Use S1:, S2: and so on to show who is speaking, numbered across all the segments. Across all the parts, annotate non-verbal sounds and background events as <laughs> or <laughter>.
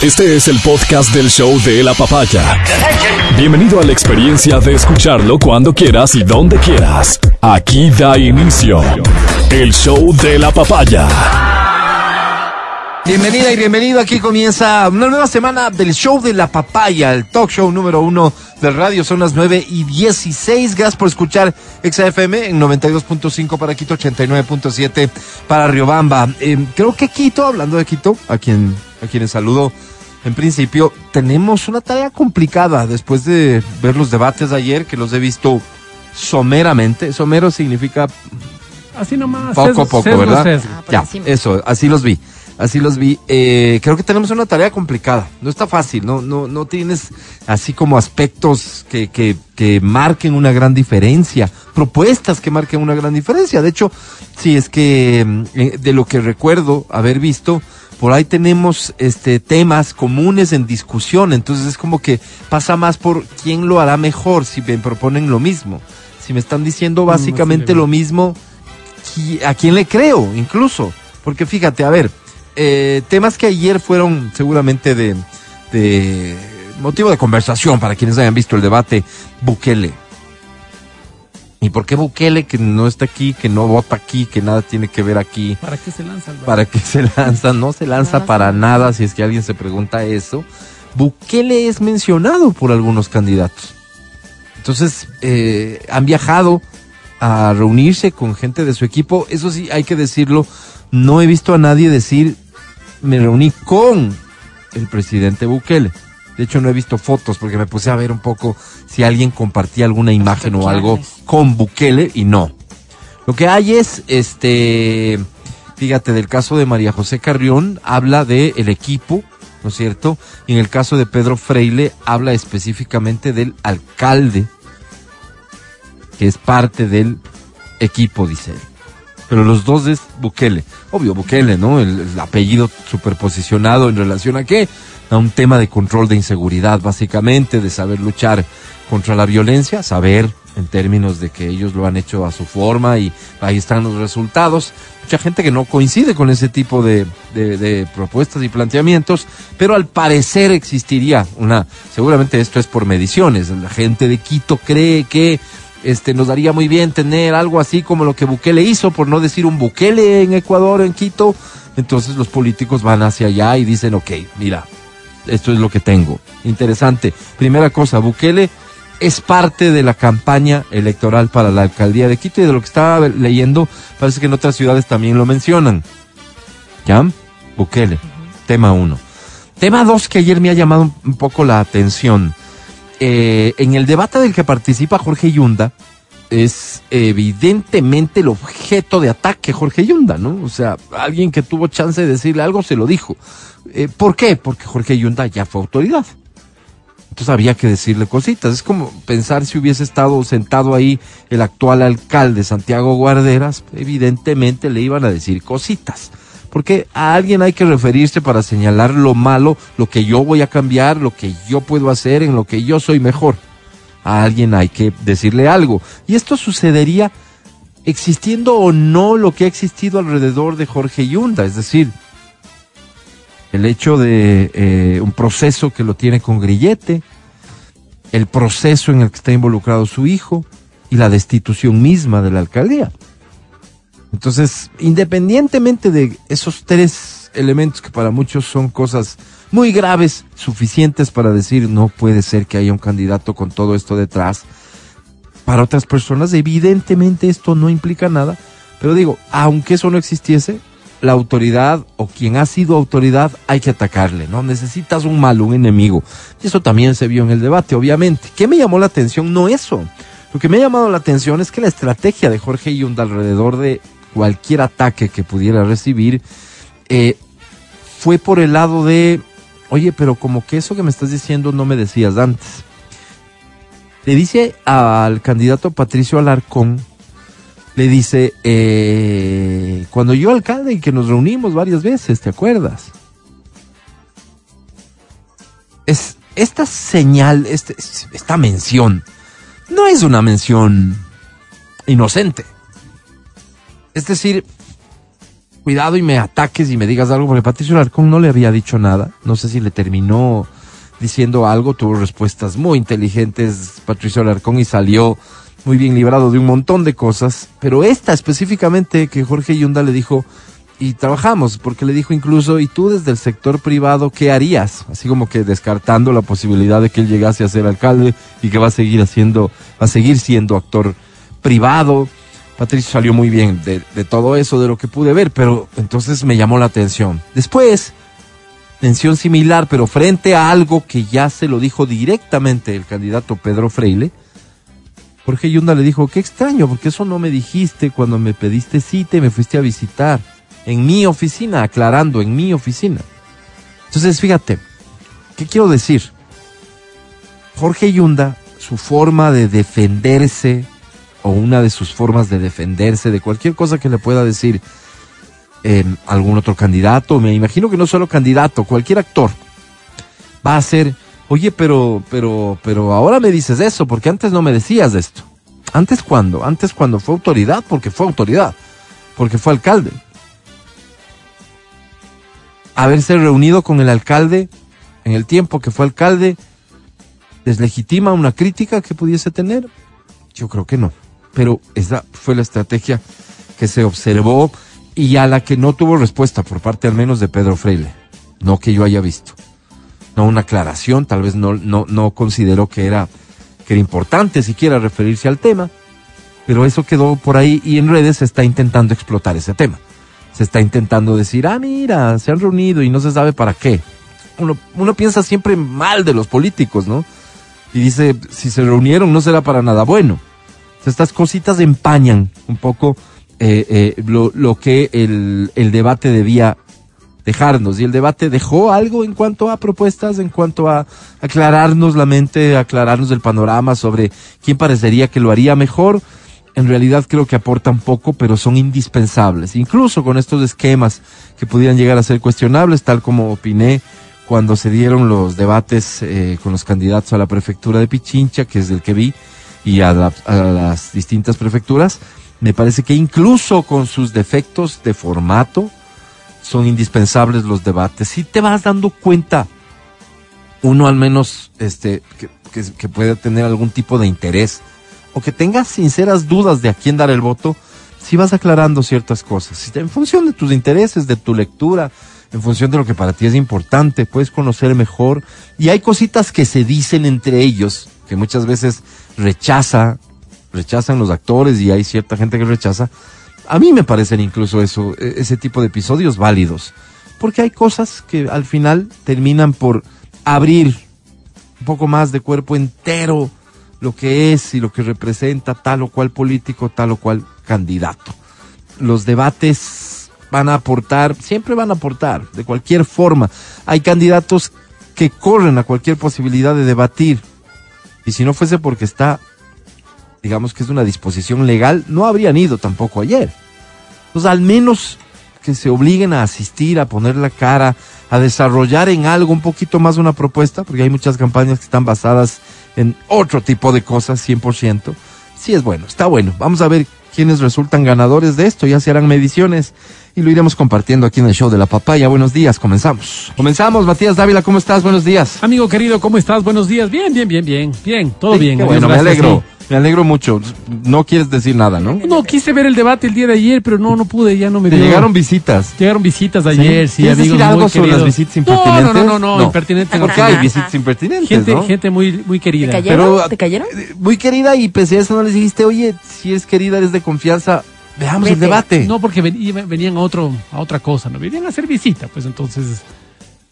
S1: Este es el podcast del show de la papaya. Bienvenido a la experiencia de escucharlo cuando quieras y donde quieras. Aquí da inicio el show de la papaya.
S2: Bienvenida y bienvenido. Aquí comienza una nueva semana del show de la papaya, el talk show número uno de radio. Son las 9 y 16. Gracias por escuchar XFM en 92.5 para Quito, 89.7 para Riobamba. Eh, creo que Quito, hablando de Quito, a quien a quienes saludo en principio, tenemos una tarea complicada después de ver los debates de ayer, que los he visto someramente. Somero significa
S3: Así nomás.
S2: poco a poco,
S3: sesgo,
S2: ¿verdad?
S3: sesgo.
S4: Ah,
S2: ya,
S4: encima.
S2: eso, así los vi. Así los vi. Eh, creo que tenemos una tarea complicada. No está fácil. No, no, no tienes así como aspectos que, que, que marquen una gran diferencia. Propuestas que marquen una gran diferencia. De hecho, sí, es que mm, eh, de lo que recuerdo haber visto, por ahí tenemos este temas comunes en discusión. Entonces es como que pasa más por quién lo hará mejor si me proponen lo mismo. Si me están diciendo básicamente lo mismo, ¿a quién le creo incluso? Porque fíjate, a ver, eh, temas que ayer fueron seguramente de, de motivo de conversación para quienes hayan visto el debate Bukele. ¿Y por qué Bukele que no está aquí, que no vota aquí, que nada tiene que ver aquí?
S3: ¿Para qué se lanza el
S2: ¿Para qué se lanza? No se lanza para nada si es que alguien se pregunta eso. Bukele es mencionado por algunos candidatos. Entonces, eh, han viajado a reunirse con gente de su equipo. Eso sí, hay que decirlo. No he visto a nadie decir, me reuní con el presidente Bukele. De hecho, no he visto fotos porque me puse a ver un poco si alguien compartía alguna imagen o algo con Bukele y no. Lo que hay es, este, fíjate, del caso de María José Carrión, habla de el equipo, ¿no es cierto? Y en el caso de Pedro Freile, habla específicamente del alcalde, que es parte del equipo, dice él. Pero los dos es Bukele. Obvio, Bukele, ¿no? El, el apellido superposicionado en relación a qué? A un tema de control de inseguridad, básicamente, de saber luchar contra la violencia, saber en términos de que ellos lo han hecho a su forma y ahí están los resultados. Mucha gente que no coincide con ese tipo de, propuestas y planteamientos, pero al parecer existiría una, seguramente esto es por mediciones, la gente de Quito cree que este nos daría muy bien tener algo así como lo que Bukele hizo, por no decir un Bukele en Ecuador, en Quito. Entonces los políticos van hacia allá y dicen, ok, mira, esto es lo que tengo. Interesante. Primera cosa, Bukele es parte de la campaña electoral para la alcaldía de Quito y de lo que estaba leyendo, parece que en otras ciudades también lo mencionan. ¿Ya? Bukele. Tema uno. Tema dos que ayer me ha llamado un- un poco la atención. Eh, en el debate del que participa Jorge Yunda, es evidentemente el objeto de ataque Jorge Yunda, ¿no? O sea, alguien que tuvo chance de decirle algo se lo dijo. Eh, ¿Por qué? Porque Jorge Yunda ya fue autoridad. Entonces había que decirle cositas. Es como pensar si hubiese estado sentado ahí el actual alcalde Santiago Guarderas, evidentemente le iban a decir cositas. Porque a alguien hay que referirse para señalar lo malo, lo que yo voy a cambiar, lo que yo puedo hacer, en lo que yo soy mejor. A alguien hay que decirle algo. Y esto sucedería existiendo o no lo que ha existido alrededor de Jorge Yunda. Es decir, el hecho de eh, un proceso que lo tiene con grillete, el proceso en el que está involucrado su hijo y la destitución misma de la alcaldía. Entonces, independientemente de esos tres elementos que para muchos son cosas muy graves, suficientes para decir no puede ser que haya un candidato con todo esto detrás, para otras personas evidentemente esto no implica nada, pero digo, aunque eso no existiese, la autoridad o quien ha sido autoridad hay que atacarle, ¿no? Necesitas un malo, un enemigo. Y eso también se vio en el debate, obviamente. ¿Qué me llamó la atención? No eso. Lo que me ha llamado la atención es que la estrategia de Jorge Yunda alrededor de cualquier ataque que pudiera recibir eh, fue por el lado de, oye, pero como que eso que me estás diciendo no me decías antes. Le dice al candidato Patricio Alarcón, le dice, eh, cuando yo alcalde y que nos reunimos varias veces, ¿te acuerdas? Es, esta señal, este, esta mención, no es una mención inocente. Es decir, cuidado y me ataques y me digas algo, porque Patricio Alarcón no le había dicho nada. No sé si le terminó diciendo algo, tuvo respuestas muy inteligentes Patricio Alarcón y salió muy bien librado de un montón de cosas, pero esta específicamente que Jorge Yunda le dijo, y trabajamos, porque le dijo incluso, ¿y tú desde el sector privado qué harías? Así como que descartando la posibilidad de que él llegase a ser alcalde y que va a seguir haciendo, va a seguir siendo actor privado. Patricio salió muy bien de, todo eso, de lo que pude ver, pero entonces me llamó la atención. Después, mención similar, pero frente a algo que ya se lo dijo directamente el candidato Pedro Freile, Jorge Yunda le dijo, qué extraño, porque eso no me dijiste cuando me pediste cita y me fuiste a visitar en mi oficina, aclarando, en mi oficina. Entonces, fíjate, ¿qué quiero decir? Jorge Yunda, su forma de defenderse, o una de sus formas de defenderse de cualquier cosa que le pueda decir eh, algún otro candidato, me imagino que no solo candidato, cualquier actor, va a ser, oye, pero, pero, pero ahora me dices eso, porque antes no me decías de esto. ¿Antes cuándo? Antes cuando fue autoridad, porque fue autoridad, porque fue alcalde haberse reunido con el alcalde en el tiempo que fue alcalde deslegitima una crítica que pudiese tener? Yo creo que no. Pero esa fue la estrategia que se observó y a la que no tuvo respuesta por parte al menos de Pedro Freile. No que yo haya visto. No una aclaración, tal vez no, no, no consideró que era, que era importante siquiera referirse al tema, pero eso quedó por ahí y en redes se está intentando explotar ese tema se está intentando decir, ah, mira, se han reunido y no se sabe para qué. Uno, uno piensa siempre mal de los políticos, ¿no? Y dice, si se reunieron no será para nada bueno. Estas cositas empañan un poco eh, eh, lo, lo, que el, el debate debía dejarnos. Y el debate dejó algo en cuanto a propuestas, en cuanto a aclararnos la mente, aclararnos el panorama sobre quién parecería que lo haría mejor en realidad creo que aportan poco, pero son indispensables. Incluso con estos esquemas que pudieran llegar a ser cuestionables, tal como opiné cuando se dieron los debates eh, con los candidatos a la prefectura de Pichincha, que es el que vi, y a, a las distintas prefecturas, me parece que incluso con sus defectos de formato, son indispensables los debates. Si te vas dando cuenta, uno al menos este, que, que, que puede tener algún tipo de interés o que tengas sinceras dudas de a quién dar el voto, si vas aclarando ciertas cosas. En función de tus intereses, de tu lectura, en función de lo que para ti es importante, puedes conocer mejor. Y hay cositas que se dicen entre ellos, que muchas veces rechaza, rechazan los actores y hay cierta gente que rechaza. A mí me parecen incluso eso, e, ese tipo de episodios válidos. Porque hay cosas que al final terminan por abrir un poco más de cuerpo entero lo que es y lo que representa tal o cual político, tal o cual candidato. Los debates van a aportar, siempre van a aportar, de cualquier forma. Hay candidatos que corren a cualquier posibilidad de debatir. Y si no fuese porque está, digamos que es una disposición legal, no habrían ido tampoco ayer. Entonces, al menos que se obliguen a asistir, a poner la cara, a desarrollar en algo un poquito más una propuesta, porque hay muchas campañas que están basadas en otro tipo de cosas, 100%. Sí es bueno, está bueno. Vamos a ver quiénes resultan ganadores de esto. Ya se harán mediciones y lo iremos compartiendo aquí en el show de la papaya. Buenos días, comenzamos. Comenzamos, Matías Dávila, ¿cómo estás? Buenos días.
S3: Amigo querido, ¿cómo estás? Buenos días. Bien, bien, bien, bien. Bien, todo
S2: Sí,
S3: bien.
S2: bueno, me alegro.
S3: sí.
S2: Me alegro mucho. No quieres decir nada, ¿no?
S3: No, quise ver el debate el día de ayer, pero no, no pude, ya no me
S2: Te
S3: dio.
S2: llegaron visitas.
S3: Llegaron visitas ayer, sí,
S2: ¿Quieres
S3: amigos
S2: decir algo
S3: muy
S2: sobre las
S3: queridos.
S2: visitas
S3: No,
S2: impertinentes?
S3: No, no, no, no, impertinente.
S2: Porque
S3: no.
S2: hay visitas impertinentes,
S3: Gente,
S2: ¿no?
S3: gente muy, muy querida.
S4: ¿Te cayeron?
S2: Pero,
S4: ¿Te cayeron?
S2: eh, Muy querida y pese a eso no les dijiste, oye, si eres querida, eres de confianza, veamos el debate.
S3: No, porque venían a, otro, a otra cosa, ¿no? Venían a hacer visita, pues entonces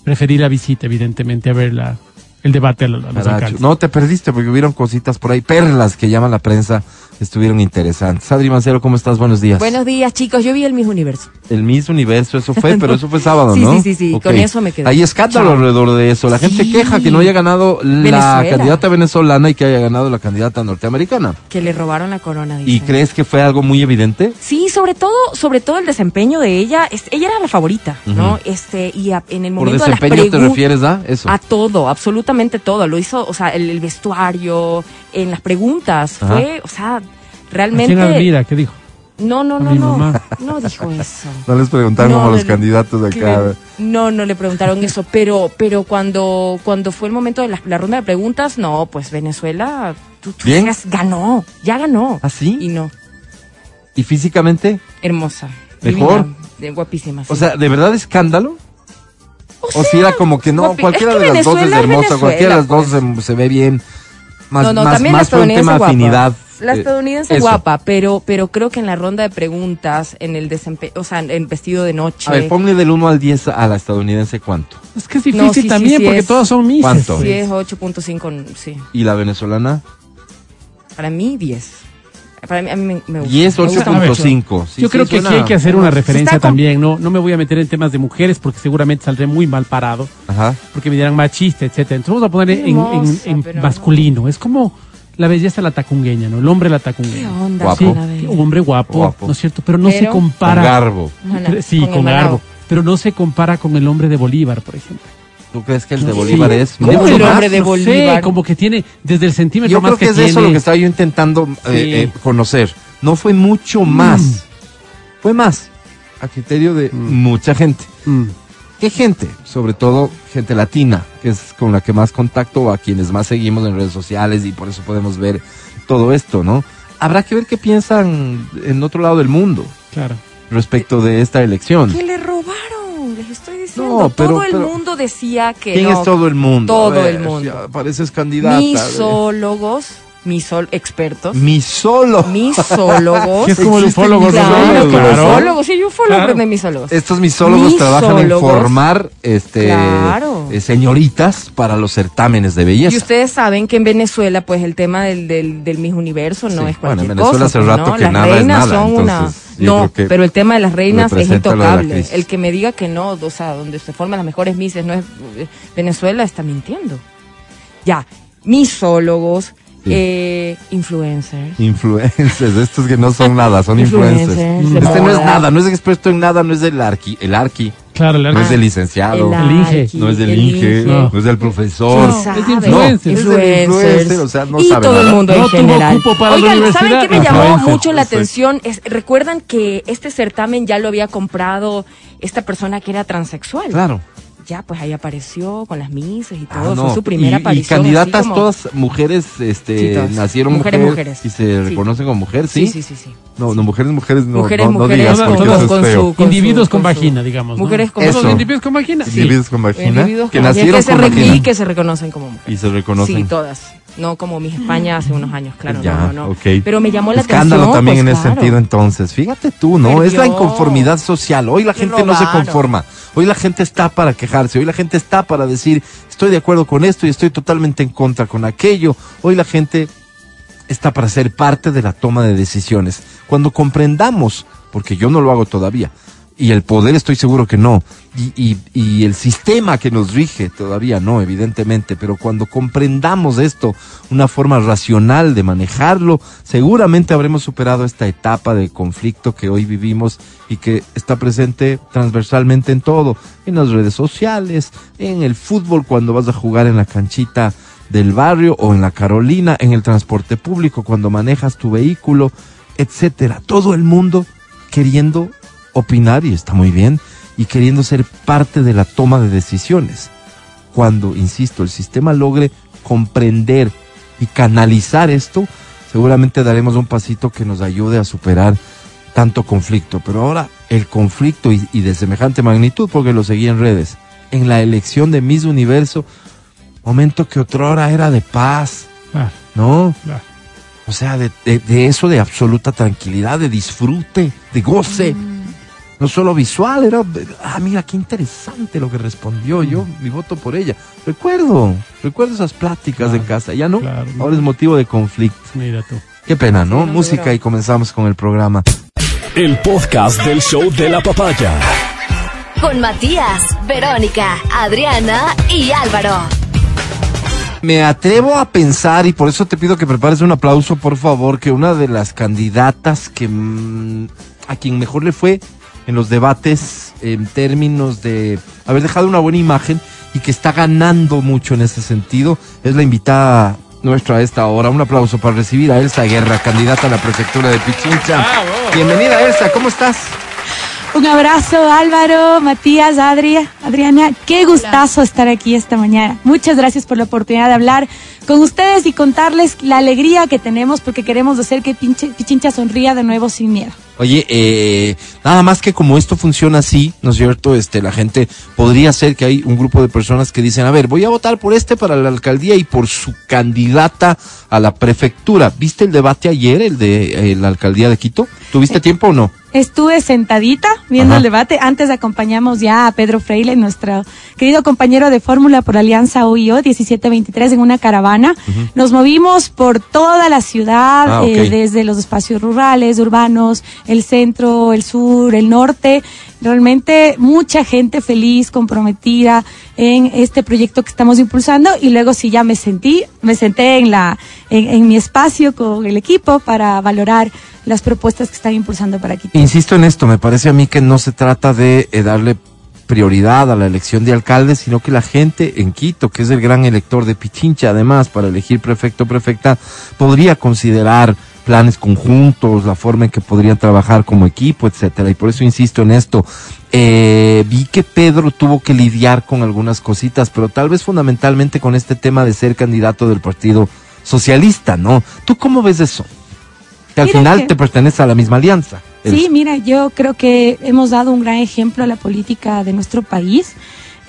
S3: preferí la visita, evidentemente, a ver la, el debate a, los
S2: Caracho.
S3: alcaldes.
S2: No te perdiste porque hubieron cositas por ahí, perlas que llaman la prensa, estuvieron interesantes. Adri Mancero, ¿cómo estás? Buenos días.
S4: Buenos días, chicos. Yo vi el mismo universo.
S2: El Miss Universo, eso fue, pero eso fue <laughs> sábado,
S4: Sí,
S2: ¿no?
S4: sí, sí, sí, con eso me quedo.
S2: Hay escándalo
S4: Chao.
S2: alrededor de eso. La gente
S4: Sí.
S2: queja que no haya ganado la candidata venezolana y que haya ganado la candidata norteamericana.
S4: Que le robaron la corona.
S2: ¿Y
S4: dicen.
S2: crees que fue algo muy evidente?
S4: Sí, sobre todo, sobre todo el desempeño de ella. Es- ella era la favorita, ¿no? Este, y a- en el
S2: Por
S4: momento de las
S2: desempeño te
S4: pregun-
S2: refieres a eso.
S4: A todo, absolutamente todo. Lo hizo, o sea, el, el vestuario, en las preguntas.
S2: Ajá.
S4: Fue, o sea,
S3: ¿A quién
S4: realmente.
S3: admira? ¿Qué dijo?
S4: No, no, no, no.
S3: mamá.
S4: No dijo eso.
S2: No les preguntaron
S4: No,
S2: como a los candidatos de acá.
S4: No, no le preguntaron eso, pero, pero cuando, cuando fue el momento de la, la ronda de preguntas, no, pues Venezuela, tú, tú
S2: Bien.
S4: ganó, ya ganó.
S2: ¿Ah, sí?
S4: Y no,
S2: ¿Y físicamente?
S4: hermosa.
S2: ¿Mejor?
S4: divina, de- guapísima. sí.
S2: O sea, ¿de verdad escándalo?
S4: O
S2: O si era como que no, cualquiera
S4: es que
S2: de las dos es hermosa, cualquiera de las dos se, se ve bien. Más,
S4: no, no,
S2: más,
S4: también la
S2: más un
S4: estadounidense guapa.
S2: afinidad.
S4: La
S2: eh,
S4: estadounidense
S2: eso.
S4: guapa, pero, pero creo que en la ronda de preguntas, en el desempeño, o sea, en vestido de noche.
S2: A ver, ponle del 1 al 10 a la estadounidense cuánto.
S3: Es que es
S4: No,
S3: difícil
S4: sí, sí,
S3: también
S4: sí
S3: porque
S4: es.
S3: todos son mises.
S2: ¿Cuánto?
S4: Sí, es 8.5, sí.
S2: ¿Y la venezolana?
S4: Para mí, 10. Para mí, a mí me, me gusta.
S2: 10,
S4: me gusta mucho.
S2: 8.5. Sí,
S3: Yo
S2: sí,
S3: creo que aquí hay que hacer una referencia
S4: con-
S3: también. No, no me voy a meter en temas de mujeres porque seguramente saldré muy mal parado.
S2: Ajá.
S3: Porque me dirán machista, etcétera. Entonces vamos a poner en, en-
S4: Hermosa,
S3: en
S4: pero no.
S3: masculino. Es como la belleza la tacungueña, ¿no? El hombre la
S4: ¿Qué
S3: tacungueña.
S4: onda?
S2: Guapo.
S3: Sí, un hombre guapo,
S2: Guapo.
S3: ¿no es cierto? Pero no
S4: Pero-
S3: se compara.
S2: Con garbo.
S3: Sí,
S4: con
S3: garbo. Pero no se compara con el hombre de Bolívar, por ejemplo.
S2: ¿Tú crees que el de
S3: Sí.
S2: Bolívar es
S4: ¿Cómo
S2: mucho
S4: el
S2: más?
S4: hombre de
S3: No sé,
S4: Bolívar?
S3: como que tiene desde el centímetro
S2: Yo
S3: más
S2: creo que, es
S3: tiene.
S2: eso lo que estaba yo intentando eh,
S3: Sí.
S2: eh, conocer. No fue mucho más. Fue más. A criterio de
S3: Mm.
S2: mucha gente.
S3: Mm.
S2: ¿Qué gente? Sobre todo gente latina, que es con la que más contacto o a quienes más seguimos en redes sociales y por eso podemos ver todo esto, ¿no? Habrá que ver qué piensan en otro lado del mundo
S3: Claro.
S2: respecto de esta elección.
S4: Que le robaron, les estoy diciendo.
S2: No, pero-
S4: todo el
S2: pero-
S4: mundo decía que
S2: ¿Quién
S4: no,
S2: es todo el mundo?
S4: todo
S2: ver,
S4: el mundo.
S2: ya pareces candidata.
S4: misólogos, misol expertos,
S2: Mi solo.
S3: Que
S4: misólogos. <laughs>
S3: es como el ufólogo,
S2: misólogos,
S4: Claro,
S3: claro.
S4: misólogos, sí, yo ufólogo
S3: Claro.
S4: aprendí misólogos.
S2: Estos misólogos trabajan en
S4: Misólogos.
S2: formar este
S4: Claro.
S2: eh, señoritas para los certámenes de belleza.
S4: Y ustedes saben que en Venezuela, pues el tema del, del, del Miss Universo no
S2: Sí,
S4: es
S2: bueno, en
S4: cualquier
S2: Venezuela
S4: cosa.
S2: hace
S4: pues,
S2: rato
S4: ¿no?
S2: que
S4: Las
S2: nada es
S4: reinas
S2: nada,
S4: son una.
S2: entonces,
S4: No, pero el tema de las reinas es
S2: de
S4: intocable. El que me diga que no, o sea, donde se forman las mejores Misses no es eh, Venezuela, está mintiendo. Ya, misólogos,
S2: Sí.
S4: eh, influencers.
S2: Influencers, estos que no son nada, son influencers.
S4: Influencers de
S2: Este no es nada, no es experto en nada, no es del arqui, el arqui,
S3: Claro, el
S2: no es del licenciado,
S3: El Inge.
S4: arqui,
S2: no es del
S4: el
S2: Inge,
S3: No.
S2: no es del profesor.
S4: ¿Quién sabe?
S3: Es influencer.
S2: No, es del influencer, o sea, no
S4: y
S2: sabe
S4: todo el mundo
S3: No
S4: en
S3: tuvo
S4: general.
S3: cupo para la
S4: Oigan, ¿saben qué me llamó mucho la atención? Es, Recuerdan que este certamen ya lo había comprado esta persona que era transexual.
S2: Claro.
S4: Ya, pues ahí apareció con las mises y
S2: Ah,
S4: todo.
S2: no.
S4: Fue su
S2: y,
S4: primera
S2: y
S4: aparición.
S2: candidatas
S4: así como-
S2: todas mujeres, este,
S4: Sí, todas.
S2: nacieron
S4: Mujeres,
S2: mujer
S4: mujeres.
S2: y se
S4: Sí.
S2: reconocen como mujeres, ¿sí?
S4: Sí, sí, sí, sí.
S2: No, no, mujeres, mujeres, no,
S4: Mujeres,
S2: no, no
S4: mujeres
S2: digas
S3: con-
S2: porque
S3: con-
S2: eso es
S4: con
S2: feo.
S4: su- con
S3: individuos
S4: su-
S3: con
S4: con su-
S3: vagina, digamos. ¿no?
S4: Mujeres con
S2: Eso.
S3: Todos individuos con vagina.
S4: Sí.
S2: Individuos con vagina,
S4: Individuos
S2: que
S4: con vagina,
S2: nacieron
S4: que se
S2: con vagina.
S4: y que se reconocen como mujeres.
S2: Y se reconocen.
S4: Sí, todas. No como Miss España hace unos años, claro.
S2: Ya,
S4: no, no, no.
S2: ok.
S4: Pero me llamó la
S2: Escándalo
S4: atención.
S2: también
S4: pues,
S2: en ese
S4: claro.
S2: sentido entonces. Fíjate tú, ¿no? Es la inconformidad social. Hoy la gente no se conforma. Hoy la gente está para quejarse. Hoy la gente está para decir, estoy de acuerdo con esto y estoy totalmente en contra con aquello. Hoy la gente está para ser parte de la toma de decisiones. Cuando comprendamos, porque yo no lo hago todavía, y el poder estoy seguro que no, y, y- y el sistema que nos rige todavía no, evidentemente, pero cuando comprendamos esto, una forma racional de manejarlo, seguramente habremos superado esta etapa de conflicto que hoy vivimos y que está presente transversalmente en todo, en las redes sociales, en el fútbol cuando vas a jugar en la canchita del barrio o en la Carolina, en el transporte público, cuando manejas tu vehículo, etcétera. Todo el mundo queriendo opinar y está muy bien y queriendo ser parte de la toma de decisiones. Cuando, insisto, el sistema logre comprender y canalizar esto, seguramente daremos un pasito que nos ayude a superar tanto conflicto. Pero ahora el conflicto y, y de semejante magnitud, porque lo seguí en redes, en la elección de Miss Universo, momento que otrora era de paz,
S3: Claro,
S2: ¿no?
S3: claro.
S2: O sea, de, de- de eso de absoluta tranquilidad, de disfrute, de goce.
S4: Mm.
S2: No solo visual, era, ah, mira, qué interesante lo que respondió yo, mi voto por ella. Recuerdo, recuerdo esas pláticas en casa, ya no,
S3: claro.
S2: ahora es motivo de conflicto.
S3: Mira tú.
S2: Qué pena, ¿no?
S4: no,
S2: Música y comenzamos con el programa.
S1: El podcast del show de la papaya.
S5: Con Matías, Verónica, Adriana y Álvaro.
S2: Me atrevo a pensar, y por eso te pido que prepares un aplauso, por favor, que una de las candidatas que mm, a quien mejor le fue en los debates en términos de haber dejado una buena imagen y que está ganando mucho en ese sentido es la invitada nuestra a esta hora. Un aplauso para recibir a Elsa Guerra, candidata a la prefectura de Pichincha. Bienvenida Elsa, ¿cómo estás?
S6: Un abrazo Álvaro, Matías, Adria, Adriana. Qué gustazo estar aquí esta mañana. Muchas gracias por la oportunidad de hablar con ustedes y contarles la alegría que tenemos porque queremos hacer que Pinche- Pichincha sonría de nuevo sin miedo.
S2: Oye, eh, nada más que como esto funciona así, ¿no es cierto? Este, la gente podría ser que hay un grupo de personas que dicen, a ver, voy a votar por este para la alcaldía y por su candidata a la prefectura. ¿Viste el debate ayer, el de eh, la alcaldía de Quito? ¿Tuviste tiempo o no?
S6: Estuve sentadita viendo
S2: Ajá.
S6: el debate. Antes acompañamos ya a Pedro Freile, nuestro querido compañero de fórmula por Alianza OIO 1723 en una caravana. Nos movimos por toda la ciudad,
S2: Ah,
S6: eh, desde los espacios rurales, urbanos, el centro, el sur, el norte. Realmente mucha gente feliz, comprometida en este proyecto que estamos impulsando y luego sí ya me sentí, me senté en la en, mi espacio con el equipo para valorar las propuestas que están impulsando para aquí.
S2: Insisto en esto, me parece a mí que no se trata de eh, darle prioridad a la elección de alcaldes, sino que la gente en Quito, que es el gran elector de Pichincha, además, para elegir prefecto prefecta, podría considerar planes conjuntos, la forma en que podrían trabajar como equipo, etcétera. Y por eso insisto en esto. Eh, vi que Pedro tuvo que lidiar con algunas cositas, pero tal vez fundamentalmente con este tema de ser candidato del Partido Socialista, ¿no? ¿Tú cómo ves eso? Que al
S6: Mira
S2: final
S6: que-
S2: te pertenece a la misma alianza.
S6: Sí, mira, yo creo que hemos dado un gran ejemplo a la política de nuestro país.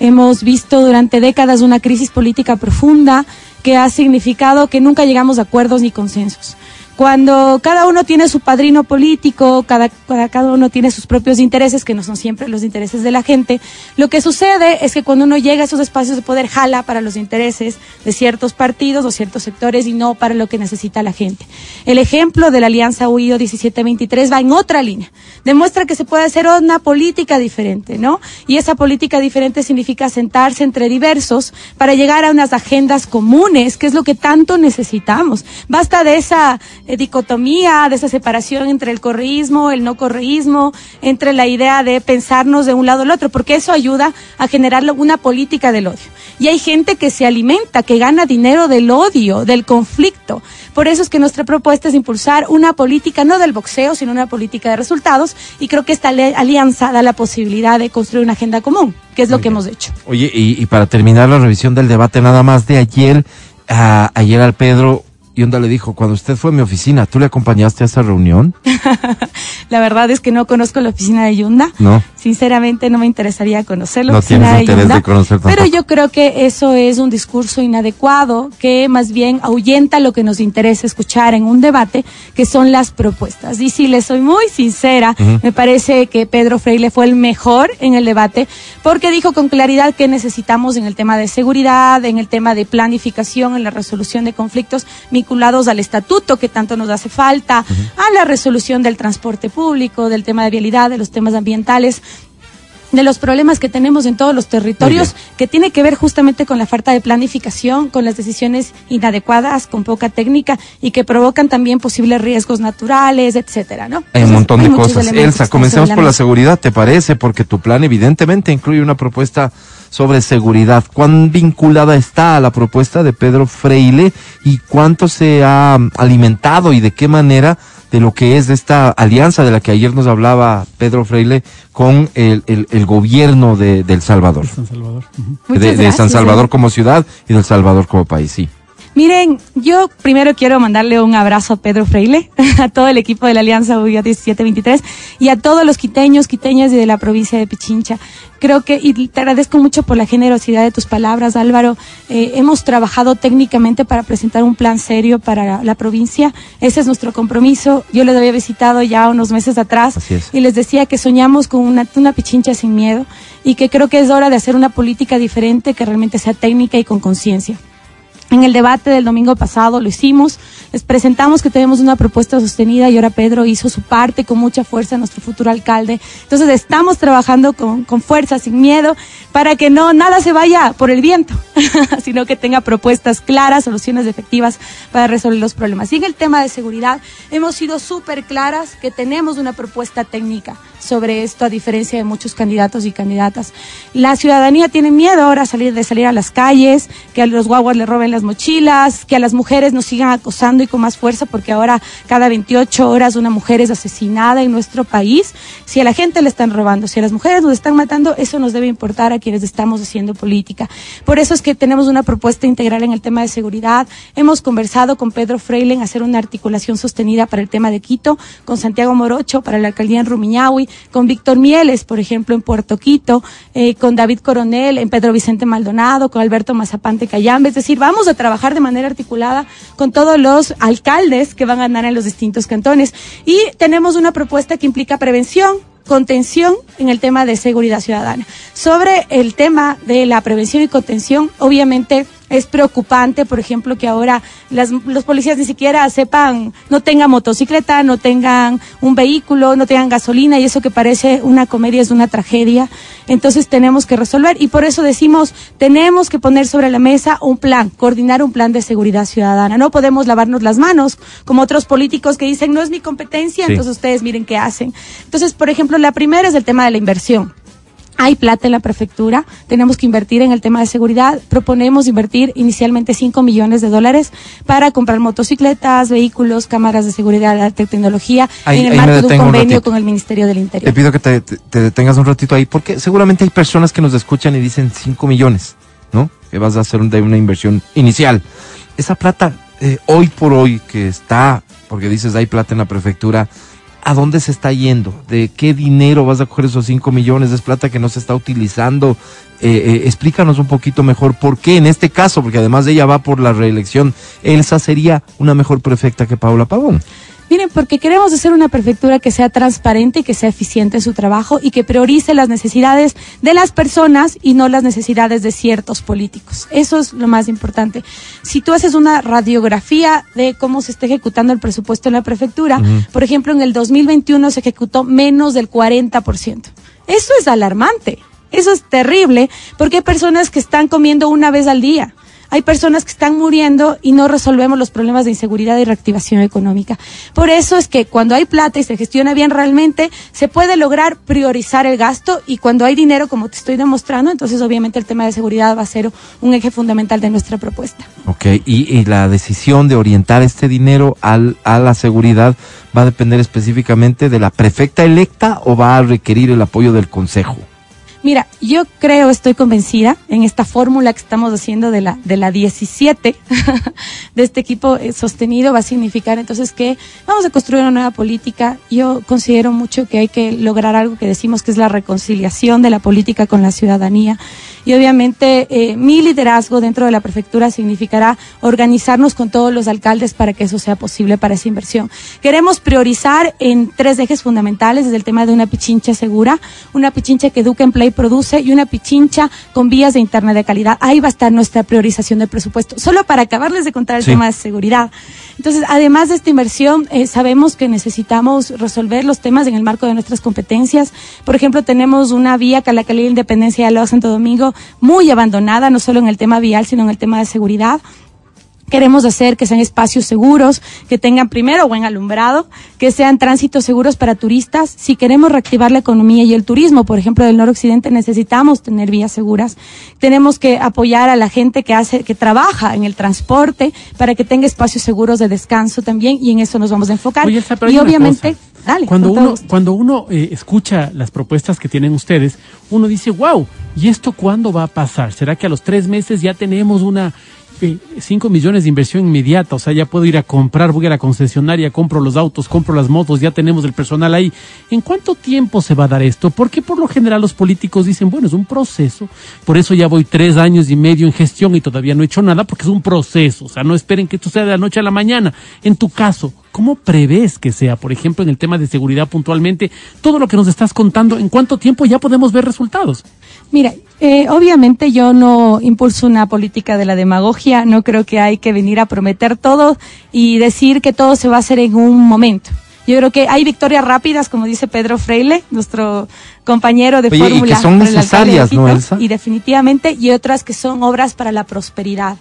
S6: Hemos visto durante décadas una crisis política profunda que ha significado que nunca llegamos a acuerdos ni consensos. Cuando cada uno tiene su padrino político, cada, cada, cada uno tiene sus propios intereses, que no son siempre los intereses de la gente, lo que sucede es que cuando uno llega a esos espacios de poder, jala para los intereses de ciertos partidos o ciertos sectores y no para lo que necesita la gente. El ejemplo de la Alianza UIO 1723 va en otra línea. Demuestra que se puede hacer una política diferente, ¿no? Y esa política diferente significa sentarse entre diversos para llegar a unas agendas comunes, que es lo que tanto necesitamos. Basta de esa eh, dicotomía, de esa separación entre el correísmo, el no correísmo, entre la idea de pensarnos de un lado al otro, porque eso ayuda a generar una política del odio. Y hay gente que se alimenta, que gana dinero del odio, del conflicto. Por eso es que nuestra propuesta es impulsar una política no del boxeo, sino una política de resultados. Y creo que esta alianza da la posibilidad de construir una agenda común, que es lo que hemos hecho.
S2: Oye, y, y para terminar la revisión del debate nada más de ayer, a- ayer al Pedro, Yonda le dijo, cuando usted fue a mi oficina, ¿tú le acompañaste a esa reunión? <laughs>
S6: La verdad es que no conozco la oficina de Yunda.
S2: No.
S6: Sinceramente no me interesaría conocer la
S2: No tienes
S6: de
S2: interés
S6: Yunda,
S2: de conocer
S6: Pero yo creo que eso es un discurso inadecuado que más bien ahuyenta lo que nos interesa escuchar en un debate, que son las propuestas. Y si le soy muy sincera, me parece que Pedro Freile fue el mejor en el debate porque dijo con claridad que necesitamos en el tema de seguridad, en el tema de planificación, en la resolución de conflictos vinculados al estatuto que tanto nos hace falta, a la resolución del transporte público, del tema de vialidad, de los temas ambientales de los problemas que tenemos en todos los territorios, que tiene que ver justamente con la falta de planificación, con las decisiones inadecuadas, con poca técnica y que provocan también posibles riesgos naturales, etcétera, ¿no?
S2: Hay un montón de cosas. Elsa, comencemos por la seguridad, ¿te parece? Porque tu plan evidentemente incluye una propuesta sobre seguridad. ¿Cuán vinculada está a la propuesta de Pedro Freile y cuánto se ha alimentado y de qué manera de lo que es esta alianza de la que ayer nos hablaba Pedro Freile con el, el- el gobierno de, de El Salvador?
S3: San Salvador.
S2: De, de San Salvador
S6: eh.
S2: como ciudad y del Salvador como país, sí.
S6: Miren, yo primero quiero mandarle un abrazo a Pedro Freile, <laughs> a todo el equipo de la Alianza UIA 1723 y a todos los quiteños, quiteñas y de la provincia de Pichincha. Creo que, y te agradezco mucho por la generosidad de tus palabras, Álvaro. Eh, hemos trabajado técnicamente para presentar un plan serio para la, provincia. Ese es nuestro compromiso. Yo les había visitado ya unos meses atrás y les decía que soñamos con una, una Pichincha sin miedo y que creo que es hora de hacer una política diferente que realmente sea técnica y con conciencia. En el debate del domingo pasado lo hicimos, les presentamos que tenemos una propuesta sostenida y ahora Pedro hizo su parte con mucha fuerza, nuestro futuro alcalde. Entonces estamos trabajando con, con fuerza, sin miedo, para que no nada se vaya por el viento, <laughs> sino que tenga propuestas claras, soluciones efectivas para resolver los problemas. Y en el tema de seguridad hemos sido súper claras que tenemos una propuesta técnica. Sobre esto, a diferencia de muchos candidatos y candidatas. La ciudadanía tiene miedo ahora salir, de salir a las calles, que a los guaguas le roben las mochilas, que a las mujeres nos sigan acosando y con más fuerza, porque ahora cada 28 horas una mujer es asesinada en nuestro país. Si a la gente le están robando, si a las mujeres nos están matando, eso nos debe importar a quienes estamos haciendo política. Por eso es que tenemos una propuesta integral en el tema de seguridad. Hemos conversado con Pedro Freile en hacer una articulación sostenida para el tema de Quito, con Santiago Morocho para la alcaldía en Rumiñahui, con Víctor Mieles, por ejemplo, en Puerto Quito, eh, con David Coronel en Pedro Vicente Maldonado, con Alberto Mazapante Cayambe. Es decir, vamos a trabajar de manera articulada con todos los alcaldes que van a andar en los distintos cantones. Y tenemos una propuesta que implica prevención, contención en el tema de seguridad ciudadana. Sobre el tema de la prevención y contención, obviamente es preocupante, por ejemplo, que ahora las, los policías ni siquiera sepan, no tengan motocicleta, no tengan un vehículo, no tengan gasolina y eso que parece una comedia es una tragedia. Entonces tenemos que resolver y por eso decimos, tenemos que poner sobre la mesa un plan, coordinar un plan de seguridad ciudadana. No podemos lavarnos las manos como otros políticos que dicen, no es mi competencia, entonces ustedes miren qué hacen. Entonces, por ejemplo, la primera es el tema de la inversión. Hay plata en la prefectura, tenemos que invertir en el tema de seguridad. Proponemos invertir inicialmente 5 millones de dólares para comprar motocicletas, vehículos, cámaras de seguridad, alta tecnología,
S2: Ahí-
S6: en el marco de un convenio con el Ministerio del
S2: Te
S6: Interior.
S2: pido que te, te- te detengas un ratito ahí, porque seguramente hay personas que nos escuchan y dicen 5 millones, ¿no? Que vas a hacer un- de una inversión inicial. Esa plata, eh, hoy por hoy, que está, porque dices hay plata en la prefectura, ¿a dónde se está yendo? ¿De qué dinero vas a coger esos 5 millones? ¿Es plata que no se está utilizando? Eh, eh, explícanos un poquito mejor por qué en este caso, porque además ella va por la reelección, Elsa sería una mejor prefecta que Paula Pavón.
S6: Miren, porque queremos hacer una prefectura que sea transparente y que sea eficiente en su trabajo y que priorice las necesidades de las personas y no las necesidades de ciertos políticos. Eso es lo más importante. Si tú haces una radiografía de cómo se está ejecutando el presupuesto en la prefectura, por ejemplo, en el 2021 se ejecutó menos del 40%. Eso es alarmante. Eso es terrible porque hay personas que están comiendo una vez al día. Hay personas que están muriendo y no resolvemos los problemas de inseguridad y reactivación económica. Por eso es que cuando hay plata y se gestiona bien realmente, se puede lograr priorizar el gasto y cuando hay dinero, como te estoy demostrando, entonces obviamente el tema de seguridad va a ser un eje fundamental de nuestra propuesta.
S2: Ok, y, y la decisión de orientar este dinero al, a la seguridad va a depender específicamente de la prefecta electa o va a requerir el apoyo del consejo.
S6: Mira, yo creo, estoy convencida en esta fórmula que estamos haciendo de la, de la 17 <laughs> de este equipo eh, sostenido va a significar entonces que vamos a construir una nueva política. Yo considero mucho que hay que lograr algo que decimos que es la reconciliación de la política con la ciudadanía. Y obviamente eh, mi liderazgo dentro de la prefectura significará organizarnos con todos los alcaldes para que eso sea posible para esa inversión. Queremos priorizar en tres ejes fundamentales, desde el tema de una pichincha segura, una pichincha que educa, emplea y produce y una pichincha con vías de internet de calidad. Ahí va a estar nuestra priorización del presupuesto. Solo para acabarles de contar el
S2: Sí.
S6: tema de seguridad. Entonces, además de esta inversión, eh, sabemos que necesitamos resolver los temas en el marco de nuestras competencias. Por ejemplo, tenemos una vía de independencia de Loa Santo Domingo muy abandonada, no solo en el tema vial, sino en el tema de seguridad. Queremos hacer que sean espacios seguros, que tengan primero buen alumbrado, que sean tránsitos seguros para turistas. Si queremos reactivar la economía y el turismo, por ejemplo, del noroccidente, necesitamos tener vías seguras. Tenemos que apoyar a la gente que hace, que trabaja en el transporte para que tenga espacios seguros de descanso también y en eso nos vamos a enfocar.
S3: Oye, Elsa, pero
S6: y obviamente, dale.
S3: cuando uno, cuando uno eh, escucha las propuestas que tienen ustedes, uno dice, wow, ¿y esto cuándo va a pasar? ¿Será que a los tres meses ya tenemos una eh, cinco millones de inversión inmediata? O sea, ya puedo ir a comprar, voy a la concesionaria, compro los autos, compro las motos, ya tenemos el personal ahí. ¿En cuánto tiempo se va a dar esto? Porque por lo general los políticos dicen, bueno, es un proceso, por eso ya voy tres años y medio en gestión y todavía no he hecho nada, porque es un proceso. O sea, no esperen que esto sea de la noche a la mañana. En tu caso, ¿Cómo prevés que sea, por ejemplo, en el tema de seguridad puntualmente, todo lo que nos estás contando, en cuánto tiempo ya podemos ver resultados?
S6: Mira, eh, obviamente yo no impulso una política de la demagogia, no creo que hay que venir a prometer todo y decir que todo se va a hacer en un momento. Yo creo que hay victorias rápidas, como dice Pedro Freile, nuestro compañero de
S2: Oye, y que
S6: fórmula.
S2: son necesarias, ¿no, Elsa?
S6: Y definitivamente, y otras que son obras para la prosperidad.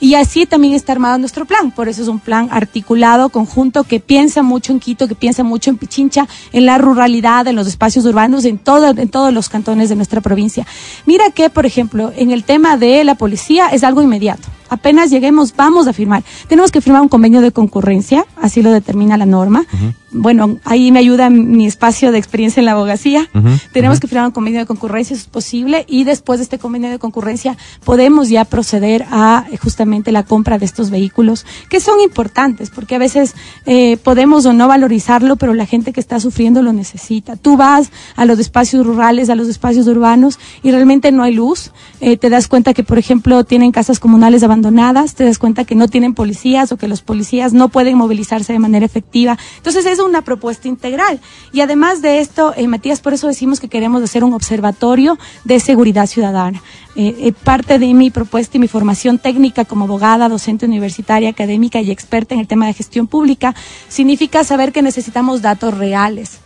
S6: Y así también está armado nuestro plan. Por eso es un plan articulado, conjunto, que piensa mucho en Quito, que piensa mucho en Pichincha, en la ruralidad, en los espacios urbanos, en, todo, en todos los cantones de nuestra provincia. Mira que, por ejemplo, en el tema de la policía es algo inmediato. Apenas lleguemos, vamos a firmar. Tenemos que firmar un convenio de concurrencia, así lo determina la norma. Bueno, ahí me ayuda mi espacio de experiencia en la abogacía. Tenemos que firmar un convenio de concurrencia, eso es posible, y después de este convenio de concurrencia podemos ya proceder a eh, justamente la compra de estos vehículos, que son importantes, porque a veces eh, podemos o no valorizarlo, pero la gente que está sufriendo lo necesita. Tú vas a los espacios rurales, a los espacios urbanos, y realmente no hay luz. Eh, te das cuenta que, por ejemplo, tienen casas comunales abandonadas, te das cuenta que no tienen policías o que los policías no pueden movilizarse de manera efectiva. Entonces es una propuesta integral. Y además de esto, eh, Matías, por eso decimos que queremos hacer un observatorio de seguridad ciudadana. Eh, eh, parte de mi propuesta y mi formación técnica como abogada, docente universitaria, académica y experta en el tema de gestión pública significa saber que necesitamos datos reales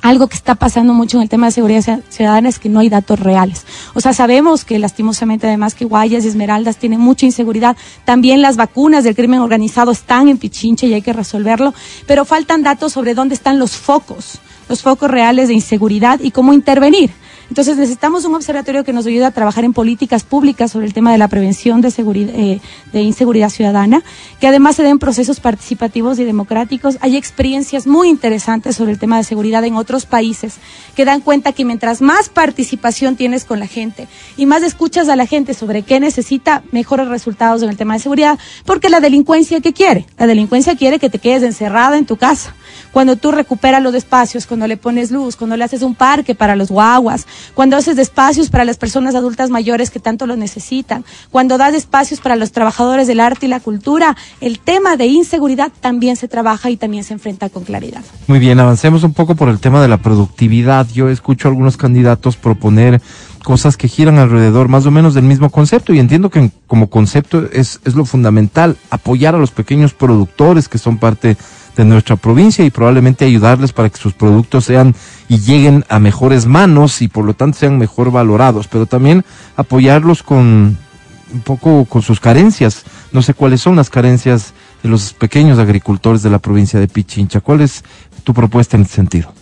S6: algo que está pasando mucho en el tema de seguridad ci- ciudadana es que no hay datos reales. O sea, sabemos que lastimosamente además que Guayas y Esmeraldas tienen mucha inseguridad. También las vacunas del crimen organizado están en Pichincha y hay que resolverlo. Pero faltan datos sobre dónde están los focos, los focos reales de inseguridad y cómo intervenir. Entonces necesitamos un observatorio que nos ayude a trabajar en políticas públicas sobre el tema de la prevención de, seguridad, eh, de inseguridad ciudadana, que además se den procesos participativos y democráticos. Hay experiencias muy interesantes sobre el tema de seguridad en otros países que dan cuenta que mientras más participación tienes con la gente y más escuchas a la gente sobre qué necesita, mejores resultados en el tema de seguridad, porque la delincuencia ¿qué quiere? La delincuencia quiere que te quedes encerrada en tu casa. Cuando tú recuperas los espacios, cuando le pones luz, cuando le haces un parque para los guaguas, cuando haces espacios para las personas adultas mayores que tanto lo necesitan, cuando das espacios para los trabajadores del arte y la cultura, el tema de inseguridad también se trabaja y también se enfrenta con claridad.
S2: Muy bien, avancemos un poco por el tema de la productividad. Yo escucho a algunos candidatos proponer cosas que giran alrededor más o menos del mismo concepto y entiendo que como concepto es, es lo fundamental, apoyar a los pequeños productores que son parte de nuestra provincia y probablemente ayudarles para que sus productos sean y lleguen a mejores manos y por lo tanto sean mejor valorados, pero también apoyarlos con un poco con sus carencias. No sé cuáles son las carencias de los pequeños agricultores de la provincia de Pichincha. ¿Cuál es tu propuesta en ese sentido?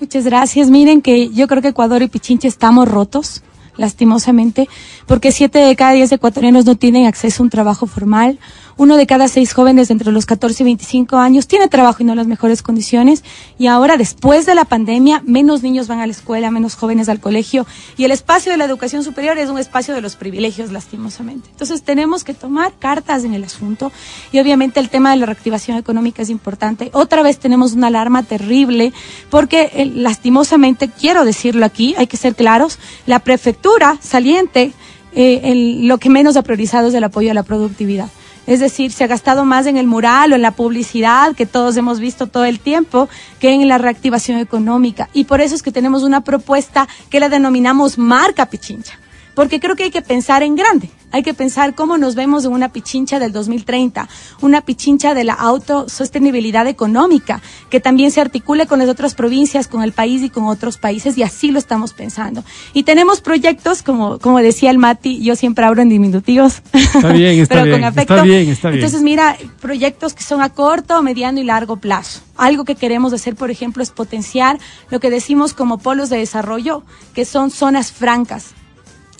S6: Muchas gracias. Miren que yo creo que Ecuador y Pichincha estamos rotos, lastimosamente, porque siete de cada diez ecuatorianos no tienen acceso a un trabajo formal. Uno de cada seis jóvenes entre los 14 y 25 años tiene trabajo y no las mejores condiciones. Y ahora, después de la pandemia, menos niños van a la escuela, menos jóvenes al colegio. Y el espacio de la educación superior es un espacio de los privilegios, lastimosamente. Entonces, tenemos que tomar cartas en el asunto. Y obviamente el tema de la reactivación económica es importante. Otra vez tenemos una alarma terrible porque, eh, lastimosamente, quiero decirlo aquí, hay que ser claros, la prefectura saliente, eh, lo que menos ha priorizado es el apoyo a la productividad. Es decir, se ha gastado más en el mural o en la publicidad que todos hemos visto todo el tiempo que en la reactivación económica. Y por eso es que tenemos una propuesta que la denominamos marca Pichincha. Porque creo que hay que pensar en grande. Hay que pensar cómo nos vemos en una pichincha del 2030, una pichincha de la autosostenibilidad económica, que también se articule con las otras provincias, con el país y con otros países, y así lo estamos pensando. Y tenemos proyectos, como, como decía el Mati, yo siempre hablo en diminutivos.
S3: Está bien, <laughs> está
S6: pero
S3: bien,
S6: con afecto.
S3: está bien, está bien.
S6: Entonces, mira, proyectos que son a corto, mediano y largo plazo. Algo que queremos hacer, por ejemplo, es potenciar lo que decimos como polos de desarrollo, que son zonas francas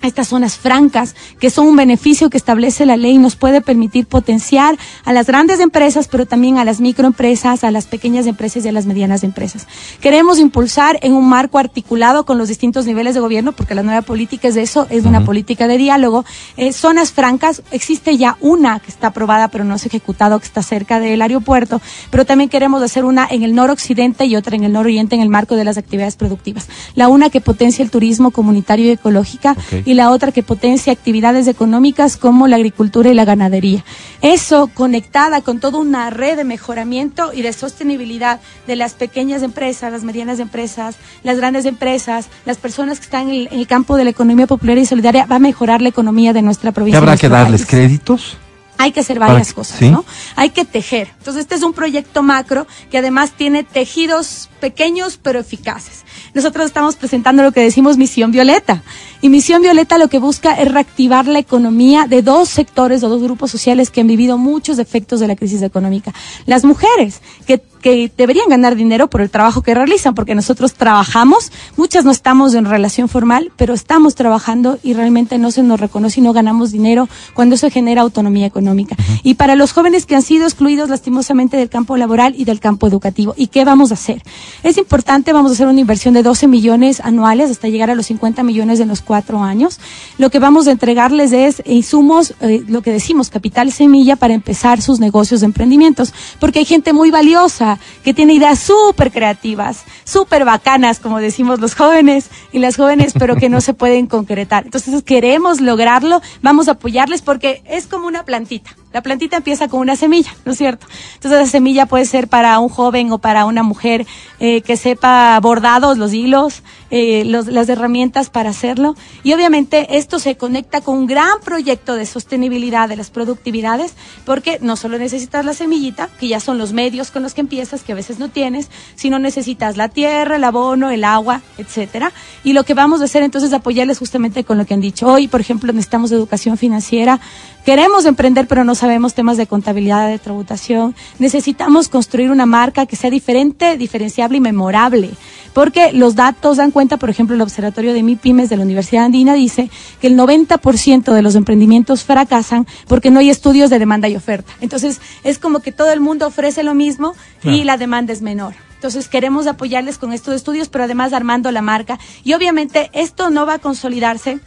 S6: estas zonas francas, que son un beneficio que establece la ley, nos puede permitir potenciar a las grandes empresas, pero también a las microempresas, a las pequeñas empresas y a las medianas empresas. Queremos impulsar en un marco articulado con los distintos niveles de gobierno, porque la nueva política es de eso, es una política de diálogo. Eh, zonas francas, existe ya una que está aprobada, pero no se ha ejecutado, que está cerca del aeropuerto, pero también queremos hacer una en el noroccidente y otra en el nororiente en el marco de las actividades productivas. La una que potencia el turismo comunitario y ecológica. Y la otra que potencia actividades económicas como la agricultura y la ganadería. Eso conectada con toda una red de mejoramiento y de sostenibilidad de las pequeñas empresas, las medianas empresas, las grandes empresas, las personas que están en el, campo de la economía popular y solidaria, va a mejorar la economía de nuestra
S2: ¿Qué
S6: provincia.
S2: habrá que darles?
S6: país.
S2: ¿Créditos?
S6: hay que hacer varias cosas,
S2: sí.
S6: ¿no? Hay que tejer. Entonces, este es un proyecto macro que además tiene tejidos pequeños pero eficaces. Nosotros estamos presentando lo que decimos Misión Violeta. Y Misión Violeta lo que busca es reactivar la economía de dos sectores o dos grupos sociales que han vivido muchos efectos de la crisis económica. Las mujeres, que, que deberían ganar dinero por el trabajo que realizan, porque nosotros trabajamos, muchas no estamos en relación formal, pero estamos trabajando y realmente no se nos reconoce y no ganamos dinero cuando eso genera autonomía económica. Y para los jóvenes que han sido excluidos lastimosamente del campo laboral y del campo educativo, ¿y qué vamos a hacer? Es importante, vamos a hacer una inversión de 12 millones anuales hasta llegar a los 50 millones en los cuatro años. Lo que vamos a entregarles es insumos, eh, lo que decimos, capital semilla para empezar sus negocios de emprendimientos, porque hay gente muy valiosa que tiene ideas súper creativas, súper bacanas, como decimos los jóvenes y las jóvenes, pero que no se pueden concretar. Entonces queremos lograrlo, vamos a apoyarles porque es como una plantita. La plantita empieza con una semilla, ¿no es cierto? Entonces esa semilla puede ser para un joven o para una mujer eh, que sepa bordados, los hilos, eh, las herramientas para hacerlo. Y obviamente esto se conecta con un gran proyecto de sostenibilidad de las productividades, porque no solo necesitas la semillita, que ya son los medios con los que empiezas, que a veces no tienes, sino necesitas la tierra, el abono, el agua, etcétera. Y lo que vamos a hacer entonces es apoyarles justamente con lo que han dicho. Hoy, por ejemplo, necesitamos educación financiera. Queremos emprender, pero no sabemos temas de contabilidad, de tributación. Necesitamos construir una marca que sea diferente, diferenciable y memorable. Porque los datos dan cuenta, por ejemplo, el Observatorio de MIPIMES de la Universidad Andina dice que el 90% de los emprendimientos fracasan porque no hay estudios de demanda y oferta. Entonces, es como que todo el mundo ofrece lo mismo y la demanda es menor. Entonces queremos apoyarles con estos estudios, pero además armando la marca. Y obviamente esto no va a consolidarse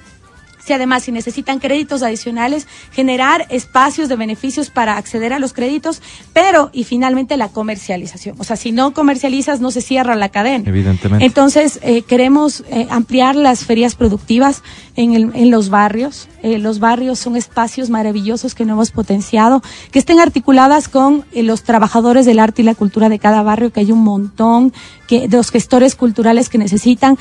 S6: si además si necesitan créditos adicionales, generar espacios de beneficios para acceder a los créditos, pero y finalmente la comercialización. O sea, si no comercializas, no se cierra la cadena.
S2: Evidentemente.
S6: Entonces, eh, queremos eh, ampliar las ferias productivas en, el- en los barrios. Eh, los barrios son espacios maravillosos que no hemos potenciado, que estén articuladas con los trabajadores del arte y la cultura de cada barrio, que hay un montón, que, de los gestores culturales que necesitan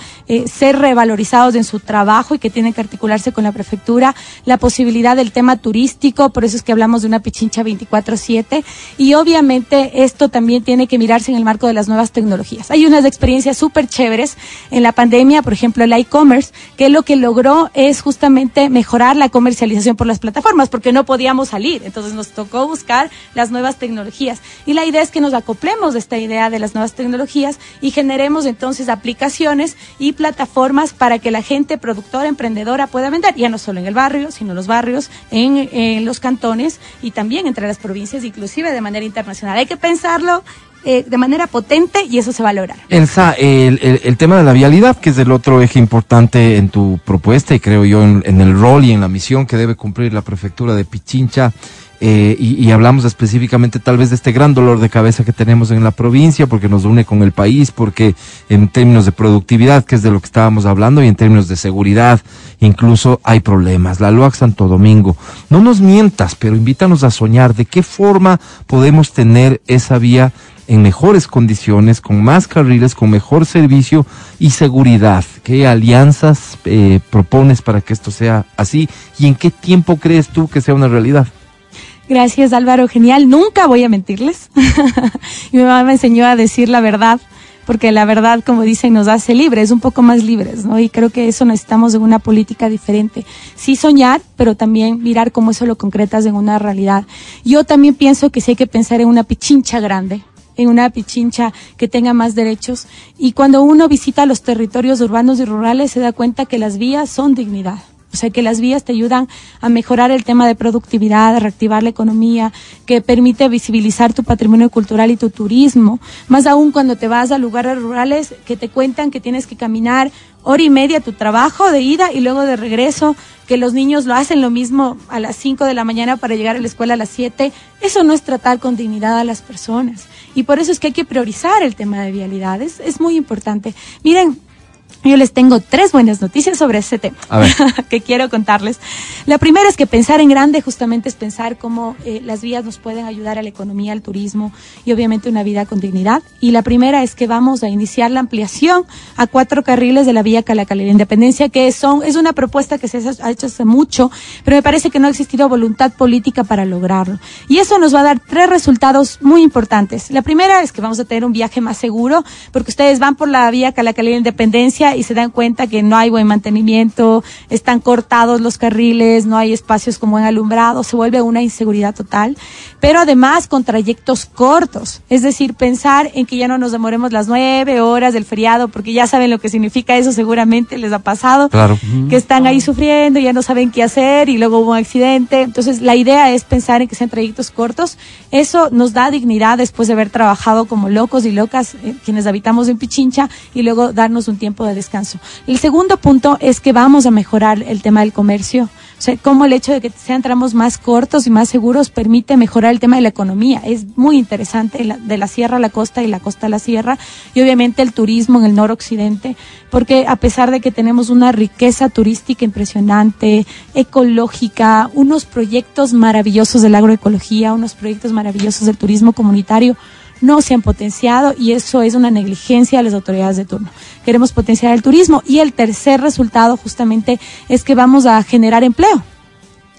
S6: ser revalorizados en su trabajo y que tienen que articularse con la prefectura, la posibilidad del tema turístico, por eso es que hablamos de una pichincha 24/7 y obviamente esto también tiene que mirarse en el marco de las nuevas tecnologías. Hay unas experiencias súper chéveres en la pandemia, por ejemplo el e-commerce, que lo que logró es justamente mejorar la comercialización por las plataformas, porque no podíamos salir, entonces nos tocó buscar las nuevas tecnologías y la idea es que nos acoplemos de esta idea de las nuevas tecnologías y generemos entonces aplicaciones y plataformas para que la gente productora, emprendedora pueda vender, ya no solo en el barrio, sino en los barrios, en, los cantones y también entre las provincias, inclusive de manera internacional. Hay que pensarlo eh, de manera potente y eso se va a.
S2: Elsa, el, el- tema de la vialidad, que es el otro eje importante en tu propuesta y creo yo en el rol y en la misión que debe cumplir la prefectura de Pichincha, eh, y, y hablamos específicamente tal vez de este gran dolor de cabeza que tenemos en la provincia, porque nos une con el país, porque en términos de productividad, que es de lo que estábamos hablando, y en términos de seguridad, incluso hay problemas. La LUAC Santo Domingo, no nos mientas, pero invítanos a soñar de qué forma podemos tener esa vía en mejores condiciones, con más carriles, con mejor servicio y seguridad. ¿Qué alianzas eh, propones para que esto sea así? ¿Y en qué tiempo crees tú que sea una realidad?
S6: Gracias Álvaro, genial. Nunca voy a mentirles. <laughs> Mi mamá me enseñó a decir la verdad, porque la verdad, como dicen, nos hace libres, un poco más libres, ¿no? Y creo que eso necesitamos en una política diferente. Sí soñar, pero también mirar cómo eso lo concretas en una realidad. Yo también pienso que sí hay que pensar en una pichincha grande, en una pichincha que tenga más derechos. Y cuando uno visita los territorios urbanos y rurales se da cuenta que las vías son dignidad. O sea, que las vías te ayudan a mejorar el tema de productividad, a reactivar la economía, que permite visibilizar tu patrimonio cultural y tu turismo. Más aún cuando te vas a lugares rurales que te cuentan que tienes que caminar hora y media tu trabajo de ida y luego de regreso, que los niños lo hacen lo mismo a las 5 de la mañana para llegar a la escuela a las 7. Eso no es tratar con dignidad a las personas. Y por eso es que hay que priorizar el tema de vialidades. Es muy importante. Miren, Yo les tengo tres buenas noticias sobre ese tema
S2: A ver. <laughs>
S6: que quiero contarles. La primera es que pensar en grande justamente es pensar cómo eh, las vías nos pueden ayudar a la economía, al turismo y obviamente una vida con dignidad. Y la primera es que vamos a iniciar la ampliación a cuatro carriles de la vía Calacalera Independencia, que son, es una propuesta que se ha hecho hace mucho, pero me parece que no ha existido voluntad política para lograrlo. Y eso nos va a dar tres resultados muy importantes. La primera es que vamos a tener un viaje más seguro, porque ustedes van por la vía Calacalera Independencia y se dan cuenta que no hay buen mantenimiento, están cortados los carriles, no hay espacios con buen alumbrado, se vuelve una inseguridad total, pero además con trayectos cortos, es decir, pensar en que ya no nos demoremos las nueve horas del feriado, porque ya saben lo que significa eso, seguramente les ha pasado,
S2: Claro.
S6: que están ahí sufriendo, ya no saben qué hacer y luego hubo un accidente. Entonces, la idea es pensar en que sean trayectos cortos. Eso nos da dignidad después de haber trabajado como locos y locas eh, quienes habitamos en Pichincha y luego darnos un tiempo de descanso. El segundo punto es que vamos a mejorar el tema del comercio. O sea, cómo el hecho de que sean tramos más cortos y más seguros permite mejorar el tema de la economía. Es muy interesante de la sierra a la costa y la costa a la sierra. Y obviamente el turismo en el noroccidente, porque a pesar de que tenemos una riqueza turística impresionante, ecológica, unos proyectos maravillosos de la agroecología, unos proyectos maravillosos del turismo comunitario, no se han potenciado y eso es una negligencia de las autoridades de turno. Queremos potenciar el turismo y el tercer resultado justamente es que vamos a generar empleo.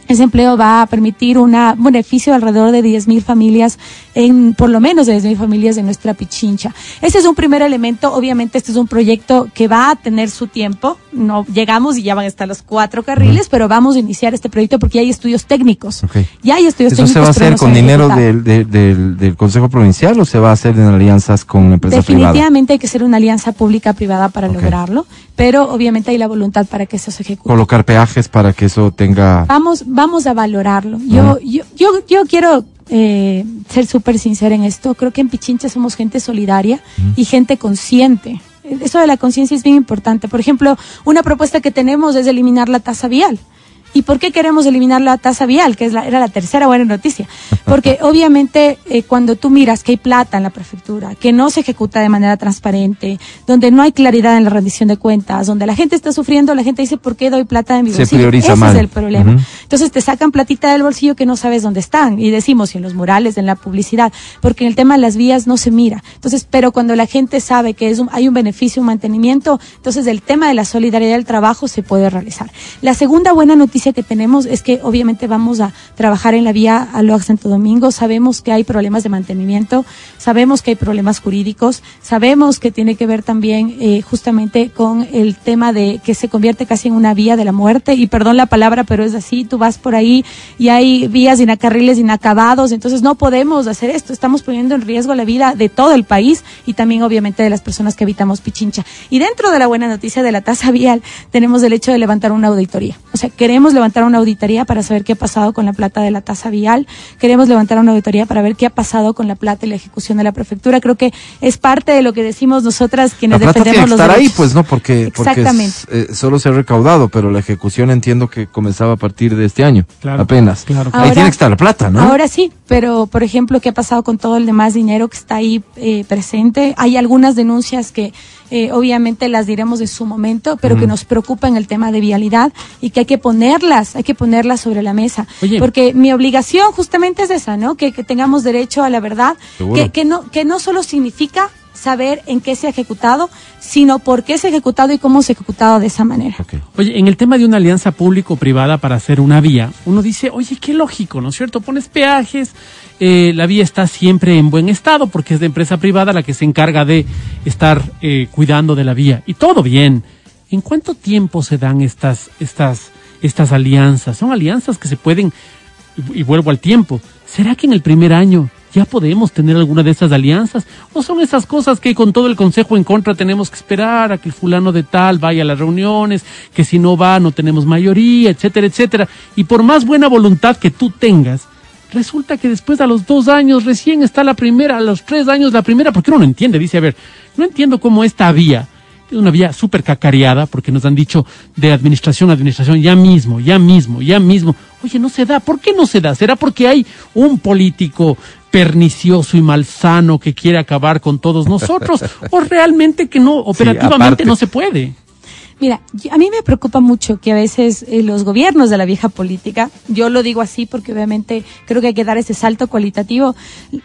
S6: Ese empleo va a permitir un beneficio de alrededor de 10.000 familias, en por lo menos de 10.000 familias de nuestra Pichincha. Ese es un primer elemento. Obviamente, este es un proyecto que va a tener su tiempo. No llegamos y ya van a estar los cuatro carriles, pero vamos a iniciar este proyecto porque ya hay estudios técnicos. Ya hay estudios
S2: ¿Eso
S6: técnicos.
S2: se va a hacer
S6: no
S2: con dinero del, del, del- del Consejo Provincial o se va a hacer en alianzas con empresas privadas?
S6: Definitivamente hay que ser una alianza pública-privada para lograrlo, pero obviamente hay la voluntad para que eso se ejecute.
S2: Colocar peajes para que eso tenga...
S6: Vamos, vamos a valorarlo. Yo, yo, yo, yo quiero eh, ser súper sincera en esto. Creo que en Pichincha somos gente solidaria y gente consciente. Eso de la conciencia es bien importante. Por ejemplo, una propuesta que tenemos es eliminar la tasa vial. ¿Y por qué queremos eliminar la tasa vial? Que es la- era la tercera buena noticia. Porque obviamente eh, cuando tú miras que hay plata en la prefectura, que no se ejecuta de manera transparente, donde no hay claridad en la rendición de cuentas, donde la gente está sufriendo, la gente dice, ¿por qué doy plata de mi
S2: Se
S6: bolsillo?
S2: prioriza
S6: Ese
S2: mal.
S6: es el problema.
S2: Ujú.
S6: Entonces te sacan platita del bolsillo que no sabes dónde están. Y decimos, y en los murales, en la publicidad, porque en el tema de las vías no se mira. Entonces, pero cuando la gente sabe que es un- hay un beneficio, un mantenimiento, entonces el tema de la solidaridad del trabajo se puede realizar. La segunda buena noticia que tenemos es que obviamente vamos a trabajar en la vía a Loax Santo Domingo. Sabemos que hay problemas de mantenimiento, sabemos que hay problemas jurídicos, sabemos que tiene que ver también eh, justamente con el tema de que se convierte casi en una vía de la muerte. Y perdón la palabra, pero es así. Tú vas por ahí y hay vías y carriles inacabados. Entonces no podemos hacer esto. Estamos poniendo en riesgo la vida de todo el país y también obviamente de las personas que habitamos Pichincha. Y dentro de la buena noticia de la tasa vial tenemos el hecho de levantar una auditoría. O sea, queremos levantar una auditoría para saber qué ha pasado con la plata de la tasa vial. Queremos levantar una auditoría para ver qué ha pasado con la plata y la ejecución de la prefectura. Creo que es parte de lo que decimos nosotras
S2: La
S6: quienes
S2: plata tiene
S6: defendemos
S2: que
S6: los
S2: estar ahí, pues, ¿no? Porque, porque es-
S6: Exactamente.
S2: eh, solo se ha recaudado, pero la ejecución entiendo que comenzaba a partir de este año,
S3: Claro,
S2: apenas.
S3: claro.
S2: Ahí
S6: Ahora-
S2: tiene que estar la plata, ¿no?
S6: Ahora sí, pero por ejemplo, ¿qué ha pasado con todo el demás dinero que está ahí eh, presente? Hay algunas denuncias que eh, obviamente las diremos en su momento, pero que nos preocupan el tema de vialidad y que hay que ponerlas, hay que ponerlas sobre la mesa.
S3: Oye.
S6: Porque mi obligación justamente es esa, ¿no? Que, que tengamos derecho a la verdad, que, que, no, que no solo significa saber en qué se ha ejecutado, sino por qué se ha ejecutado y cómo se ha ejecutado de esa manera.
S3: Oye, en el tema de una alianza público-privada para hacer una vía, uno dice, oye, qué lógico, ¿no es cierto? Pones peajes, eh, la vía está siempre en buen estado porque es de empresa privada la que se encarga de estar eh, cuidando de la vía. Y todo bien. ¿En cuánto tiempo se dan estas, estas, estas alianzas? Son alianzas que se pueden, y vuelvo al tiempo, ¿será que en el primer año ya podemos tener alguna de esas alianzas? ¿O son esas cosas que con todo el consejo en contra tenemos que esperar a que el fulano de tal vaya a las reuniones, que si no va no tenemos mayoría, etcétera, etcétera? Y por más buena voluntad que tú tengas, resulta que después a los dos años recién está la primera, a los tres años la primera, porque uno no entiende, dice, a ver, no entiendo cómo esta vía, una vía súper cacareada, porque nos han dicho de administración a administración, ya mismo, ya mismo, ya mismo. Oye, no se da. ¿Por qué no se da? ¿Será porque hay un político pernicioso y malsano que quiere acabar con todos nosotros? <laughs> ¿O realmente que no, operativamente
S2: aparte.
S3: no se puede?
S6: Mira, a mí me preocupa mucho que a veces eh, los gobiernos de la vieja política, yo lo digo así porque obviamente creo que hay que dar ese salto cualitativo,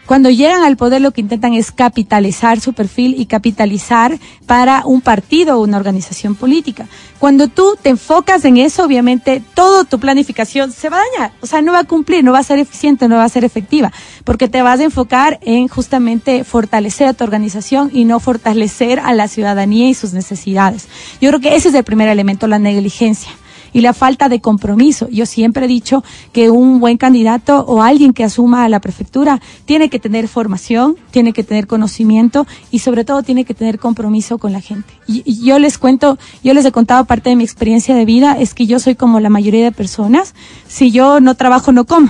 S6: cuando llegan al poder lo que intentan es capitalizar su perfil y capitalizar para un partido o una organización política. Cuando tú te enfocas en eso, obviamente toda tu planificación se va a dañar, o sea, no va a cumplir, no va a ser eficiente, no va a ser efectiva, porque te vas a enfocar en justamente fortalecer a tu organización y no fortalecer a la ciudadanía y sus necesidades. Yo creo que ese es el primer elemento, la negligencia y la falta de compromiso. Yo siempre he dicho que un buen candidato o alguien que asuma a la prefectura tiene que tener formación, tiene que tener conocimiento y sobre todo tiene que tener compromiso con la gente. Y, y yo les cuento, yo les he contado parte de mi experiencia de vida, es que yo soy como la mayoría de personas, si yo no trabajo no como.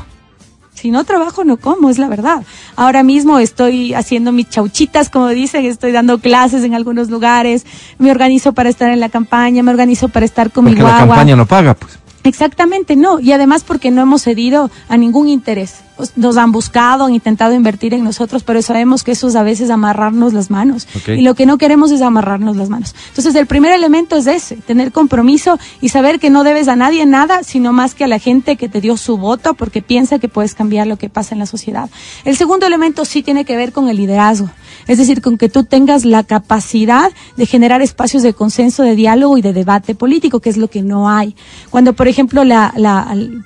S6: Si no trabajo, no como, es la verdad. Ahora mismo estoy haciendo mis chauchitas, como dicen, estoy dando clases en algunos lugares, me organizo para estar en la campaña, me organizo para estar con
S2: Porque
S6: mi
S2: la
S6: guagua.
S2: campaña no paga, pues.
S6: Exactamente, no. Y además porque no hemos cedido a ningún interés. Os- Nos han buscado, han intentado invertir en nosotros, pero sabemos que eso es a veces amarrarnos las manos. Y lo que no queremos es amarrarnos las manos. Entonces, el primer elemento es ese, tener compromiso y saber que no debes a nadie nada, sino más que a la gente que te dio su voto porque piensa que puedes cambiar lo que pasa en la sociedad. El segundo elemento sí tiene que ver con el liderazgo. Es decir, con que tú tengas la capacidad de generar espacios de consenso, de diálogo y de debate político, que es lo que no hay. Cuando, por ejemplo, la,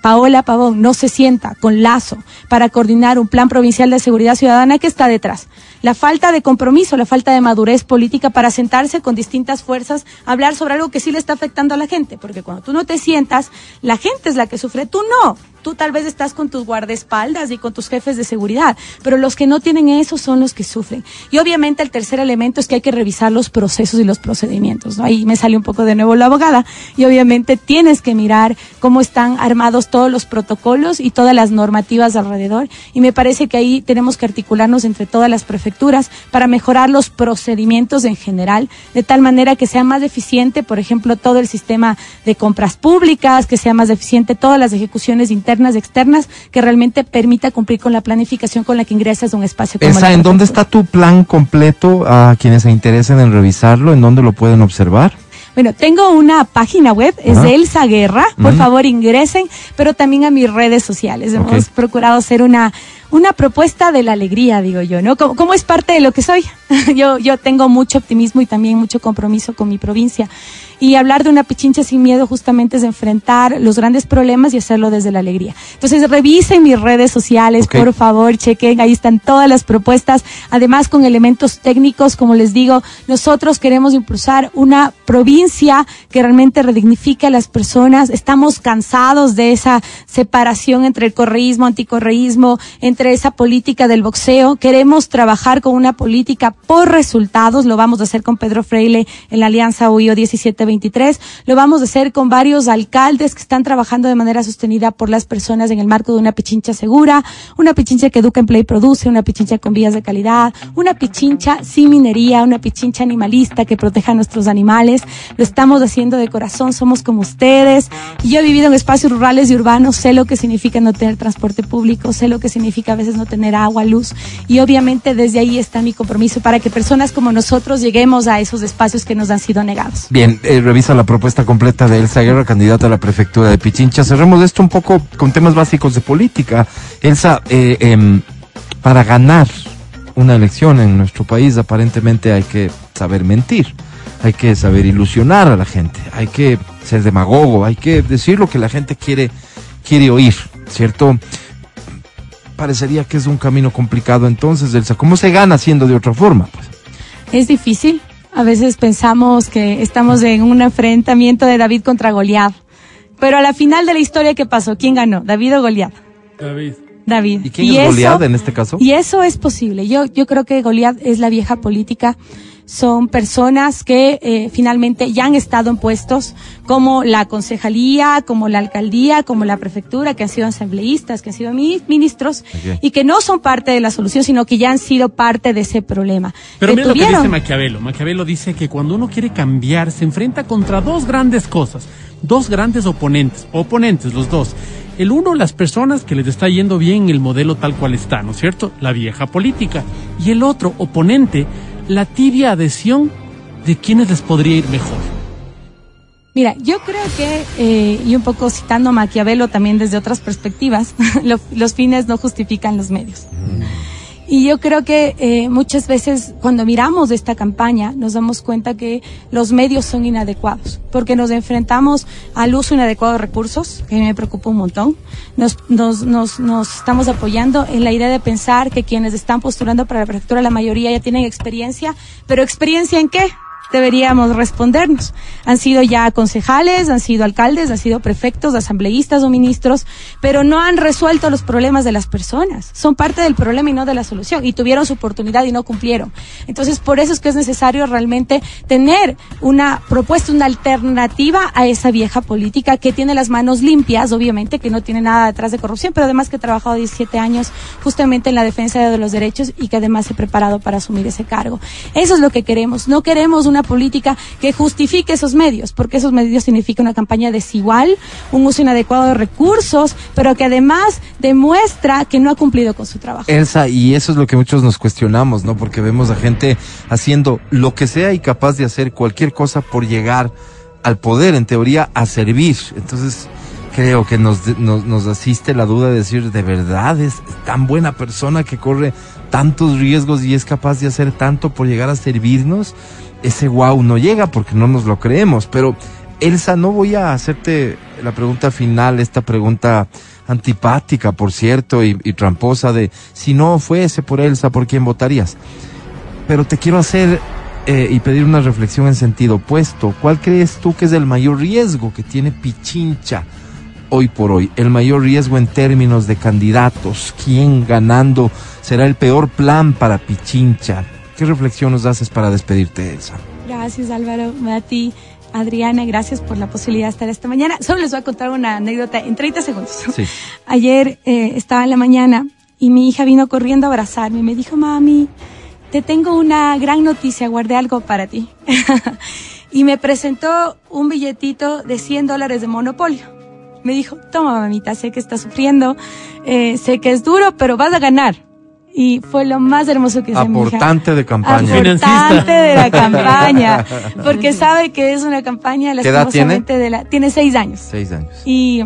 S6: Paola Pavón no se sienta con Lazo para coordinar un plan provincial de seguridad ciudadana, ¿qué está detrás? La falta de compromiso, la falta de madurez política para sentarse con distintas fuerzas a hablar sobre algo que sí le está afectando a la gente. Porque cuando tú no te sientas, la gente es la que sufre, tú no. Tú tal vez estás con tus guardaespaldas y con tus jefes de seguridad, pero los que no tienen eso son los que sufren. Y obviamente el tercer elemento es que hay que revisar los procesos y los procedimientos. Ahí me sale un poco de nuevo la abogada. Y obviamente tienes que mirar cómo están armados todos los protocolos y todas las normativas alrededor. Y me parece que ahí tenemos que articularnos entre todas las prefecturas para mejorar los procedimientos en general, de tal manera que sea más eficiente, por ejemplo, todo el sistema de compras públicas, que sea más eficiente todas las ejecuciones internas y externas, que realmente permita cumplir con la planificación con la que ingresas a un espacio como
S2: Esa, ¿en dónde está tu plan completo a quienes se interesen en revisarlo? ¿En dónde lo pueden observar?
S6: Bueno, tengo una página web, es
S2: Ajá.
S6: de Elsa Guerra, por favor ingresen, pero también a mis redes sociales. Hemos procurado hacer una, una propuesta de la alegría, digo yo, ¿no? Como, como es parte de lo que soy. <laughs> yo, yo tengo mucho optimismo y también mucho compromiso con mi provincia. Y hablar de una pichincha sin miedo justamente es enfrentar los grandes problemas y hacerlo desde la alegría. Entonces revisen mis redes sociales, por favor, chequen, ahí están todas las propuestas, además con elementos técnicos, como les digo, nosotros queremos impulsar una provincia que realmente redignifique a las personas, estamos cansados de esa separación entre el correísmo, anticorreísmo, entre esa política del boxeo, queremos trabajar con una política por resultados, lo vamos a hacer con Pedro Freile en la Alianza OIO 1723, lo vamos a hacer con varios alcaldes que están trabajando de manera sostenida por las personas en el marco de una pichincha segura, una pichincha que educa, emplea y produce, una pichincha con vías de calidad, una pichincha sin minería, una pichincha animalista que proteja a nuestros animales. Lo estamos haciendo de corazón, somos como ustedes. Y yo he vivido en espacios rurales y urbanos, sé lo que significa no tener transporte público, sé lo que significa a veces no tener agua, luz. Y obviamente desde ahí está mi compromiso para que personas como nosotros lleguemos a esos espacios que nos han sido negados.
S2: Bien, eh, revisa la propuesta completa de Elsa Guerra, candidata a la prefectura de Pichincha. Cerremos esto un poco con temas básicos de política. Elsa, eh, em, para ganar una elección en nuestro país aparentemente hay que saber mentir, hay que saber ilusionar a la gente, hay que ser demagogo, hay que decir lo que la gente quiere, quiere oír, ¿cierto? Parecería que es un camino complicado entonces, Elsa. ¿Cómo se gana siendo de otra forma? Pues?
S6: Es difícil. A veces pensamos que estamos en un enfrentamiento de David contra Goliat. Pero a la final de la historia, ¿qué pasó? ¿Quién ganó? ¿David o Goliat?
S3: David.
S6: David.
S2: ¿Y quién es Goliat en este caso?
S6: Y eso es posible. Yo, yo creo que Goliat es la vieja política. Son personas que eh, finalmente ya han estado en puestos como la concejalía, como la alcaldía, como la prefectura, que han sido asambleístas, que han sido mi- ministros y que no son parte de la solución, sino que ya han sido parte de ese problema.
S3: Pero mira lo que dice Maquiavelo. Maquiavelo dice que cuando uno quiere cambiar, se enfrenta contra dos grandes cosas, dos grandes oponentes, oponentes los dos. El uno, las personas que les está yendo bien el modelo tal cual está, ¿no es cierto? La vieja política. Y el otro, oponente, la tibia adhesión de quienes les podría ir mejor.
S6: Mira, yo creo que, eh, y un poco citando a Maquiavelo también desde otras perspectivas, <laughs> lo- los fines no justifican los medios. Y yo creo que eh, muchas veces cuando miramos esta campaña nos damos cuenta que los medios son inadecuados, porque nos enfrentamos al uso inadecuado de recursos, que me preocupa un montón. Nos, nos, nos, nos estamos apoyando en la idea de pensar que quienes están postulando para la prefectura, la mayoría ya tienen experiencia, pero ¿experiencia en qué? Deberíamos respondernos. Han sido ya concejales, han sido alcaldes, han sido prefectos, asambleístas o ministros, pero no han resuelto los problemas de las personas. Son parte del problema y no de la solución. Y tuvieron su oportunidad y no cumplieron. Entonces, por eso es que es necesario realmente tener una propuesta, una alternativa a esa vieja política que tiene las manos limpias, obviamente, que no tiene nada detrás de corrupción, pero además que ha trabajado 17 años justamente en la defensa de los derechos y que además se ha preparado para asumir ese cargo. Eso es lo que queremos. No queremos una política que justifique esos medios, porque esos medios significan una campaña desigual, un uso inadecuado de recursos, pero que además demuestra que no ha cumplido con su trabajo.
S2: Elsa, y eso es lo que muchos nos cuestionamos, ¿no? Porque vemos a gente haciendo lo que sea y capaz de hacer cualquier cosa por llegar al poder, en teoría, a servir. Entonces, creo que nos, nos, nos asiste la duda de decir, ¿de verdad es tan buena persona que corre tantos riesgos y es capaz de hacer tanto por llegar a servirnos? Ese wow no llega porque no nos lo creemos, pero Elsa, no voy a hacerte la pregunta final, esta pregunta antipática, por cierto, y, tramposa de si no fuese por Elsa, ¿por quién votarías? Pero te quiero hacer eh, y pedir una reflexión en sentido opuesto. ¿Cuál crees tú que es el mayor riesgo que tiene Pichincha hoy por hoy? El mayor riesgo en términos de candidatos. ¿Quién ganando será el peor plan para Pichincha? ¿Qué reflexión nos haces para despedirte, Elsa?
S6: Gracias Álvaro, Mati, Adriana, gracias por la posibilidad de estar esta mañana. Solo les voy a contar una anécdota en 30 segundos.
S2: Sí. <laughs>
S6: Ayer eh, estaba en la mañana y mi hija vino corriendo a abrazarme y me dijo, mami, te tengo una gran noticia, guardé algo para ti. <laughs> y me presentó un billetito de 100 dólares de monopolio. Me dijo, toma mamita, sé que estás sufriendo, eh, sé que es duro, pero vas a ganar. Y fue lo más hermoso que hice.
S2: Aportante de campaña.
S6: Aportante de la campaña. <laughs> Porque sabe que es una campaña
S2: ¿Qué edad tiene?
S6: lastimosamente de la, tiene seis años.
S2: Seis años.
S6: Y,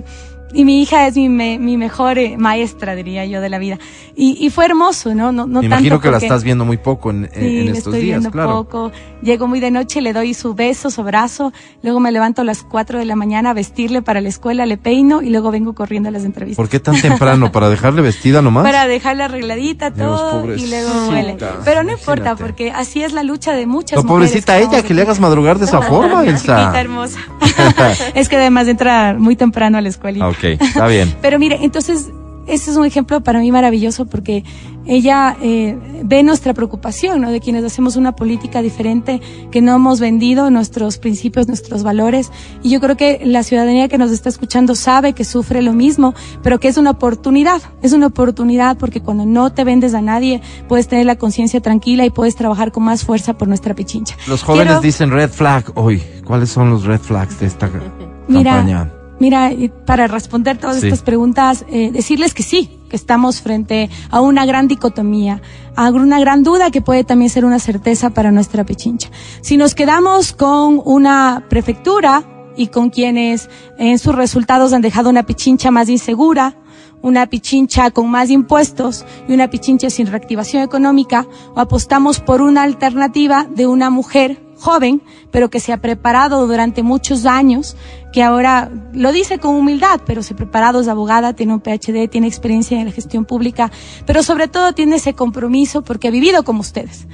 S6: y mi hija es mi, me- mi mejor eh, maestra, diría yo, de la vida. Y, y fue hermoso, ¿no? No, no
S2: Me
S6: tanto
S2: imagino que la estás viendo muy poco en,
S6: Sí,
S2: en estos
S6: estoy
S2: días,
S6: viendo
S2: claro.
S6: poco. Llego muy de noche, le doy su beso, su abrazo. Luego me levanto a las 4 de la mañana a vestirle para la escuela, le peino y luego vengo corriendo a las entrevistas.
S2: ¿Por qué tan temprano? ¿Para dejarle vestida nomás? <laughs>
S6: Para dejarla arregladita
S2: Dios,
S6: todo y luego huele. Pero no importa,
S2: Imagínate.
S6: porque así es la lucha de muchas
S2: No,
S6: mujeres.
S2: pobrecita ella, que le hagas madrugar de esa <laughs> forma, Elsa.
S6: hermosa. <laughs> es que además entra muy temprano a la escuela.
S2: Ok, está bien. <laughs>
S6: Pero mire, entonces, ese es un ejemplo para mí maravilloso porque ella eh, ve nuestra preocupación, ¿no? De quienes hacemos una política diferente, que no hemos vendido nuestros principios, nuestros valores. Y yo creo que la ciudadanía que nos está escuchando sabe que sufre lo mismo, pero que es una oportunidad. Es una oportunidad porque cuando no te vendes a nadie, puedes tener la conciencia tranquila y puedes trabajar con más fuerza por nuestra pichincha.
S2: Los jóvenes
S6: Quiero-
S2: dicen red flag hoy. ¿Cuáles son los red flags de esta
S6: Mira,
S2: campaña?
S6: Mira, para responder todas
S2: Sí.
S6: estas preguntas, eh, decirles que sí, que estamos frente a una gran dicotomía, a una gran duda que puede también ser una certeza para nuestra Pichincha. Si nos quedamos con una prefectura y con quienes en sus resultados han dejado una Pichincha más insegura, una pichincha con más impuestos y una pichincha sin reactivación económica, o apostamos por una alternativa de una mujer joven, pero que se ha preparado durante muchos años, que ahora lo dice con humildad, pero se ha preparado, es abogada, tiene un PhD, tiene experiencia en la gestión pública, pero sobre todo tiene ese compromiso porque ha vivido como ustedes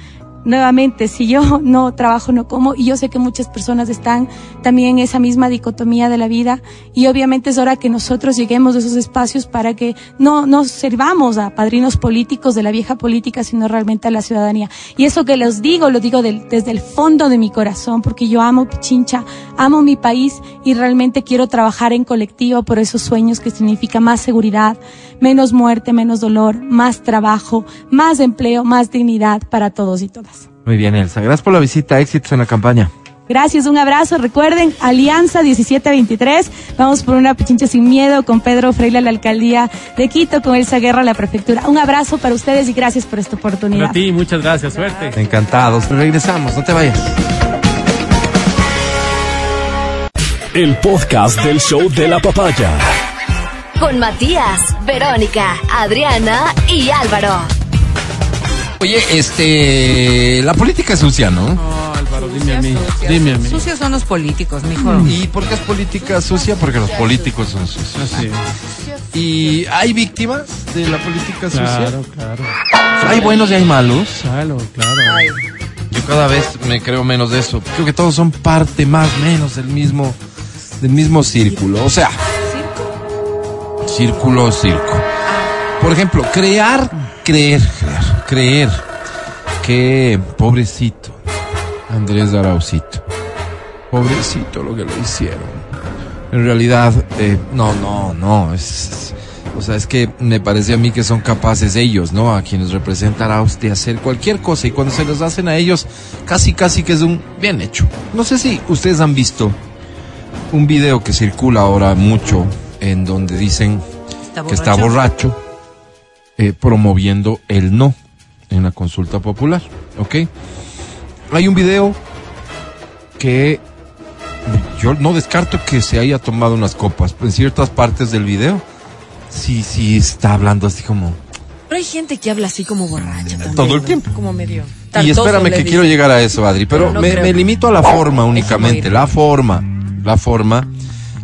S6: nuevamente, si yo <laughs> no trabajo, no como, y yo sé que muchas personas están también en esa misma dicotomía de la vida, y obviamente es hora que nosotros lleguemos a esos espacios para que no nos servamos a padrinos políticos de la vieja política, sino realmente a la ciudadanía. Y eso que les digo, lo digo desde el fondo de mi corazón, porque yo amo Pichincha, amo mi país y realmente quiero trabajar en colectivo por esos sueños que significa más seguridad, menos muerte, menos dolor, más trabajo, más empleo, más dignidad para todos y todas.
S2: Muy bien, Elsa. Gracias por la visita. Éxitos en la campaña.
S6: Gracias, un abrazo. Recuerden, Alianza 1723. Vamos por una pichincha sin miedo con Pedro Freire a la alcaldía de Quito, con Elsa Guerra a la prefectura. Un abrazo para ustedes y gracias por esta oportunidad.
S3: Para ti, muchas gracias, suerte.
S2: Encantados. Regresamos. No te vayas.
S1: el podcast del show de la papaya.
S5: Con Matías, Verónica, Adriana y Álvaro.
S2: Oye, este, la política es sucia, ¿no?
S3: No, Álvaro, dime a mí. Dime a mí.
S4: Sucios son los políticos, mijo.
S2: ¿Y por qué es política sucia? Porque los políticos son sucios.
S3: Sí,
S2: ¿Y hay víctimas de la política sucia?
S3: claro, claro.
S2: Hay buenos y hay malos.
S3: Claro, claro.
S2: Yo cada vez me creo menos de eso. Creo que todos son parte más menos del mismo del mismo círculo. O sea, círculo, circo. Por ejemplo, crear, creer, creer, creer que pobrecito Andrés Araucito, pobrecito lo que le hicieron. En realidad, eh, no, no, no, o sea, es que me parece a mí que son capaces ellos, ¿no? A quienes representa Arauz de hacer cualquier cosa y cuando se los hacen a ellos, casi, casi que es un bien hecho. No sé si ustedes han visto un video que circula ahora mucho en donde dicen que está borracho eh, promoviendo el no en la consulta popular, ¿ok? Hay un video que yo no descarto que se haya tomado unas copas, en ciertas partes del video sí, sí está hablando así como...
S4: Pero hay gente que habla así como borracha. también,
S2: Todo el tiempo.
S4: Como medio.
S2: Y espérame que quiero llegar a eso, Adri, pero
S4: No
S2: me, me limito a la forma únicamente, la forma, la forma.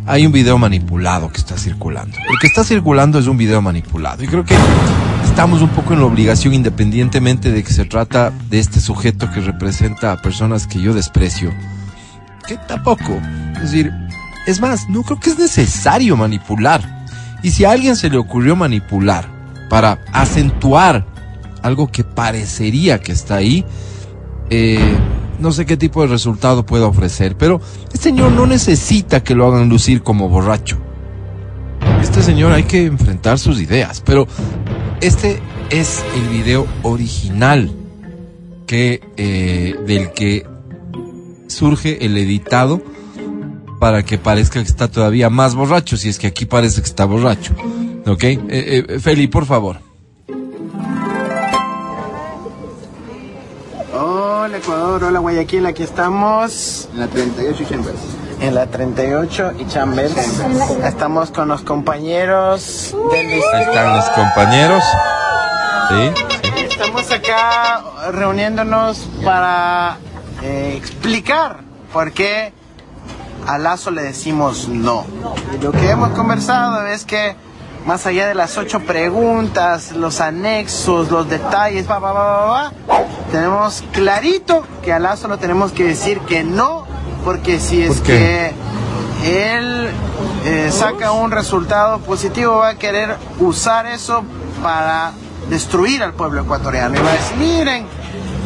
S2: Hay un video manipulado que está circulando. El que está circulando es un video manipulado. Y creo que estamos un poco en la obligación, independientemente de que se trata de este sujeto que representa a personas que yo desprecio, que tampoco. Es decir, es más, no creo que es necesario manipular. Y si a alguien se le ocurrió manipular para acentuar algo que parecería que está ahí, eh, no sé qué tipo de resultado pueda ofrecer, pero este señor no necesita que lo hagan lucir como borracho. Este señor hay que enfrentar sus ideas, pero este es el video original que eh, del que surge el editado para que parezca que está todavía más borracho, si es que aquí parece que está borracho. ¿Ok? Eh, eh, Feli, por favor.
S7: Hola Ecuador, hola Guayaquil, aquí estamos
S8: En la 38 y Chambers.
S7: en la 38 y Chambers. Estamos con los compañeros del
S2: Ahí
S7: distrito.
S2: están los compañeros. Sí, sí.
S7: Estamos acá reuniéndonos para eh, explicar por qué a Lazo le decimos no. Y lo que hemos conversado es que más allá de las ocho preguntas, los anexos, los detalles, va, va, va, va, va, tenemos clarito que a Lazo lo tenemos que decir que no, porque si es que él eh, saca un resultado positivo, va a querer usar eso para destruir al pueblo ecuatoriano. Y va a decir, miren,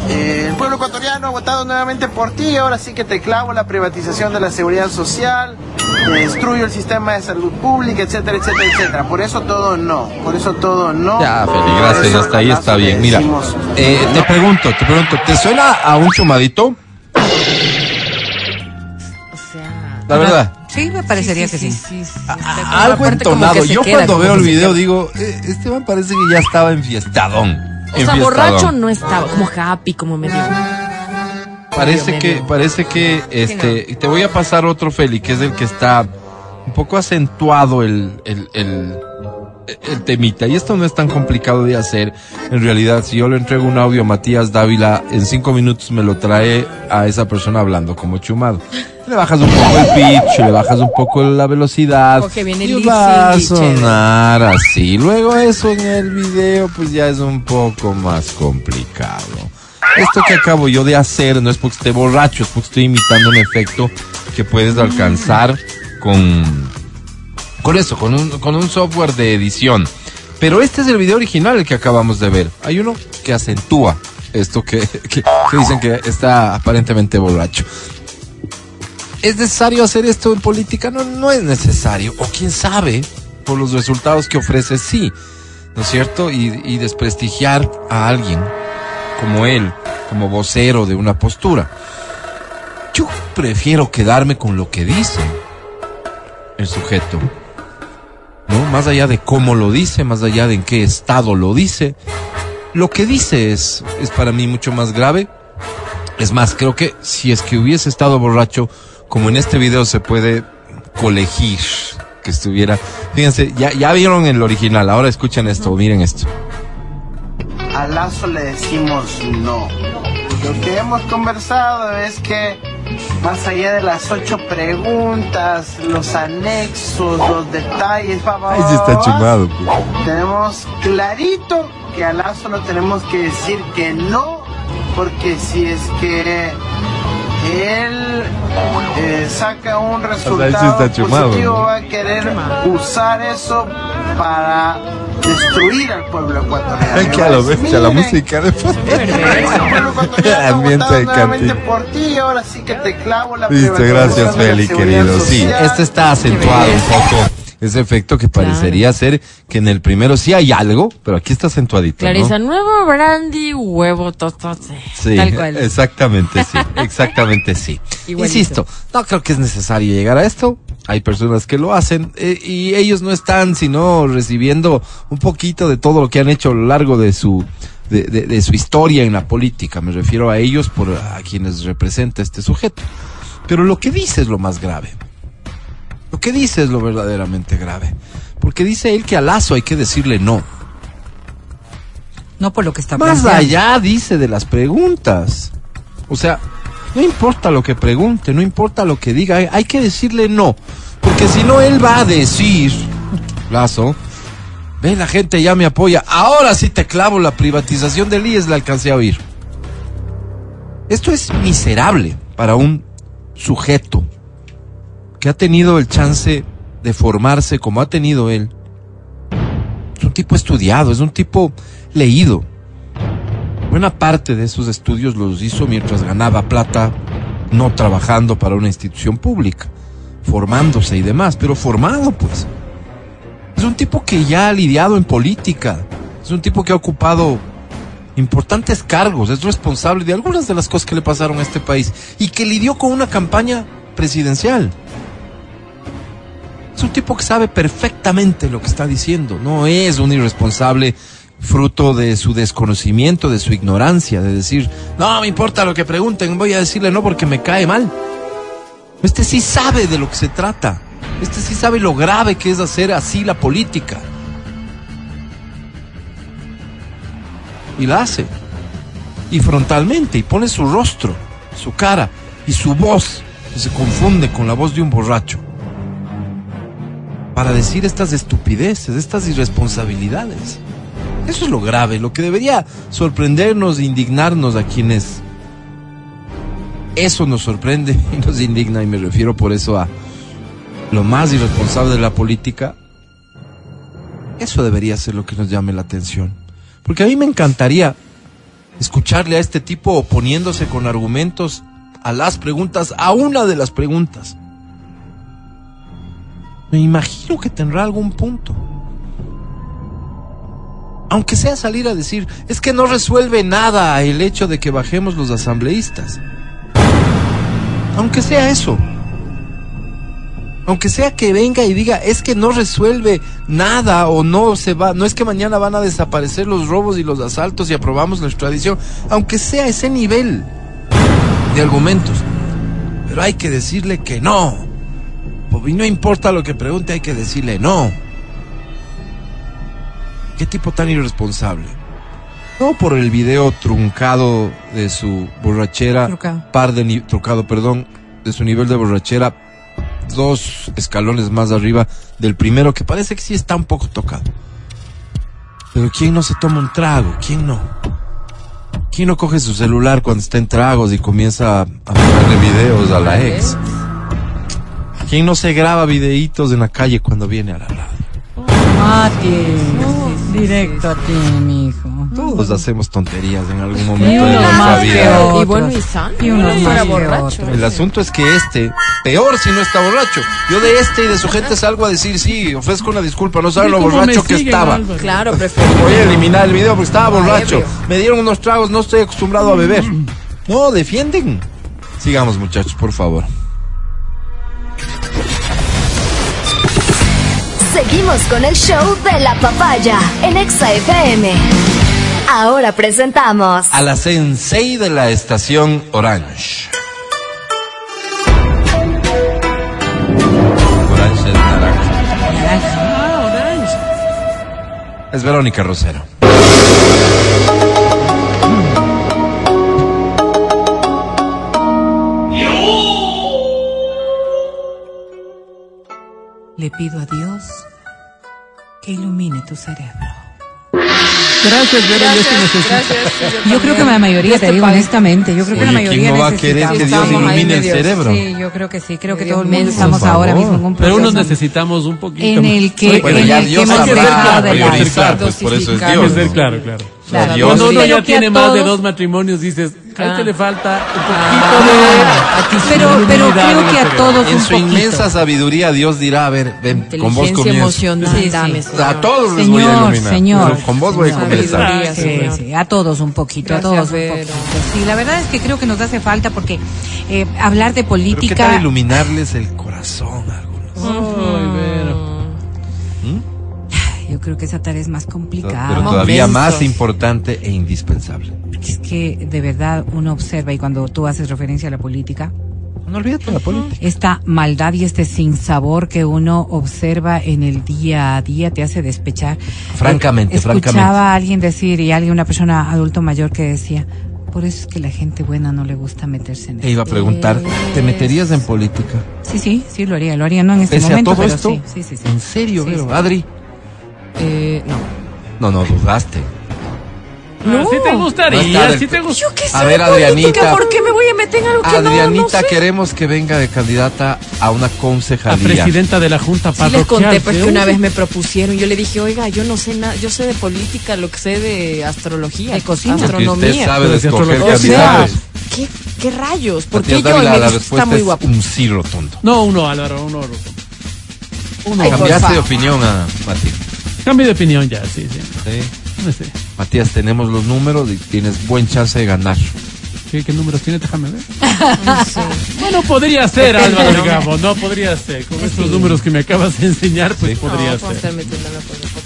S7: eh, el pueblo ecuatoriano ha votado nuevamente por ti, ahora sí que te clavo la privatización de la seguridad social, destruyo el sistema de salud pública, etcétera, etcétera, etcétera. Por eso todo no, por eso todo no.
S2: Ya, Feli, gracias, hasta ahí está bien. Mira,
S7: decimos
S2: eh,
S7: no.
S2: te pregunto, te pregunto, ¿te suena a un chumadito?
S4: O sea.
S2: La verdad.
S4: Sí, me parecería que sí.
S2: A- algo entonado. Yo cuando veo el video digo, eh, este man parece que ya estaba enfiestadón.
S4: O sea, borracho no estaba, como happy, como medio.
S2: Parece
S4: medio,
S2: que,
S4: medio.
S2: parece que, este, te voy a pasar otro Feli, que es el que está un poco acentuado el, el, el, el temita. Y esto no es tan complicado de hacer. En realidad, si yo le entrego un audio a Matías Dávila, en cinco minutos me lo trae a esa persona hablando como chumado. Le bajas un poco el pitch, le bajas un poco la velocidad.
S4: Como que viene
S2: y va a sonar así. Luego eso en el video, pues ya es un poco más complicado. Esto que acabo yo de hacer no es porque esté borracho, es porque estoy imitando un efecto que puedes alcanzar con, con eso, con un, con un software de edición. Pero este es el video original el que acabamos de ver. Hay uno que acentúa esto que, que, que dicen que está aparentemente borracho. ¿Es necesario hacer esto en política? No, no es necesario. O quién sabe, por los resultados que ofrece, sí. ¿No es cierto? Y, desprestigiar a alguien como él, como vocero de una postura. Yo prefiero quedarme con lo que dice el sujeto. ¿No? Más allá de cómo lo dice, más allá de en qué estado lo dice. Lo que dice es, es para mí mucho más grave. Es más, creo que si es que hubiese estado borracho, como en este video se puede colegir que estuviera. Fíjense, ya, ya vieron el original, ahora escuchen esto, miren esto.
S7: A Lazo le decimos no. Lo que hemos conversado es que más allá de las ocho preguntas, los anexos, los detalles, va, va,
S2: Ahí
S7: va,
S2: está chumado. pues.
S7: tenemos clarito que a Lazo no tenemos que decir que no, porque si es que él eh, saca un resultado
S2: está chumado,
S7: positivo,
S2: ¿no?
S7: va a querer usar eso para destruir al pueblo ecuatoriano.
S2: Ay, que a lo bestia, la música de <laughs> <laughs> Ambiente de cantina.
S7: por ti, ahora sí que te clavo la
S2: Listo, gracias Feli, querido. Sí, este está acentuado un poco. Ese efecto que parecería ser que en el primero sí hay algo, pero aquí está acentuadito. ¿no?
S4: Clarisa, nuevo brandy, huevo totote.
S2: Sí,
S4: Tal cual. <laughs>
S2: exactamente sí, <laughs> exactamente sí.
S4: Igualito.
S2: Insisto, no creo que es necesario llegar a esto. Hay personas que lo hacen eh, y ellos no están sino recibiendo un poquito de todo lo que han hecho a lo largo de su de, de- de su historia en la política. Me refiero a ellos por a quienes representa este sujeto. Pero lo que dice es lo más grave. Lo que dice es lo verdaderamente grave. Porque dice él que a Lazo hay que decirle no.
S8: No por lo que está
S2: Más
S8: planteando.
S2: allá, dice, de las preguntas. O sea, no importa lo que pregunte, no importa lo que diga, hay, hay que decirle no. Porque si no, él va a decir, Lazo, ve, la gente ya me apoya, ahora sí te clavo la privatización del IES, la alcancé a oír. Esto es miserable para un sujeto que ha tenido el chance de formarse como ha tenido él. Es un tipo estudiado, es un tipo leído. Buena parte de esos estudios los hizo mientras ganaba plata, no trabajando para una institución pública, formándose y demás, pero formado pues. Es un tipo que ya ha lidiado en política, es un tipo que ha ocupado importantes cargos, es responsable de algunas de las cosas que le pasaron a este país y que lidió con una campaña presidencial. Un tipo que sabe perfectamente lo que está diciendo. No es un irresponsable fruto de su desconocimiento, de su ignorancia, de decir, no me importa lo que pregunten, voy a decirle no porque me cae mal. Este sí sabe de lo que se trata. Este sí sabe lo grave que es hacer así la política. Y la hace. Y frontalmente, y pone su rostro, su cara y su voz, que se confunde con la voz de un borracho para decir estas estupideces, estas irresponsabilidades. Eso es lo grave, lo que debería sorprendernos, indignarnos a quienes eso nos sorprende <laughs> y nos indigna, y me refiero por eso a lo más irresponsable de la política. Eso debería ser lo que nos llame la atención. Porque a mí me encantaría escucharle a este tipo oponiéndose con argumentos a las preguntas, a una de las preguntas. Me imagino que tendrá algún punto. Aunque sea salir a decir, es que no resuelve nada el hecho de que bajemos los asambleístas. Aunque sea eso. Aunque sea que venga y diga, es que no resuelve nada o no se va, no es que mañana van a desaparecer los robos y los asaltos y aprobamos la extradición. Aunque sea ese nivel de argumentos. Pero hay que decirle que no. Y no importa lo que pregunte, hay que decirle no. ¿Qué tipo tan irresponsable? No por el video truncado de su borrachera,
S8: Trucado.
S2: par de ni- trucado, perdón, de su nivel de borrachera, dos escalones más arriba del primero, que parece que sí está un poco tocado. Pero ¿quién no se toma un trago? ¿Quién no? ¿Quién no coge su celular cuando está en tragos y comienza a mandarle videos a la ex? ¿Quién no se graba videitos en la calle cuando viene a la radio?
S8: Mati, directo a ti, mijo.
S2: Todos hacemos tonterías en algún momento de
S8: uno
S2: nuestra vida.
S4: Y bueno, y sano.
S8: Y uno
S4: Bueno,
S8: más
S4: borracho.
S8: otro.
S2: El asunto es que este, peor si no está borracho. Yo de este y de su gente salgo a decir, sí, ofrezco una disculpa, no saben lo
S3: ¿Cómo me
S2: borracho que estaba.
S3: Álvaro?
S4: Claro, preferí.
S2: Voy a eliminar el video porque estaba borracho. Me dieron unos tragos, no estoy acostumbrado a beber. No, defienden. Sigamos muchachos, por favor.
S5: Seguimos con el show de la papaya en Exa FM. Ahora presentamos
S2: a la sensei de la estación Orange. Orange es naranja. Naranja. Ah, orange. Es Verónica Rosero.
S8: Le pido a Dios que ilumine tu cerebro.
S3: Gracias, Vero, yo sí necesito.
S8: Yo creo que la mayoría, te digo honestamente, yo creo que la
S2: Oye,
S8: mayoría
S2: ¿quién no va a querer que Dios ilumine el cerebro?
S8: Sí, yo creo que sí, creo que
S4: Medio
S8: todo el mundo estamos
S2: Por
S8: ahora
S2: favor.
S8: mismo en un
S3: Pero
S8: proceso
S3: unos necesitamos un poquito
S8: en el que,
S2: Bueno,
S8: en
S2: ya
S8: el que
S2: Dios
S8: hemos
S2: sabrá
S8: de lado.
S2: priorizar, pues por eso es
S3: que
S2: Dios.
S3: ser
S2: ¿no?
S3: claro, claro.
S8: Claro.
S2: Dios
S3: Cuando uno
S4: Pero
S3: ya
S4: a
S3: tiene más de
S4: todos-
S3: dos matrimonios, dices, a este
S4: Ah.
S3: le falta un
S8: Ah,
S3: poquito de...
S8: Pero, pero
S3: iluminidad
S8: creo que a todos
S2: En
S8: un
S2: su
S8: poquito.
S2: inmensa sabiduría, Dios dirá, a ver, ven, con vos comienzo.
S4: emocional,
S8: Sí, sí.
S2: a
S4: señor.
S2: todos les voy a
S8: Señor,
S2: iluminar.
S8: señor.
S2: Pero con vos voy a
S8: Señor.
S2: comenzar.
S8: Sí,
S4: señor.
S8: sí, a todos un poquito, a
S4: Gracias,
S8: todos un poquito. Sí, la verdad es que creo que nos hace falta porque eh, hablar de
S2: Pero qué tal
S8: política...
S2: iluminarles el corazón a algunos.
S3: Ay, Vero.
S8: Yo creo que esa tarea es más
S2: Pero
S8: complicada.
S2: todavía
S4: Momentos.
S2: más importante e indispensable.
S8: Es que de verdad uno observa y cuando tú haces referencia a la política,
S2: No olvídate la política.
S8: esta maldad y este sinsabor que uno observa en el día a día te hace despechar.
S2: Francamente,
S8: Eh, Escuchaba
S2: francamente.
S8: a alguien decir y alguien, una persona adulto mayor que decía, por eso es que la gente buena no le gusta meterse en
S2: Te
S8: eso.
S2: iba a preguntar, ¿te meterías en política?
S8: Sí, sí, sí lo haría, lo haría no en este
S2: Pese a
S8: momento,
S2: todo
S8: pero
S2: esto,
S8: sí, sí, sí, sí.
S2: ¿En serio,
S8: sí.
S2: Adri.
S4: Eh, no.
S2: No, no, dudaste.
S3: Ah, sí te
S2: No
S3: gustaría, sí te gustaría.
S4: Yo qué sé
S2: A ver, Adrianita.
S4: ¿por qué me voy a meter en algo que no, no
S2: Adrianita,
S4: sé?
S2: queremos que venga de candidata a una concejalía.
S3: presidenta de la Junta
S4: Sí les
S3: Parroquial.
S4: conté pues que una vez me propusieron, yo le dije, oiga, yo no sé nada, yo sé de política, lo que sé de astrología,
S8: De cocina.
S4: Astronomía.
S2: usted sabe de
S3: Pero si
S2: escoger
S3: astrología-
S4: o sea,
S2: candidatos.
S4: ¿qué, qué rayos? ¿Por qué yo?
S2: La
S4: está muy guapo.
S2: un sí rotundo.
S3: No, uno, Álvaro, uno. Uno.
S4: Ay,
S2: Cambiaste de opinión, a Matías.
S3: Cambio de opinión ya, sí, sí.
S2: Sí.
S3: No sé.
S2: Matías, tenemos los números y tienes buen chance de ganar.
S3: ¿Qué, qué números tiene? Déjame ver. <laughs> Bueno, podría ser, Álvaro, digamos, no podría ser. Con estos números que me acabas de enseñar, pues
S2: Sí.
S3: podría
S4: no,
S3: ser.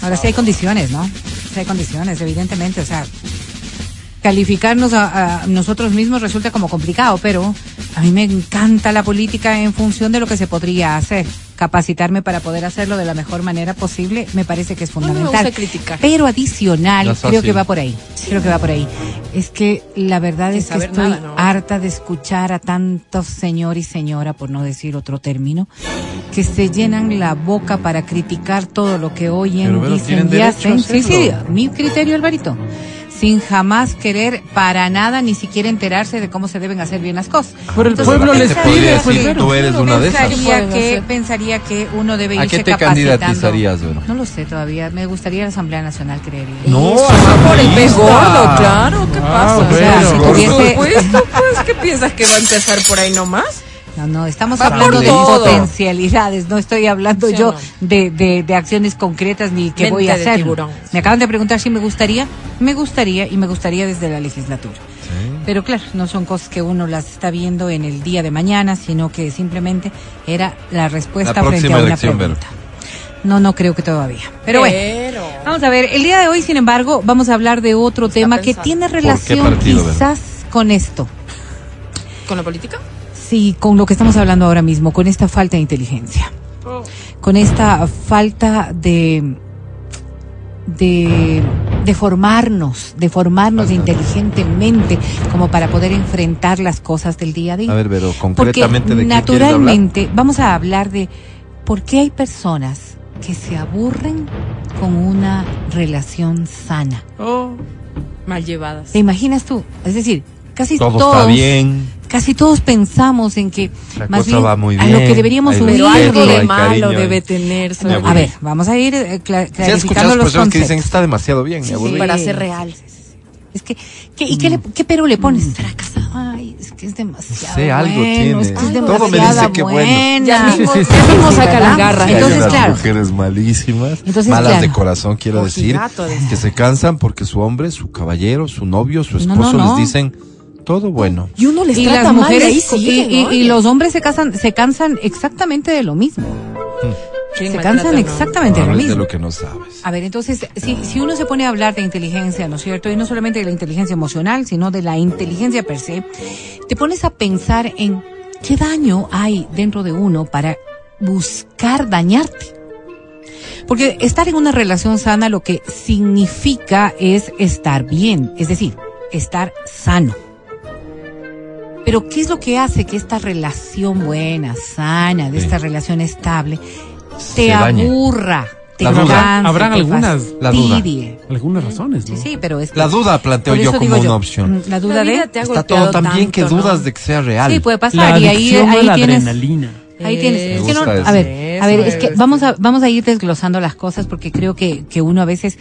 S8: Ahora sí hay condiciones, ¿no? Sí hay condiciones, evidentemente. O sea, calificarnos a, a nosotros mismos resulta como complicado, pero a mí me encanta la política en función de lo que se podría hacer. Capacitarme para poder hacerlo de la mejor manera posible me parece que es
S4: No, no me
S8: fundamental.
S4: gusta criticar.
S8: Pero adicional,
S2: No
S8: creo que va por ahí. Creo que va por ahí. Es que la verdad
S4: Sin
S8: es que estoy
S4: nada, ¿no?
S8: harta de escuchar a tantos señor y señora, por no decir otro término, que se llenan la boca para criticar todo lo que oyen,
S2: Pero, pero tienen
S8: dicen y hacen. Sí, sí, mi criterio, Alvarito. Sin jamás querer para nada ni siquiera enterarse de cómo se deben hacer bien las cosas.
S3: Pero el
S2: Entonces,
S3: pueblo les pide, pues,
S2: decir, tú eres una de esas.
S8: Que, pensaría que uno debe
S2: ¿A
S8: irse
S2: qué te
S8: capacitando.
S2: candidatizarías, Vero?
S8: No lo sé todavía. Me gustaría la Asamblea Nacional, creería.
S2: No,
S4: Eso, por el pez gordo, claro, ¿qué
S3: Ah,
S4: pasa?
S3: bueno.
S4: O sea, si tuviese puesto, pues, ¿qué <laughs> piensas que va a empezar por ahí nomás?
S8: No, no, estamos
S4: Va
S8: hablando de
S4: todo.
S8: potencialidades, no estoy hablando
S4: Sí
S8: yo
S4: no.
S8: de, de, de acciones concretas ni que
S4: Mente
S8: voy a hacer. Me acaban de preguntar si me gustaría, me gustaría y me gustaría desde la legislatura. Pero claro, no son cosas que uno las está viendo en el día de mañana, sino que simplemente era la respuesta
S2: La
S8: frente a una pregunta. No, no creo que todavía. Pero bueno. Vamos a ver, el día de hoy, sin embargo, vamos a hablar de otro tema que tiene
S2: qué
S8: relación
S2: partido,
S8: quizás con esto.
S4: ¿Con la política?
S8: Sí, con lo que estamos hablando ahora mismo, con esta falta de inteligencia, con esta falta de de, de formarnos, de formarnos inteligentemente como para poder enfrentar las cosas del día a día.
S2: A ver,
S8: Porque
S2: concretamente de qué
S8: naturalmente vamos a hablar de por qué hay personas que se aburren con una relación sana.
S3: Oh,
S4: Mal llevadas.
S8: ¿Te imaginas tú? Es decir, casi
S2: Todo
S8: todos
S2: está bien.
S8: Casi todos pensamos en que
S2: La
S8: más
S2: cosa
S8: bien
S2: va muy
S8: a lo
S2: bien,
S8: que deberíamos
S2: hay
S8: huir
S2: Hay
S4: de
S2: cariño,
S4: malo
S2: hay-
S4: debe tener.
S2: Me
S8: a ver, vamos a ir eh, cla-
S2: has
S8: clarificando
S2: escuchado
S8: los
S2: personas que dicen
S8: conceptos.
S2: está demasiado bien,
S8: Sí.
S2: aburrí.
S4: Para ser real.
S8: Es que, ¿qué, ¿y qué, le, qué pero le pones? ¿Estará casado? Ay, es que es demasiado
S2: sé, algo
S8: bueno,
S2: tiene.
S8: es que es
S2: Todo me dice que bueno.
S4: Ya mismo,
S3: Sí, sí, sí, sí,
S4: saca.
S2: Sí, hay
S8: Entonces,
S2: unas
S8: claro.
S2: mujeres malísimas,
S8: Entonces,
S2: malas
S8: claro.
S2: de corazón, quiero decir,
S4: decía.
S2: que se cansan porque su hombre, su caballero, su novio, su
S8: No,
S2: esposo
S8: no, no.
S2: les dicen todo bueno.
S4: Y uno les
S8: Y
S4: trata
S8: las
S4: mal y ahí
S8: mujeres y, los hombres se casan, se cansan exactamente de lo mismo.
S4: ¿Quién
S8: Se cansan
S4: no?
S8: exactamente de lo mismo.
S2: de lo que no sabes.
S8: A ver, entonces, si, si uno se pone a hablar de inteligencia, ¿no es cierto? Y no solamente de la inteligencia emocional, sino de la inteligencia per se, te pones a pensar en qué daño hay dentro de uno para buscar dañarte. Porque estar en una relación sana lo que significa es estar bien, es decir, estar sano. Pero ¿qué es lo que hace que esta relación buena, sana, de
S2: Sí.
S8: esta relación estable,
S2: Se
S8: te aburra, te
S2: La duda.
S8: canse,
S3: Habrán
S8: te
S3: algunas-
S2: La duda.
S3: Algunas razones,
S8: Sí,
S3: ¿no?
S8: sí, pero es que-
S2: La duda planteo yo como una opción.
S8: mm, La duda
S4: La
S8: de...
S4: te ha
S2: Está todo tan bien que dudas de que sea real.
S8: Sí, puede
S3: La
S8: pasar. y ahí, ahí
S3: la
S8: tienes...
S3: adrenalina.
S8: Ahí tienes. Es que no- a ver, a ver, es que vamos a, vamos a ir desglosando las cosas porque creo que, que uno a veces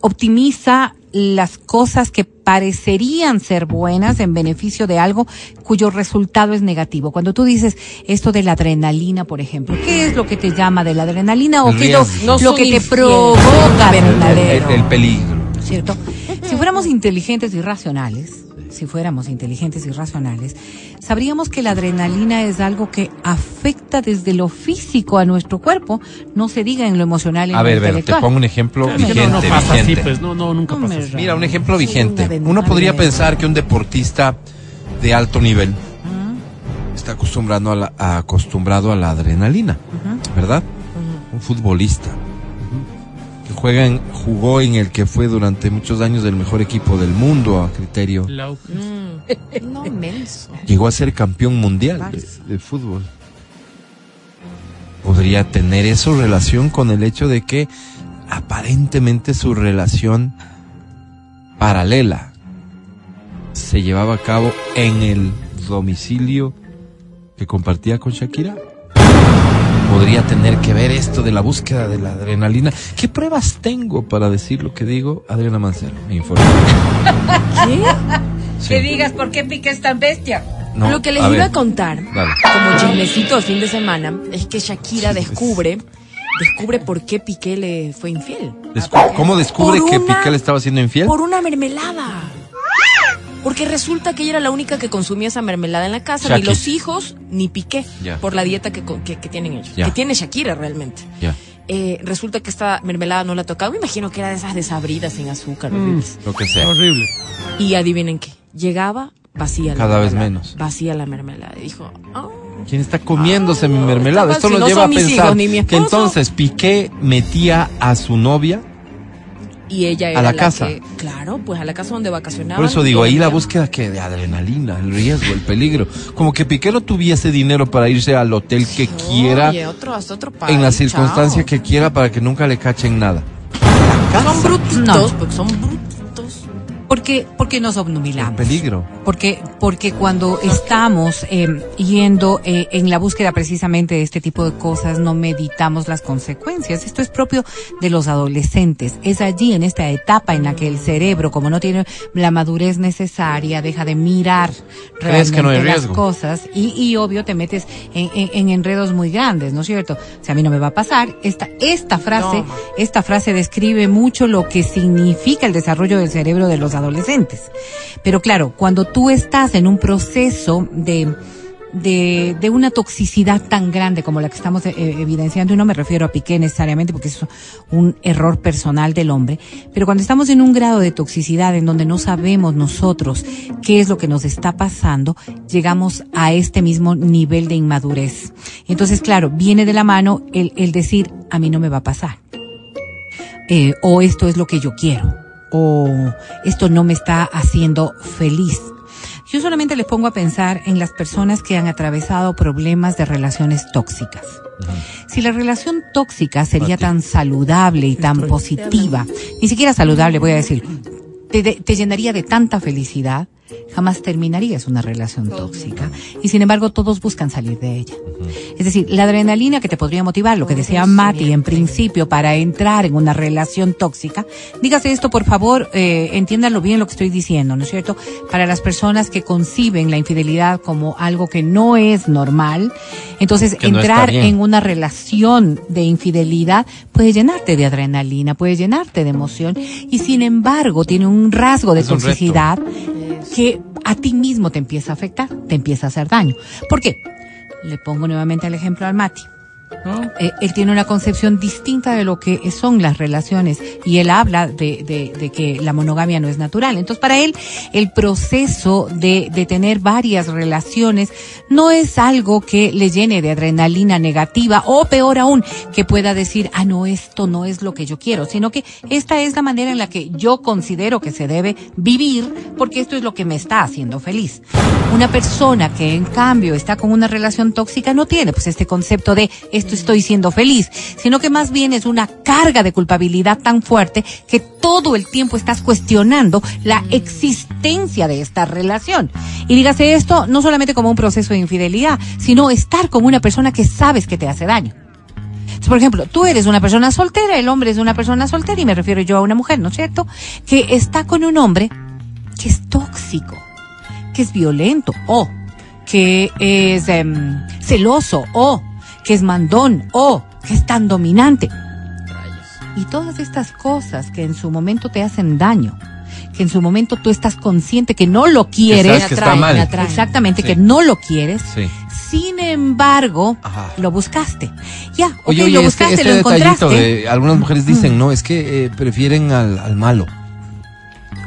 S8: optimiza las cosas que parecerían ser buenas en beneficio de algo cuyo resultado es negativo. Cuando tú dices esto de la adrenalina, por ejemplo, ¿qué es lo que te llama de la adrenalina o qué es lo.
S4: No
S8: que te provoca
S2: El, el peligro.
S8: ¿cierto? Si fuéramos inteligentes y racionales, si fuéramos inteligentes y racionales, sabríamos que la adrenalina es algo que afecta desde lo físico a nuestro cuerpo, no se diga en lo emocional en
S2: A
S8: lo
S2: ver, ver, te pongo un ejemplo vigente.
S3: no, no pasa así,
S2: vigente.
S3: pues, no, no, nunca
S8: Hombre,
S3: pasa así.
S2: Mira, un ejemplo vigente. Uno podría pensar que un deportista de alto nivel está acostumbrado a la, acostumbrado a la adrenalina, ¿verdad? Un futbolista juega en, jugó en el que fue durante muchos años el mejor equipo del mundo a criterio.
S4: Mm. No, menso.
S2: Llegó a ser campeón mundial de, de fútbol. Podría tener eso relación con el hecho de que aparentemente su relación paralela se llevaba a cabo en el domicilio que compartía con Shakira. Podría tener que ver esto de la búsqueda de la adrenalina. ¿Qué pruebas tengo para decir lo que digo? Adriana Mancero, me informa. Sí.
S8: Que digas por qué Piqué es tan bestia.
S2: No,
S4: Lo que les
S2: a
S4: iba
S2: ver,
S4: a contar,
S2: dale.
S4: como chismecito de fin de semana, es que Shakira descubre, descubre por qué Piqué le fue infiel.
S2: Descu- ¿Cómo descubre
S4: Por
S2: que
S4: una-
S2: Piqué le estaba haciendo infiel?
S4: Por una mermelada. Porque resulta que ella era la única que consumía esa mermelada en la casa,
S2: Shaki.
S4: ni los hijos, ni Piqué,
S2: Ya.
S4: por la dieta que, que- que tienen ellos.
S2: Ya.
S4: Que tiene Shakira realmente.
S2: Ya,
S4: Eh, resulta que esta mermelada no la tocaba. Me imagino que era de esas desabridas sin azúcar.
S3: Mm.
S4: horribles.
S2: lo que sea.
S3: Horrible.
S4: Y adivinen qué. Llegaba vacía la
S2: Cada vez menos.
S4: Vacía la mermelada. Y dijo, "Ah,
S2: ¿Quién está comiéndose mi
S4: no,
S2: mermelada? Esto
S4: si no
S2: lleva a pensar
S4: hijos
S2: que entonces Piqué metía a su novia.
S4: Y ella era
S2: la casa.
S4: que- claro, pues a la casa donde vacacionaba.
S2: Por eso digo, ahí la búsqueda que de adrenalina, el riesgo, el peligro. Como que Piqué no tuviese dinero para irse al hotel que quiera,
S4: Oye, otro, hasta otro país,
S2: en la circunstancia
S4: chao.
S2: que quiera para que nunca le cachen nada.
S4: Son brutos,
S8: No.
S4: porque son brutos.
S8: Porque, porque nos
S2: El
S8: obnubilamos.
S2: peligro.
S8: Porque, porque cuando estamos eh, yendo eh, en la búsqueda precisamente de este tipo de cosas, no meditamos las consecuencias. Esto es propio de los adolescentes. Es allí, en esta etapa en la que el cerebro, como no tiene la madurez necesaria, deja de mirar
S2: ¿Crees que no hay
S8: realmente las cosas y, y obvio te metes en, en- en enredos muy grandes, ¿no es cierto? O sea, a mí no me va a pasar. Esta, esta frase, esta frase describe mucho lo que significa el desarrollo del cerebro de los adolescentes. Pero claro, cuando tú estás en un proceso de, de, una toxicidad tan grande como la que estamos eh, evidenciando, y no me refiero a Piqué necesariamente porque es un error personal del hombre, pero cuando estamos en un grado de toxicidad en donde no sabemos nosotros qué es lo que nos está pasando, llegamos a este mismo nivel de inmadurez. Entonces, claro, viene de la mano el, el decir, a mí no me va a pasar eh, o esto es lo que yo quiero, o esto no me está haciendo feliz. Yo solamente les pongo a pensar en las personas que han atravesado problemas de relaciones tóxicas. Si la relación tóxica sería tan saludable y tan positiva, ni siquiera saludable voy a decir, te, de- te llenaría de tanta felicidad, jamás terminarías una relación tóxica. Y sin embargo, todos buscan salir de ella. Es decir, la adrenalina que te podría motivar, lo que decía Mati en principio, para entrar en una relación tóxica. Dígase esto, por favor, eh, entiéndanlo bien lo que estoy diciendo, ¿no es cierto? Para las personas que conciben la infidelidad como algo que no es normal, entonces
S2: Que
S8: entrar en una relación de infidelidad puede llenarte de adrenalina, puede llenarte de emoción y sin embargo tiene un rasgo de toxicidad que a ti mismo te empieza a afectar, te empieza a hacer daño. ¿Por qué? Le pongo nuevamente el ejemplo al Mati.
S3: ¿No?
S8: Eh, él tiene una concepción distinta de lo que son las relaciones y él habla de, que la monogamia no es natural. Entonces, para él, el proceso de, de tener varias relaciones no es algo que le llene de adrenalina negativa o peor aún, que pueda decir, ah, no, esto no es lo que yo quiero, sino que esta es la manera en la que yo considero que se debe vivir porque esto es lo que me está haciendo feliz. Una persona que en cambio está con una relación tóxica no tiene pues este concepto de esto estoy siendo feliz, sino que más bien es una carga de culpabilidad tan fuerte que todo el tiempo estás cuestionando la existencia de esta relación. Y dígase esto no solamente como un proceso de infidelidad, sino estar con una persona que sabes que te hace daño. Por ejemplo, tú eres una persona soltera, el hombre es una persona soltera, y me refiero yo a una mujer, ¿no es cierto? Que está con un hombre que es tóxico, que es violento, o que es em, celoso, o que es mandón, o que es tan dominante. Y todas estas cosas que en su momento te hacen daño, que en su momento tú estás consciente que no lo quieres,
S2: sabes que está mal.
S8: me atraen. exactamente,
S2: Sí.
S8: que no lo quieres,
S2: Sí.
S8: sin embargo,
S2: Ajá.
S8: lo buscaste. Ya, ok,
S2: Oye,
S8: lo
S2: oye, este,
S8: buscaste,
S2: este
S8: lo encontraste.
S2: de algunas mujeres dicen, no, es que eh, prefieren al, al malo.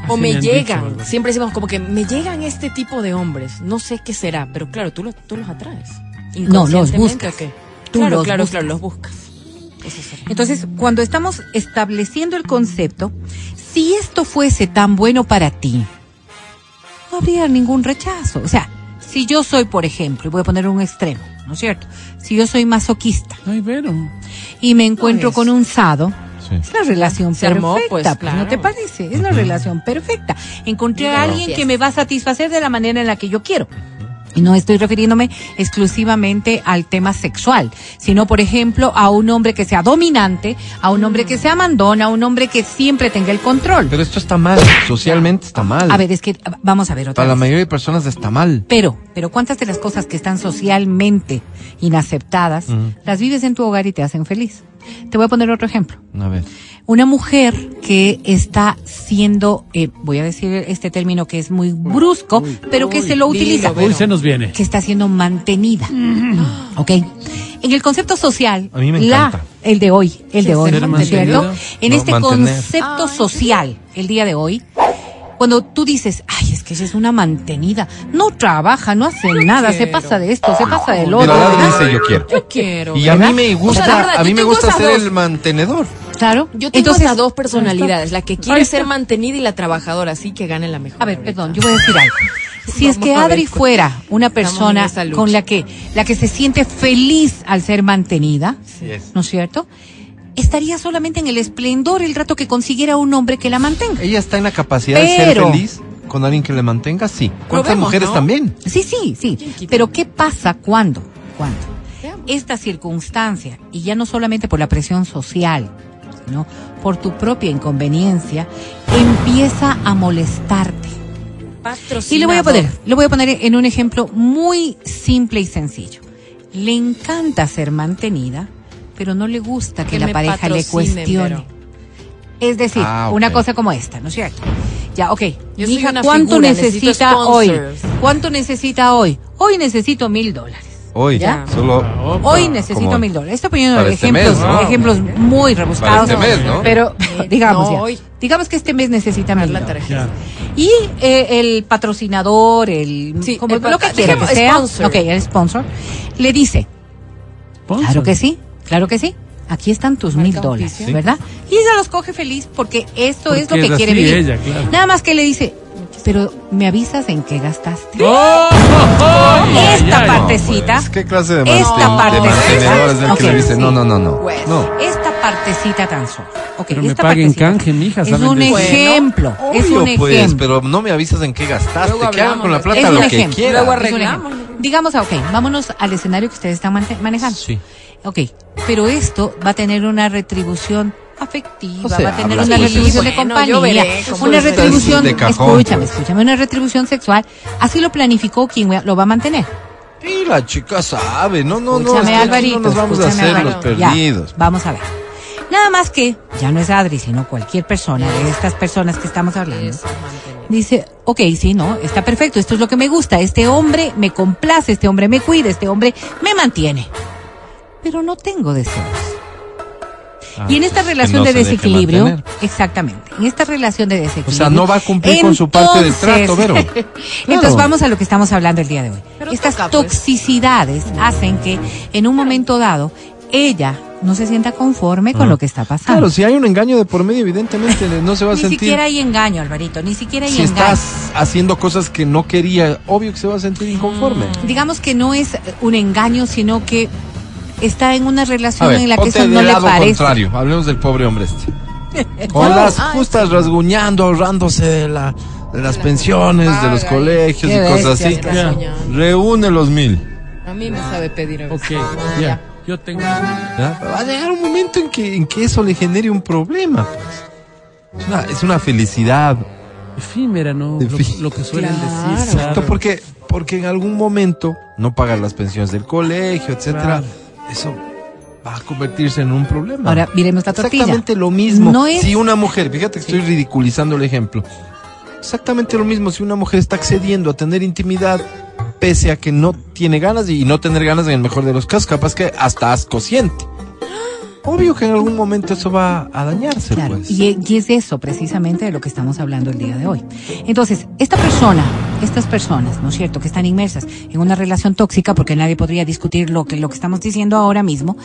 S4: O me
S3: dicho,
S4: llegan, siempre decimos como que me llegan este tipo de hombres. No sé qué será, pero claro, tú, lo- tú los atraes.
S8: No, los buscas.
S4: ¿o qué?
S8: Tú
S4: claro,
S8: los
S4: claro,
S8: buscas.
S4: claro, los buscas.
S8: Entonces, cuando estamos estableciendo el concepto, si esto fuese tan bueno para ti, no habría ningún rechazo. O sea, si yo soy, por ejemplo, y voy a poner un extremo, ¿no es cierto? Si yo soy masoquista
S3: Ay,
S8: y me encuentro con un sado,
S2: Sí.
S8: es la relación
S4: Se
S8: perfecta,
S4: armó, pues,
S8: ¿no te parece? Es la relación perfecta. Encontré a alguien que me va a satisfacer de la manera en la que yo quiero. Y no estoy refiriéndome exclusivamente al tema sexual, sino, por ejemplo, a un hombre que sea dominante, a un hombre que sea mandón, a un hombre que siempre tenga el control.
S2: Pero esto está mal, socialmente está mal.
S8: A ver, es que vamos a ver otra
S2: Para la mayoría de personas está mal.
S8: Pero, pero ¿cuántas de las cosas que están socialmente inaceptadas las vives en tu hogar y te hacen feliz? Te voy a poner otro ejemplo.
S2: A ver.
S8: Una mujer que está siendo, eh, voy a decir este término que es muy brusco, pero que se lo
S4: dilo,
S8: utiliza.
S3: Uy, se nos viene.
S8: que está siendo mantenida. ¿Ok? En el concepto social,
S2: A mí me
S8: la, el de hoy, el de hoy,
S3: ser
S8: ¿no es cierto? En
S2: No,
S8: este
S2: mantener.
S8: concepto social, el día de hoy, cuando tú dices, ay, es que ella es una mantenida, no trabaja, no hace nada, se pasa de esto, se pasa del otro.
S2: Dice yo quiero.
S4: Yo quiero.
S2: Y a mí me
S4: O sea,
S2: gusta,
S4: verdad,
S2: a mí me gusta ser
S4: dos.
S2: el mantenedor.
S8: Claro.
S4: Yo tengo
S8: Entonces,
S4: esas dos personalidades, la que quiere ser mantenida y la trabajadora, así que gane la mejor.
S8: A ver,
S4: ahorita.
S8: perdón, yo voy a decir algo. <laughs> Si es que Adri fuera una persona con la que, la que se siente feliz al ser mantenida, ¿no es cierto? Estaría solamente en el esplendor el rato que consiguiera un hombre que la mantenga.
S2: Ella está en la capacidad de ser feliz con alguien que le mantenga, sí. ¿Cuántas
S4: Probemos,
S2: mujeres
S4: ¿no?
S2: también?
S8: Sí, sí, sí. Pero ¿qué pasa cuando? Cuando esta circunstancia, y ya no solamente por la presión social, por tu propia inconveniencia, empieza a molestarte. Y le voy a poner, le voy a poner en un ejemplo muy simple y sencillo. Le encanta ser mantenida, pero no le gusta que,
S4: Que
S8: la pareja le cuestione. Es decir,
S2: Ah,
S8: una cosa como esta, ¿no es cierto? Ya, ok.
S4: Yo
S8: Mija, ¿cuánto
S4: figura,
S8: necesita hoy? ¿Cuánto necesita hoy? Hoy necesito mil dólares.
S2: Hoy,
S8: ¿Ya?
S2: solo.
S8: Hoy necesito mil dólares. Estoy poniendo
S2: este
S8: ejemplos,
S2: mes, ¿no?
S8: ejemplos muy rebuscados.
S2: Para este mes, ¿no?
S8: Pero digamos
S4: No,
S8: ya.
S4: hoy.
S8: Digamos que este mes necesita mil
S4: la
S8: dólares. Y eh, el patrocinador, el
S4: Sí,
S8: como
S4: el
S8: lo que quiera que sea,
S4: sponsor.
S8: ok, el sponsor, le dice,
S3: Ponce.
S8: claro que sí, claro que sí, aquí están tus mil dólares. ¿verdad? Y ella los coge feliz porque esto es lo que
S3: es
S8: quiere vivir.
S3: ella, claro.
S8: Nada más que le dice, pero me avisas en qué gastaste.
S3: ¡Oh!
S8: Esta
S3: ay,
S8: partecita,
S2: Pues, ¿Qué clase de,
S8: Esta
S2: manten-
S8: parte-
S2: de mantenedor es el
S8: Ok,
S2: que le dice?
S8: sí.
S2: No, no, no, no.
S4: Pues.
S2: No.
S8: esta partecita tan solo. ok,
S3: Pero me
S8: esta
S3: paguen
S8: partecita
S3: canje, mija,
S8: Es
S3: ¿saben
S8: un
S3: de
S8: ejemplo, es
S2: Obvio,
S8: un
S2: pues,
S8: ejemplo.
S2: pero no me avisas en qué gastaste.
S4: Luego
S2: Que hagan con la plata
S8: Es
S2: lo
S8: un
S2: que
S8: ejemplo.
S2: quieran.
S4: Luego
S8: Es un
S4: arreglamos.
S8: Digamos, ok, vámonos al escenario que ustedes están manejando.
S2: Sí.
S8: Ok, pero esto va a tener una retribución afectiva,
S2: O sea,
S8: va a tener una retribución de compañía, una retribución,
S2: de cajón,
S8: escúchame,
S2: pues.
S8: escúchame, una retribución sexual. Así lo planificó quien lo va a mantener.
S2: Y la chica sabe. No, no, no.
S8: Escúchame,
S2: es que aquí
S8: Alvarito.
S2: no nos vamos a
S8: escúchame,
S2: hacer los.
S8: Ya,
S2: perdidos.
S8: vamos a ver. Nada más que, ya no es Adri, sino cualquier persona de estas personas que estamos hablando. Dice, ok, sí, no, está perfecto, esto es lo que me gusta, este hombre me complace, este hombre me cuida, este hombre me mantiene. pero no tengo deseos.
S2: Ah,
S8: y en esta relación
S2: no
S8: de desequilibrio,
S2: mantener.
S8: exactamente, en esta relación de desequilibrio.
S2: O sea, no va a cumplir con su parte del trato, Vero. <laughs>
S8: Entonces vamos a lo que estamos hablando el día de hoy.
S4: Pero
S8: Estas
S4: toca, pues.
S8: toxicidades hacen que en un momento dado ella no se sienta conforme con
S2: Ah.
S8: lo que está pasando.
S2: Claro, si hay un engaño de por medio, evidentemente <laughs> no se va a
S8: ni
S2: sentir.
S8: siquiera hay engaño, Alvarito, ni siquiera hay
S2: si
S8: engaño.
S2: estás haciendo cosas que no quería, obvio que se va a sentir inconforme.
S8: Digamos que no es un engaño, sino que está en una
S2: A
S8: relación
S2: ver,
S8: en la que eso no le parece.
S2: contrario, hablemos del pobre hombre este. <laughs> Con las justas rasguñando, ahorrándose de, la, de las pensiones, de los
S4: Paga,
S2: colegios y cosas así.
S4: rasguñando.
S2: Reúne los mil.
S4: A mí me sabe pedir a veces.
S3: Ok, ya. Yo tengo.
S2: ¿ya? Va a llegar un momento en que, en que eso le genere un problema. Pues. Es, una, es una felicidad.
S3: Efímera, ¿no? Lo,
S2: Efí-
S3: lo que suelen
S4: Claro.
S3: decir.
S2: Exacto,
S3: claro.
S2: porque, porque en algún momento no pagar las pensiones del colegio, etcétera,
S3: Claro.
S2: Eso va a convertirse en un problema.
S8: Ahora, miremos la tortilla.
S2: Exactamente lo mismo.
S8: No es-
S2: Si una mujer, fíjate que estoy ridiculizando el ejemplo. Exactamente lo mismo si una mujer está accediendo a tener intimidad pese a que no tiene ganas y no tener ganas en el mejor de los casos, capaz que hasta asco siente. Obvio que en algún momento eso va a dañarse,
S8: Claro,
S2: pues.
S8: y, y es de eso precisamente de lo que estamos hablando el día de hoy. Entonces, esta persona, estas personas, ¿no es cierto?, que están inmersas en una relación tóxica, porque nadie podría discutir lo que, lo que estamos diciendo ahora mismo,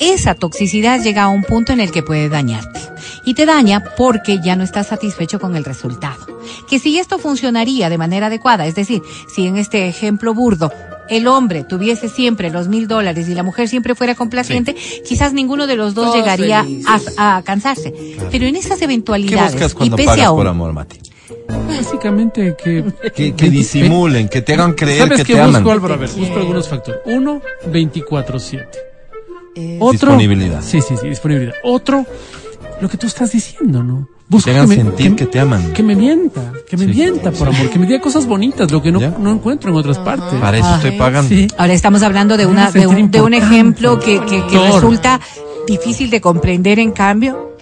S8: esa toxicidad llega a un punto en el que puede dañarte. Y te daña porque ya no estás satisfecho con el resultado. Que si esto funcionaría de manera adecuada, es decir, si en este ejemplo burdo, el hombre tuviese siempre los mil dólares y la mujer siempre fuera complaciente, quizás ninguno de los dos
S4: Todos
S8: llegaría a, a cansarse. Pero en esas
S2: ¿Qué
S8: eventualidades,
S2: buscas
S8: y
S2: cuando
S8: pese
S2: pagas
S8: a
S2: por
S8: un-
S2: amor, Mati?
S3: Básicamente que.
S2: Que, que disimulen, que te hagan creer
S3: ¿Sabes
S2: que
S3: qué
S2: te
S3: busco,
S2: aman.
S3: Álvaro? A ver, busco algunos factores. Uno, 24-7.
S4: Eh,
S3: Otro.
S2: Disponibilidad.
S3: Sí, sí, sí, disponibilidad. Otro, lo que tú estás diciendo, ¿no?
S2: Que
S3: Busco
S2: te hagan
S3: me-
S2: sentir que te aman.
S3: Que me mienta, que me
S2: Sí.
S3: mienta por amor, que me diga cosas bonitas, lo que no, no encuentro en otras partes.
S2: Para eso estoy pagando.
S3: Sí.
S8: Ahora estamos hablando de, una, de, un, de un ejemplo que, que, que resulta difícil de comprender en cambio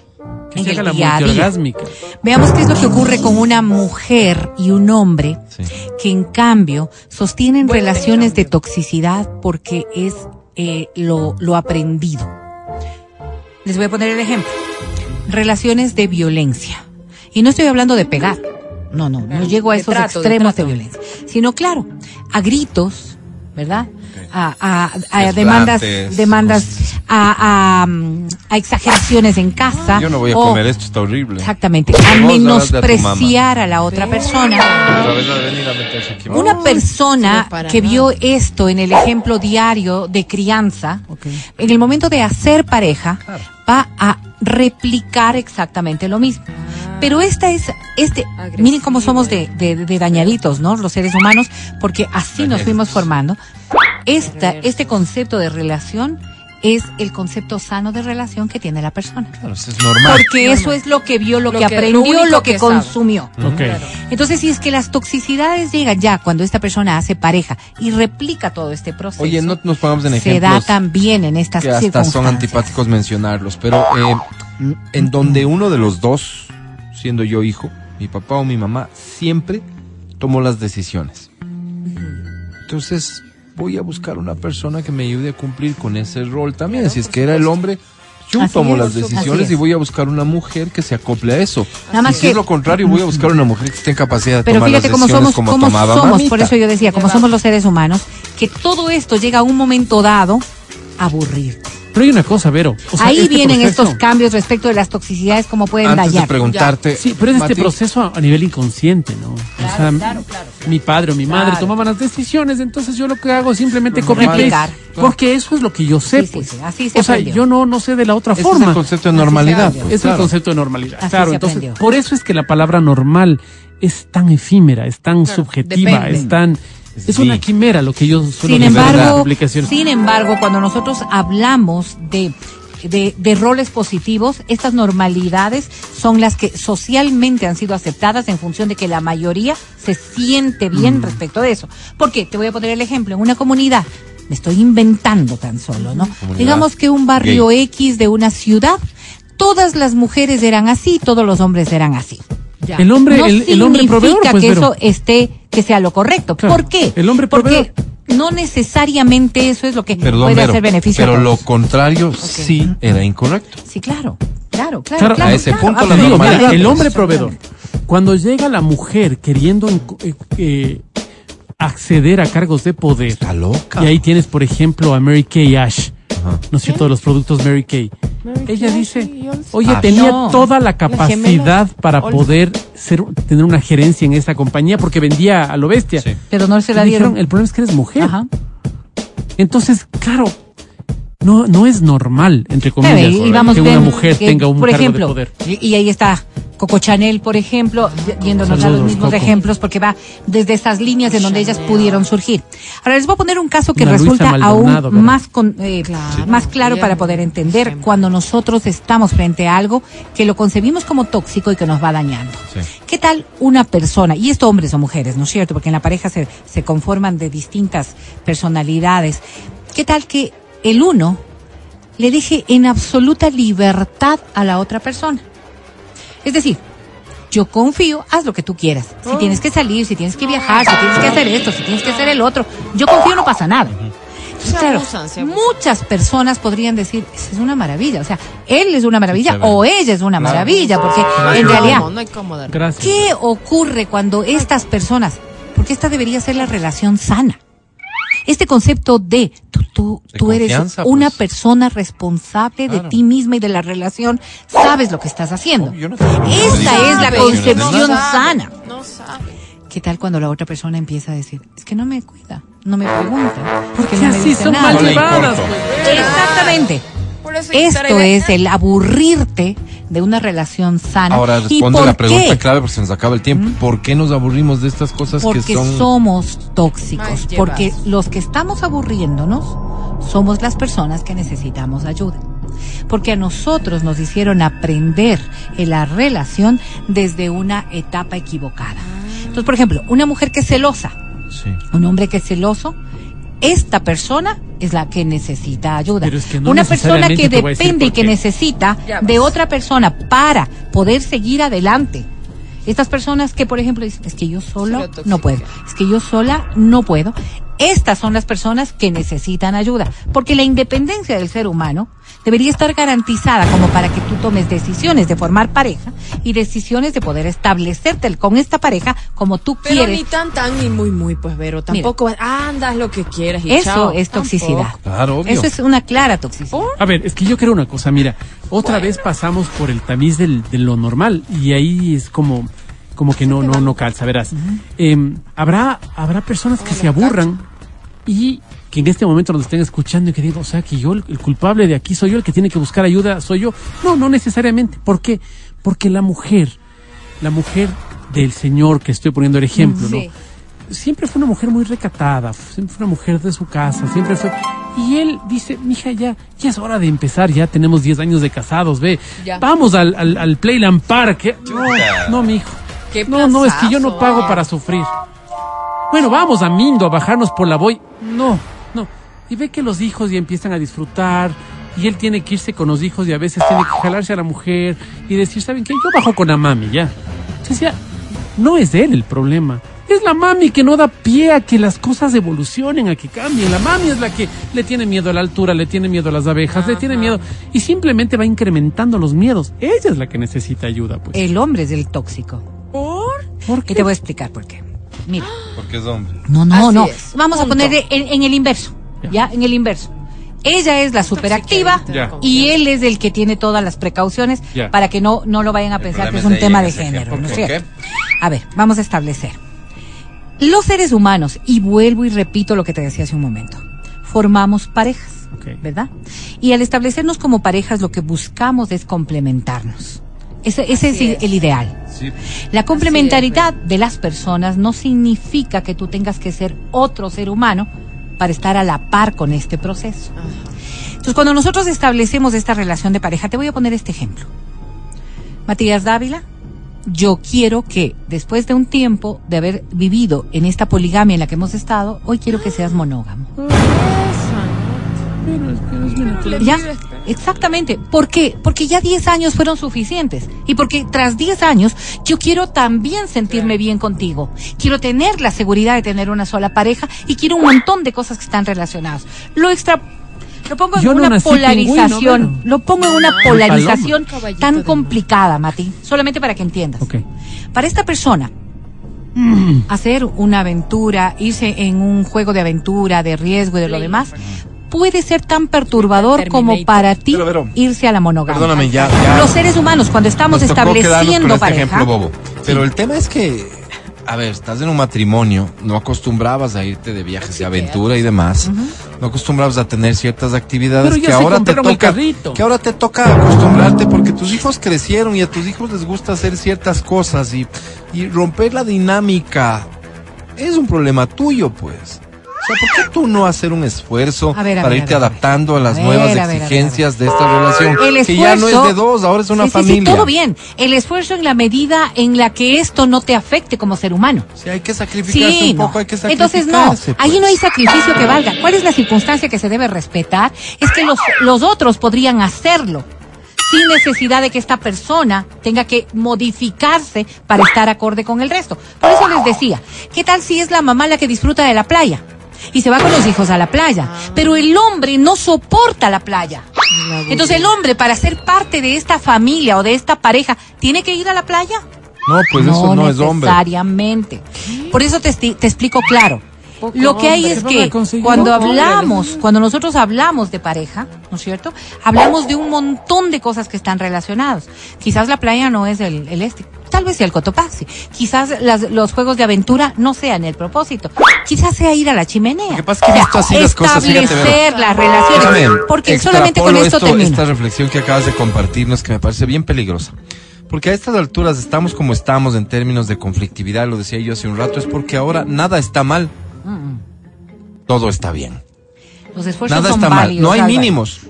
S3: Que
S8: en el
S3: la
S8: día a día. Veamos qué es lo que ocurre con una mujer y un hombre
S2: Sí.
S8: que en cambio sostienen relaciones de toxicidad porque es eh, lo, lo aprendido. Les voy a poner el ejemplo. Relaciones de violencia. Y no estoy hablando de pegar. No, no, no llego a esos
S4: trato,
S8: extremos de, violencia. Sino, claro, a gritos, ¿verdad? A, a- a
S2: Desflates,
S8: demandas, demandas, a, a, a exageraciones en casa.
S2: Yo no voy a
S8: o-
S2: comer esto, está horrible.
S8: Exactamente, a menospreciar a la otra persona. Una persona que vio esto en el ejemplo diario de crianza, en el momento de hacer pareja, va a replicar exactamente lo mismo. Pero esta es, este,
S4: Agresivo.
S8: miren cómo somos de, de, de dañaditos, ¿no? Los seres humanos, porque así nos fuimos formando. Esta, este concepto de relación es el concepto sano de relación que tiene la persona.
S2: Claro, eso es normal.
S8: Porque eso es lo que vio, lo,
S4: Lo
S8: que, aprendió, lo, que, consumió.
S3: Ok.
S8: Entonces, si es que las toxicidades llegan ya cuando esta persona hace pareja y replica todo este proceso,
S2: Oye, no nos pongamos en
S8: se da
S2: ejemplos
S8: también en estas
S2: que hasta son antipáticos mencionarlos, pero eh, en donde uno de los dos, siendo yo hijo, mi papá o mi mamá, siempre tomó las decisiones. Entonces voy a buscar una persona que me ayude a cumplir con ese rol también. si es que era el hombre, yo
S8: Así
S2: tomo
S8: es,
S2: las decisiones
S8: es.
S2: y voy a buscar una mujer que se acople a eso.
S8: Nada más
S2: y si es lo contrario, voy a buscar una mujer que esté en capacidad de
S8: Pero
S2: tomar
S8: fíjate
S2: las
S8: cómo
S2: decisiones
S8: somos,
S2: como
S8: cómo
S2: tomaba
S8: somos,
S2: mamita.
S8: por eso yo decía, como somos los seres humanos, que todo esto llega a un momento dado a aburrirte.
S3: Pero hay una cosa, Vero. o sea,
S8: Ahí
S3: este
S8: vienen
S3: proceso-
S8: estos cambios respecto de las toxicidades, cómo pueden
S2: Antes de
S8: dañar.
S2: preguntarte,
S3: Sí, pero es este proceso a, a nivel inconsciente, ¿no? o sea, mi padre o mi madre
S8: Claro.
S3: tomaban las decisiones, entonces yo lo que hago es simplemente copy porque eso es lo que yo sé,
S8: Sí,
S3: pues.
S8: sí, así se
S3: o sea,
S8: aprendió.
S3: yo no no sé de la otra
S2: ese es
S3: forma.
S2: el concepto de normalidad. pues,
S3: es
S2: claro.
S3: el concepto de normalidad.
S8: Así
S3: claro, entonces
S8: aprendió.
S3: por eso es que la palabra normal es tan efímera, es tan subjetiva,
S4: depende.
S3: es tan es
S2: Sí.
S3: una quimera lo que yo suelo
S8: Sin embargo,
S3: publicaciones.
S8: sin embargo, cuando nosotros hablamos de, de, de roles positivos, estas normalidades son las que socialmente han sido aceptadas en función de que la mayoría se siente bien respecto de eso. ¿Por qué? Te voy a poner el ejemplo. En una comunidad, me estoy inventando tan solo, ¿no?
S2: Comunidad
S8: Digamos que un barrio X de una ciudad, todas las mujeres eran así, todos los hombres eran así.
S4: Ya.
S3: el hombre
S8: no
S3: el, el hombre
S8: significa
S3: proveedor, pues,
S8: que eso esté, que sea lo correcto.
S3: Claro,
S8: ¿Por qué?
S3: el hombre
S8: Porque
S3: proveedor.
S8: no necesariamente eso es lo que
S2: Perdón,
S8: puede hacer beneficio. a
S2: pero lo contrario sí era incorrecto.
S8: Sí, claro, claro, claro.
S3: Claro,
S8: claro,
S2: a ese
S8: claro,
S2: punto la
S3: digo, mira, el hombre proveedor, cuando llega la mujer queriendo eh, eh, acceder a cargos de poder,
S2: Está loca.
S3: y ahí tienes, por ejemplo, a Mary Kay Ash,
S2: Ajá.
S3: ¿no es cierto? Los productos Mary Kay.
S4: Mary
S3: Ella
S4: Kay,
S3: dice, oye,
S2: Ah,
S3: tenía
S8: no.
S3: toda la capacidad para poder ser, tener una gerencia en esta compañía porque vendía a lo bestia.
S2: Sí.
S8: Pero no se la
S3: dijeron,
S8: dieron.
S3: el problema es que eres mujer.
S8: Ajá.
S3: Entonces, claro, no, no es normal, entre comillas,
S8: y vamos
S3: que una
S8: bien,
S3: mujer
S8: que,
S3: tenga un
S8: por
S3: cargo
S8: ejemplo,
S3: de poder.
S8: Y, y ahí está Coco Chanel, por ejemplo, yéndonos a los mismos
S3: Coco.
S8: ejemplos, porque va desde esas líneas en donde ellas pudieron surgir. Ahora les voy a poner un caso que
S3: Una
S8: resulta aún
S3: ¿verdad?
S8: más, con- eh, más claro para poder entender cuando nosotros estamos frente a algo que lo concebimos como tóxico y que nos va dañando.
S2: Sí.
S8: ¿Qué tal una persona, y esto hombres o mujeres, ¿no es cierto? Porque en la pareja se, se conforman de distintas personalidades. ¿Qué tal que el uno le deje en absoluta libertad a la otra persona? Es decir, yo confío, haz lo que tú quieras. Si tienes que salir, si tienes que viajar, si tienes que hacer esto, si tienes que hacer el otro, yo confío, no pasa nada. Entonces, claro, muchas personas podrían decir, esa es una maravilla. O sea, él es una maravilla o ella es una maravilla, porque en realidad. ¿Qué ocurre cuando estas personas, porque esta debería ser la relación sana? Este concepto de tú, tú,
S2: De
S8: tú eres una
S2: pues.
S8: persona responsable de ti misma y de la relación, sabes lo que estás haciendo.
S2: No, yo no-
S8: Esta
S2: no
S8: es la concepción sana.
S4: No sabe.
S8: ¿Qué tal cuando la otra persona empieza a decir, es que no me cuida, no me pregunta, porque
S3: Que
S8: no me
S3: así
S8: dice
S3: son
S8: nada?
S2: Importo.
S3: pues.
S8: Exactamente. Esto es el aburrirte de una relación sana.
S2: Ahora
S8: ¿Y
S2: responde
S8: por
S2: la pregunta
S8: qué?
S2: clave porque se nos acaba el tiempo. ¿Por qué nos aburrimos de estas cosas
S8: Porque
S2: que son
S8: somos tóxicos.
S4: Más llevas.
S8: Porque los que estamos aburriéndonos somos las personas que necesitamos ayuda. Porque a nosotros nos hicieron aprender en la relación desde una etapa equivocada. Entonces, por ejemplo, una mujer que es celosa,
S2: Sí.
S8: un hombre que es celoso, esta persona es la que necesita ayuda.
S3: Pero es que no
S8: Una persona que depende y que necesita de
S4: ves.
S8: otra persona para poder seguir adelante. Estas personas que, por ejemplo, dicen, es que yo solo no puedo, es que yo sola no puedo. Estas son las personas que necesitan ayuda, porque la independencia del ser humano debería estar garantizada como para que tú tomes decisiones de formar pareja y decisiones de poder establecerte con esta pareja como tú
S4: Pero
S8: quieres.
S4: ni tan, tan, ni muy, muy, pues, Vero. Tampoco andas lo que quieras y
S8: Eso
S4: chao.
S8: es toxicidad.
S4: Tampoco.
S2: Claro, obvio.
S8: Eso es una clara toxicidad.
S3: A ver, es que yo creo una cosa, mira, otra vez pasamos por el tamiz del, de lo normal y ahí es como, como que no, no, no calza, verás. Em, habrá, habrá personas que se aburran y que en este momento nos estén escuchando y que digan, o sea, que yo, el, el culpable de aquí soy yo, el que tiene que buscar ayuda soy yo. No, no necesariamente. ¿Por qué? Porque la mujer, la mujer del Señor que estoy poniendo el ejemplo,
S4: Sí.
S3: ¿no? siempre fue una mujer muy recatada, siempre fue una mujer de su casa, siempre fue... Y él dice, mija, ya, ya es hora de empezar, ya tenemos 10 años de casados, ve,
S4: Ya.
S3: vamos al, al, al Playland Park. No, no, mijo.
S4: Qué
S3: No, no, es que yo no pago para sufrir. Bueno, vamos a Mindo a bajarnos por la boy. No, no. Y ve que los hijos ya empiezan a disfrutar y él tiene que irse con los hijos y a veces tiene que jalarse a la mujer y decir, ¿saben qué? Yo bajo con la mami, ya. Entonces ya, no es él el problema. Es la mami que no da pie a que las cosas evolucionen, a que cambien. La mami es la que le tiene miedo a la altura, le tiene miedo a las abejas, le tiene miedo y simplemente va incrementando los miedos. Ella es la que necesita ayuda, pues.
S8: El hombre es el tóxico.
S4: ¿Por?
S3: ¿Por
S8: Y
S3: qué?
S8: te voy a explicar por qué. Mira.
S2: Porque es hombre.
S8: No, no,
S4: Así
S8: no.
S4: es.
S8: Vamos a poner en, en el inverso. ¿Ya? En el inverso. Ella es la superactiva
S3: Ya.
S8: y él es el que tiene todas las precauciones
S3: Ya.
S8: para que no, no lo vayan a pensar que es un tema de género,
S2: ejemplo.
S8: ¿no es
S2: ¿Por
S8: cierto? A ver, vamos a establecer. Los seres humanos, y vuelvo y repito lo que te decía hace un momento, formamos parejas. ¿verdad? Y al establecernos como parejas lo que buscamos es complementarnos. Ese, ese es, el-
S4: es.
S8: el ideal.
S2: Sí.
S8: La complementariedad de las personas no significa que tú tengas que ser otro ser humano para estar a la par con este proceso. Entonces, cuando nosotros establecemos esta relación de pareja, te voy a poner este ejemplo. Matías Dávila, yo quiero que después de un tiempo de haber vivido en esta poligamia en la que hemos estado, hoy quiero que seas monógamo. Ya, exactamente. ¿Por qué? Porque ya 10 años fueron suficientes. Y porque tras 10 años yo quiero también sentirme bien contigo. Quiero tener la seguridad de tener una sola pareja y quiero un montón de cosas que están relacionadas. Lo extra lo pongo en
S3: no
S8: una polarización,
S3: pingüino,
S8: lo pongo en una polarización tan complicada, Mati, solamente para que entiendas. Para esta persona, <clears throat> hacer una aventura, irse en un juego de aventura, de riesgo y de lo demás, puede ser tan perturbador como para ti
S2: Pero, pero,
S8: irse a la monogamia.
S2: Perdóname, ya, ya.
S8: Los seres humanos, cuando estamos
S2: quedarnos con
S8: estableciendo
S2: este
S8: pareja,
S2: ejemplo bobo. Pero el tema es que, a ver, estás en un matrimonio, no acostumbrabas a irte de viajes de aventura y demás, no acostumbrabas a tener ciertas actividades que ahora te toca, que ahora te toca acostumbrarte porque tus hijos crecieron y a tus hijos les gusta hacer ciertas cosas y, y romper la dinámica es un problema tuyo, pues. Sea, ¿por qué tú no hacer un esfuerzo
S8: A ver, a
S2: para
S8: ver,
S2: irte
S8: a ver,
S2: adaptando a las nuevas exigencias de esta relación?
S8: el
S2: que ya no es
S8: esfuerzo-
S2: de dos, ahora es una
S8: Sí, sí,
S2: familia.
S8: Sí, todo bien. El esfuerzo en la medida en la que esto no te afecte como ser humano.
S2: Si hay que sacrificarse
S8: Sí,
S2: un
S8: no.
S2: poco, hay que sacrificarse.
S8: Entonces no,
S2: pues.
S8: ahí no hay sacrificio que valga. ¿Cuál es la circunstancia que se debe respetar? Es que los, los otros podrían hacerlo sin necesidad de que esta persona tenga que modificarse para estar acorde con el resto. Por eso les decía, ¿qué tal si es la mamá la que disfruta de la playa? Y se va con los hijos a la playa, pero el hombre no soporta la playa. Entonces el hombre, para ser parte de esta familia o de esta pareja, ¿tiene que ir a la playa?
S2: No, pues eso no es hombre.
S8: necesariamente. Por eso te, explico claro. Lo que hay
S3: hombre.
S8: es que cuando
S3: poco hombre.
S8: hablamos, cuando nosotros hablamos de pareja, ¿no es cierto? Hablamos de un montón de cosas que están relacionadas. Quizás la playa no es el, el este, tal vez sea el Cotopaxi. Quizás las- los juegos de aventura no sean el propósito. Quizás sea ir a la chimenea.
S2: Lo que pasa es que he visto así las cosas.
S8: Establecer las relaciones. Porque solamente con esto,
S2: esto,
S8: termino.
S2: esta reflexión que acabas de compartirnos que me parece bien peligrosa. Porque a estas alturas estamos como estamos en términos de conflictividad, lo decía yo hace un rato, es porque ahora nada está mal, todo está bien.
S8: Los esfuerzos
S2: Nada
S8: son
S2: está mal, no hay
S8: Álvaro.
S2: mínimos.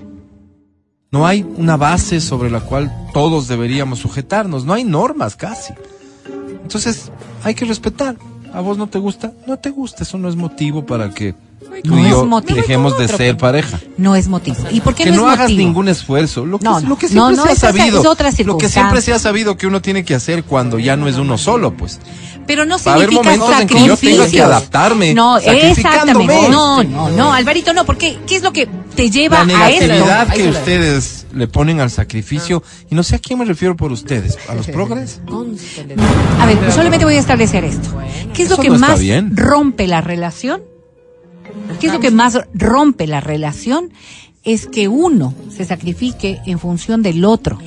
S2: No hay una base sobre la cual todos deberíamos sujetarnos, no hay normas casi. Entonces, hay que respetar. A vos no te gusta, no te gusta, eso no es motivo para que tú
S8: No
S2: y
S8: es
S2: yo
S8: motivo.
S2: dejemos de
S8: Otro
S2: ser pareja.
S8: No es motivo. ¿Y por qué
S2: que
S8: no,
S2: no,
S8: es
S2: hagas
S8: motivo?
S2: ningún esfuerzo. Lo que,
S8: No,
S2: lo que
S8: no,
S2: siempre
S8: no,
S2: se ha
S8: esa es-
S2: sabido.
S8: es otra
S2: lo que siempre se ha sabido que uno tiene que hacer cuando ya no es uno solo, pues.
S8: Pero no
S2: Va a haber
S8: significa
S2: momentos en que yo tenga que adaptarme,
S8: No, exactamente. No, no, no, Alvarito, no, porque ¿qué es lo que te lleva
S2: La
S8: a esto?
S2: negatividad
S8: Ahí
S2: que ustedes le ponen al sacrificio, y no sé a quién me refiero por ustedes, a los progres.
S8: A ver, solamente voy a establecer esto. ¿Qué es lo
S2: Eso
S8: que más
S2: bien.
S8: rompe la relación? ¿Qué es lo que más rompe la relación? Es que uno se sacrifique en función del otro.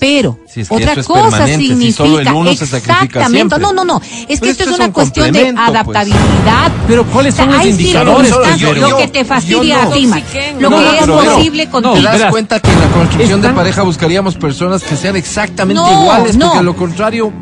S8: Pero
S2: Si es que
S8: otra
S2: eso es
S8: cosa
S2: permanente, si
S8: significa
S2: solo el uno se sacrifica
S8: exactamente.
S2: siempre.
S8: No, no, no. Es que
S2: Pero
S8: esto
S2: esto
S8: es una
S2: un
S8: cuestión de
S2: pues.
S8: adaptabilidad.
S3: Pero ¿cuáles son los
S8: hay
S3: indicadores,
S8: circunstancias,
S3: Pedro?
S8: Lo que te fastidia
S2: no.
S8: a ti, Lo
S2: No,
S8: que
S2: no,
S8: es
S2: pero,
S8: posible
S3: no,
S2: ¿Te
S8: contigo.
S2: das cuenta que en la construcción
S3: están-
S2: de pareja buscaríamos personas que sean exactamente
S8: No,
S2: iguales?
S8: no.
S2: Porque a lo contrario.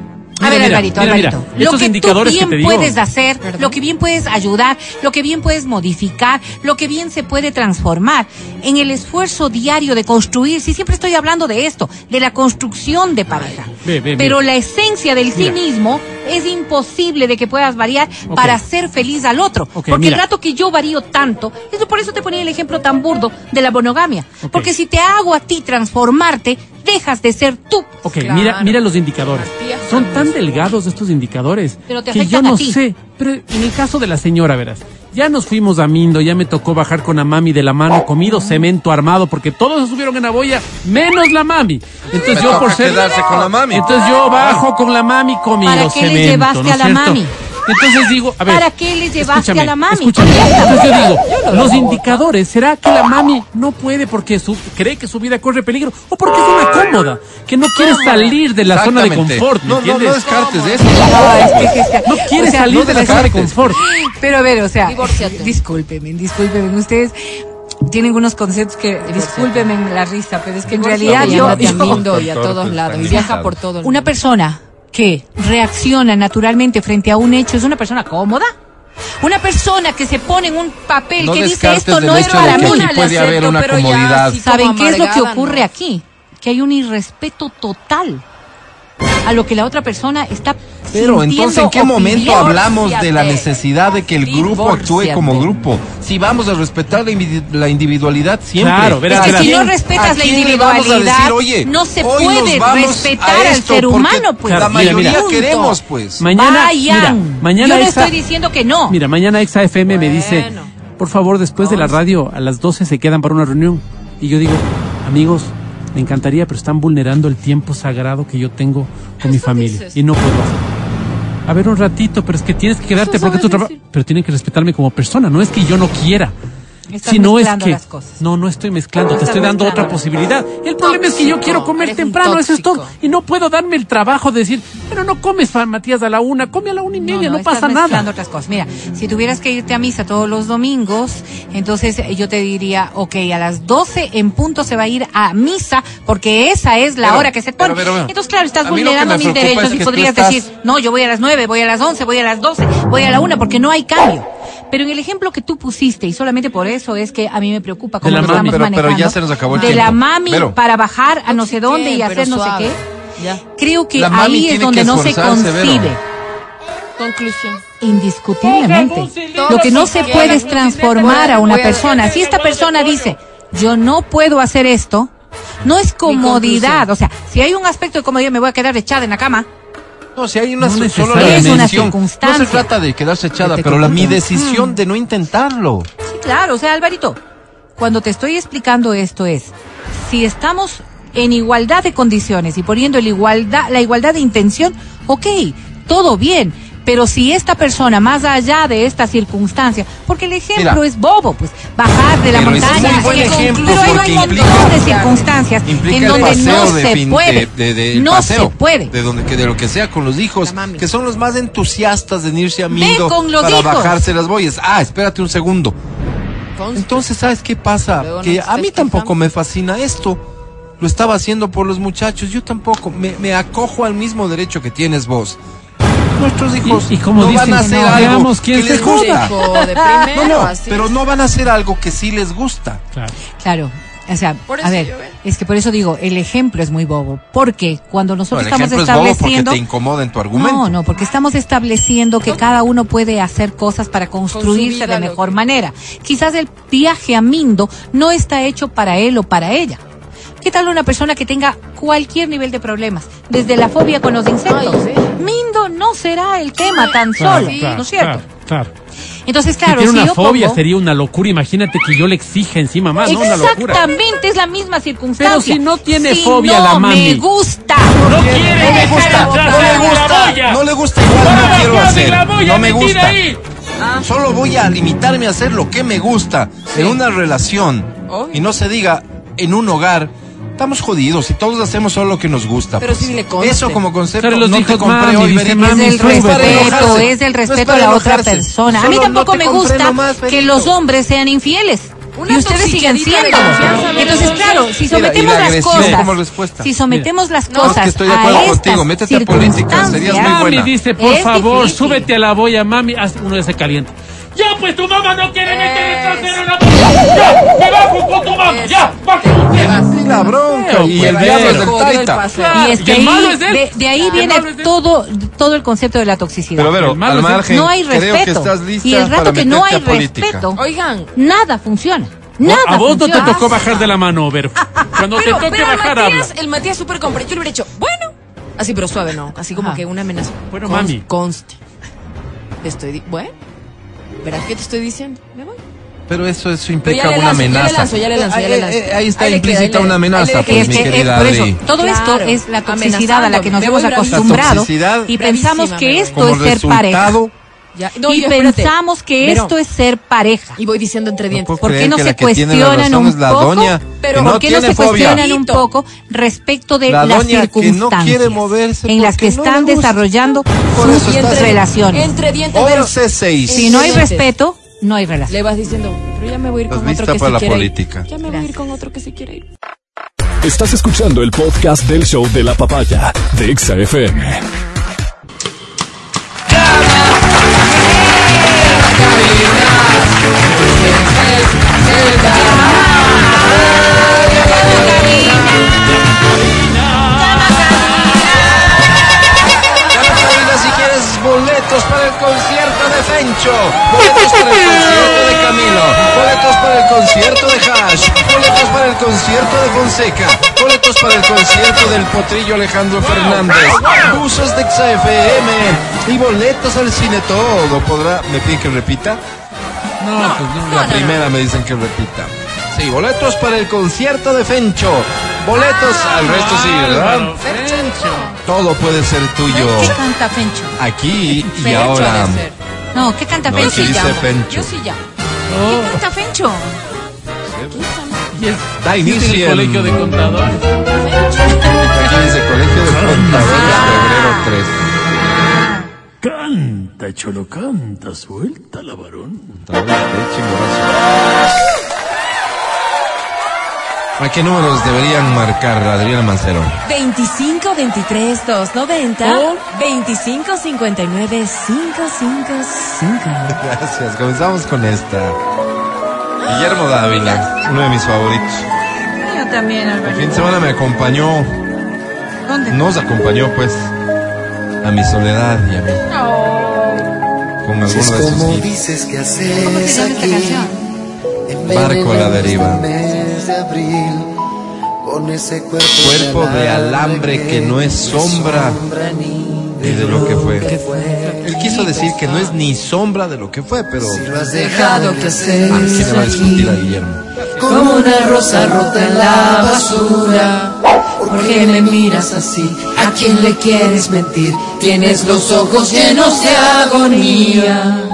S8: A ver,
S3: mira,
S8: Alvarito,
S3: mira,
S8: Alvarito.
S3: mira,
S8: lo
S3: estos
S8: que
S3: indicadores
S8: tú
S3: que
S8: bien
S3: digo.
S8: puedes hacer, lo que bien puedes ayudar, lo que bien puedes modificar, lo que bien se puede transformar en el esfuerzo diario de construir. Si siempre estoy hablando de esto, de la construcción de pareja.
S3: Ve, ve,
S8: Pero
S3: mira.
S8: la esencia del mismo es imposible de que puedas variar para ser feliz al otro. Porque
S3: mira.
S8: el rato que yo varío tanto, eso por eso te ponía el ejemplo tan burdo de la monogamia. Porque si te hago a ti transformarte, dejas de ser tú.
S3: Ok,
S4: Claro.
S3: mira, mira los indicadores. Son tan delgados estos indicadores
S8: Pero te
S3: que yo no
S8: a ti.
S3: sé. Pero en el caso de la señora, verás, ya nos fuimos a Mindo, ya me tocó bajar con la mami de la mano, comido cemento armado, porque todos se subieron en la boya, menos la mami. Entonces
S2: Me
S3: yo por ser...
S2: quedarse con la mami.
S3: Entonces yo bajo con la mami comido
S8: ¿Para qué le
S3: cemento,
S8: llevaste
S3: ¿no es
S8: a la
S3: cierto?
S8: mami?
S3: Entonces digo, a ver.
S8: ¿Para qué le llevaste
S3: escúchame,
S8: a la mami?
S3: Escúchame. Entonces yo digo, los indicadores, ¿será que la mami no puede porque su, cree que su vida corre peligro? ¿O porque es una cómoda? Que no quiere salir de la zona de confort, ¿me
S2: No, no, no descartes eso.
S8: No, es que- es que-
S3: No quiere
S8: o sea,
S3: salir
S8: no
S3: de la zona de confort.
S8: Pero a ver, o sea,
S4: Divórciate.
S8: discúlpeme, discúlpeme, ustedes tienen unos conceptos que, discúlpeme la risa, pero es que en realidad yo, yo-
S4: Mindo y a todos lados. Viaja por todo el
S8: una persona que reacciona naturalmente frente a un hecho es una persona cómoda. Una persona que se pone en un papel
S2: No
S8: que dice esto no es para mí.
S2: puede haber una
S4: pero ya
S2: comodidad.
S8: ¿Saben qué es lo que ocurre
S4: no.
S8: aquí? Que hay un irrespeto total a lo que la otra persona está
S2: Pero entonces, ¿en qué momento hablamos de la necesidad de que el grupo actúe como grupo? Si vamos a respetar la, individu- la individualidad siempre.
S3: Claro, verás,
S8: Es que si no
S2: ¿A quién-
S8: respetas la
S2: quién le vamos a
S8: individualidad,
S2: decir, "Oye,
S8: no se puede respetar al
S2: esto",
S8: ser humano, pues.
S2: La
S3: mira,
S2: mayoría
S3: mira.
S2: queremos, pues.
S3: Mañana,
S8: Vayan.
S3: mira, mañana
S8: Yo
S3: Exa-
S8: estoy diciendo que no.
S3: Mira, mañana Exa FM me dice, por favor, después de la radio, a las 12 se quedan para una reunión. Y yo digo, amigos, me encantaría, pero están vulnerando el tiempo sagrado que yo tengo con mi familia.
S4: dices.
S3: Y no puedo hacer. A ver un ratito, pero es que tienes que quedarte porque tu trabajo...
S4: decir.
S3: Pero tienen que respetarme como persona, no es que yo no quiera.
S8: Estás
S3: Si no es que...
S8: las cosas.
S3: No, no estoy mezclando, te
S4: Estás
S3: estoy dando otra posibilidad. El problema es que yo quiero comer temprano, eso es todo. Y no puedo darme el trabajo de decir, pero no comes, Matías, a la una, come a la una y media, no,
S8: estás
S3: pasa
S8: mezclando
S3: nada.
S8: otras cosas. Mira, si tuvieras que irte a misa todos los domingos, entonces eh, yo te diría, ok, a las 12 en punto se va a ir a misa, porque esa es la
S2: Pero,
S8: hora que se pone.
S2: pero, pero,
S8: entonces, claro, estás vulnerando mis derechos
S2: es
S8: y
S2: que
S8: podrías
S2: estás-
S8: decir, no, yo voy a las 9, voy a las 11, voy a las 12, voy a la 1, porque no hay cambio. Pero en el ejemplo que tú pusiste, y solamente por eso es que a mí me preocupa cómo lo estamos
S2: Pero- pero
S8: manejando.
S2: ya se nos acabó el
S8: De
S2: tiempo.
S8: la mami
S2: Pero-
S8: para bajar a no sé dónde y hacer no sé qué.
S4: Ya.
S8: Creo que ahí es donde no se
S2: Vero.
S8: concibe.
S4: Conclusión.
S8: Indiscutiblemente. Lo que no se puede es transformar a una persona. Si esta persona dice, yo no puedo hacer esto, no es comodidad. O sea, si hay un aspecto de comodidad, me voy a quedar echada en la cama.
S2: No, si hay una
S3: No
S2: so- solo
S3: necesariamente.
S2: la
S8: Es una
S2: decisión. No se trata de quedarse echada,
S8: Que
S2: pero la, mi decisión de no intentarlo.
S8: Sí, claro. O sea, Alvarito, cuando te estoy explicando esto es, si estamos en igualdad de condiciones y poniendo el igualdad, la igualdad de intención, ok, todo bien. Pero si esta persona, más allá de esta circunstancia, porque el ejemplo
S2: Mira.
S8: es bobo, pues bajar de la
S2: ese es
S8: montaña,
S2: muy ejemplo
S8: pero hay un montón de circunstancias en donde no se
S2: fin-
S8: puede,
S2: de- de- de- el
S8: no
S2: paseo,
S8: se puede.
S2: De, donde, que de lo que sea con los hijos, que son los más entusiastas de irse a Mindo para
S8: hijos.
S2: bajarse las boyas. Ah, espérate un segundo. Entonces, ¿sabes qué pasa?
S4: Luego
S2: que a mí tampoco me fascina esto. Lo estaba haciendo por los muchachos. Yo tampoco. Me, me acojo al mismo derecho que tienes vos. Nuestros hijos
S3: Y- y como
S2: no van a hacer
S3: no,
S2: algo que les gusta.
S4: de
S2: No,
S4: primero,
S2: no,
S4: así.
S2: pero no van a hacer algo que sí les gusta.
S3: Claro.
S8: Claro. O sea,
S4: Por
S8: a ver,
S4: yo
S8: es que por eso digo, el ejemplo es muy bobo. Porque cuando
S2: No,
S8: nosotros
S2: el
S8: estamos
S2: ejemplo es bobo porque
S8: estableciendo...
S2: te incomoda en tu argumento.
S8: No, no, porque estamos estableciendo que cada uno puede hacer cosas para construirse de mejor
S4: que-
S8: manera. Quizás el viaje a Mindo no está hecho para él o para ella. ¿Qué tal una persona que tenga cualquier nivel de problemas? Desde la fobia con los insectos.
S4: Ay, sí.
S8: Mindo no será el tema tan
S3: Claro,
S8: solo,
S3: claro,
S8: ¿no es cierto?
S3: Claro, claro.
S8: Entonces, claro,
S3: si tiene una
S8: yo
S3: fobia
S8: pongo-
S3: sería una locura. Imagínate que yo le exija encima más, ¿no? Una locura.
S8: Exactamente, es la misma circunstancia.
S3: Pero si no tiene
S8: Si
S3: fobia
S8: no
S3: la mami.
S8: me gusta.
S3: No quiere
S2: No le
S3: dejar
S2: gusta, no le gusta, no le gusta igual no
S3: Para
S2: quiero hacer. No me gusta.
S3: ahí.
S2: Solo voy a limitarme a hacer lo que me gusta en una relación y no se diga en un hogar. Estamos jodidos y todos hacemos solo lo que nos gusta.
S4: Pero
S2: pues.
S4: sí le conste.
S2: Eso como concepto
S3: Pero los
S2: no te
S3: hijos,
S2: compré
S3: mami,
S2: hoy,
S3: dice
S2: Verito.
S3: mami,
S8: Es el respeto, es el
S2: No es
S8: respeto a la otra persona. A mí
S2: no
S8: tampoco me gusta que los hombres sean infieles.
S4: Una
S8: y ustedes siguen siendo. Entonces, claro, si
S2: Mira,
S8: sometemos
S2: la
S8: las cosas,
S2: como respuesta.
S8: si sometemos las
S4: No,
S8: cosas
S2: es que estoy de
S8: a
S2: acuerdo
S8: estas
S2: contigo, métete a política, serías muy
S8: circunstancias,
S2: buena.
S3: Mami dice, por
S8: Es
S3: favor,
S8: difícil.
S3: súbete a la boya, mami. Haz- Uno ya se calienta. Ya, pues tu mamá no quiere meter el trasero en la. Ya, me bajo con tu mamá. Ya, bajo usted.
S2: Sí, la bronca.
S3: Pero,
S2: Y el diablo es del taita.
S8: Y es
S3: Y
S8: que ahí, de, de ahí viene todo, todo el concepto de la toxicidad.
S2: Pero, Vero,
S3: malo
S2: al margen,
S8: no hay
S2: creo que
S8: respeto.
S2: estás lista
S8: y el rato
S2: para
S8: que no hay respeto,
S4: Oigan,
S8: nada funciona. Nada
S3: a vos no te tocó bajar de la mano, Ver. <laughs> Cuando
S4: pero,
S3: te toque
S4: pero
S3: bajar, habla.
S4: Matías, el Matías súper comprendido, yo le hubiera dicho, bueno, así pero suave, no, así como
S8: Ajá.
S4: que una amenaza.
S3: Bueno,
S4: Const-
S3: mami.
S4: Conste. Te estoy, di- bueno, ¿verás qué te estoy diciendo? Me voy.
S2: Pero eso, eso implica una
S4: lanzo, ya le
S2: amenaza.
S4: lanzo, ya le lanzo, ya le
S2: Ahí-
S4: lanzo.
S2: ahí- Ahí está
S4: Ahí queda,
S2: implícita
S4: le-
S2: una amenaza,
S4: queda.
S2: pues,
S8: es
S2: mi
S8: que,
S2: querida
S8: por eso, todo esto
S4: Claro,
S8: es la toxicidad a la que nos hemos acostumbrado y pensamos que esto
S2: Como
S8: es ser pareja.
S4: Ya, no,
S8: y
S4: yo,
S8: pensamos que esto es ser pareja.
S4: Y voy diciendo entre dientes.
S2: puedo
S8: ¿Por qué no se cuestionan un poco?
S2: doña
S8: pero
S2: que
S8: ¿por
S2: no
S8: qué no se cuestionan un poco respecto de
S2: La
S8: las
S2: no
S8: circunstancias en las que
S2: no
S8: están desarrollando
S2: Por
S8: sus
S4: entre-
S8: relaciones?
S4: Entre dientes, pero
S2: 11-6.
S8: Si no hay respeto, no hay relación.
S4: le vas diciendo, pero ya me voy a ir con otro que
S2: para
S4: se
S2: la
S4: quiere
S2: política.
S4: ir. Ya me voy a ir con otro que se quiere ir.
S1: Estás escuchando el podcast del show de la papaya de Exa
S2: boletos para el concierto de Camilo, boletos para el concierto de Hash, boletos para el concierto de Fonseca, boletos para el concierto del potrillo Alejandro Fernández, buzos de XFM y boletos al cine todo. ¿Podrá? ¿Me piden que repita? No, pues no, la primera me dicen que repita. Sí, boletos para el concierto de Fencho. Boletos al resto sí, ¿verdad? Todo puede ser tuyo.
S8: ¿Qué canta Fencho?
S2: Aquí y
S8: Fencho
S2: ahora.
S8: No, ¿qué canta
S2: No, dice
S8: Yo sí llamo.
S2: Fencho.
S8: Yo sí llamo. ¿Qué canta Fencho?
S3: Y es,
S2: Da inicio
S3: el
S2: en-
S3: colegio de contadores.
S2: Aquí dice Colegio de Contadores Febrero 3.
S3: Canta, cholo, canta, suelta la varón.
S2: ¿A qué números deberían marcar Adriana Mancero?
S4: 25 23 290 25 59 555.
S2: Gracias, comenzamos con esta. Guillermo Dávila, uno de mis favoritos.
S8: Yo también,
S2: El fin de semana me acompañó,
S8: ¿Dónde?
S2: nos acompañó pues a mi soledad y a mí. Con alguno de sus hits.
S9: dices que
S8: ¿Cómo se llama esta canción?
S2: Barco a la deriva.
S9: Mes de abril, con ese cuerpo,
S2: Cuerpo de alambre que no es sombra ni de lo que fue. Él quiso decir que no es ni sombra de lo que fue, pero
S9: Si lo has dejado que hacer
S2: ¿a quién le va a discutir a Guillermo?
S9: como una rosa rota en la basura. ¿Por qué me miras así? ¿A quién le quieres mentir? Tienes los ojos llenos de agonía.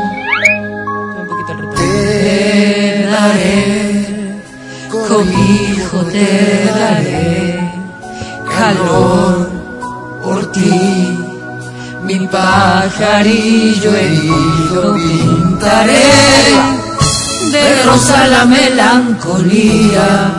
S9: Cobijo te daré, calor por ti. Mi pajarillo herido pintaré de rosa la melancolía.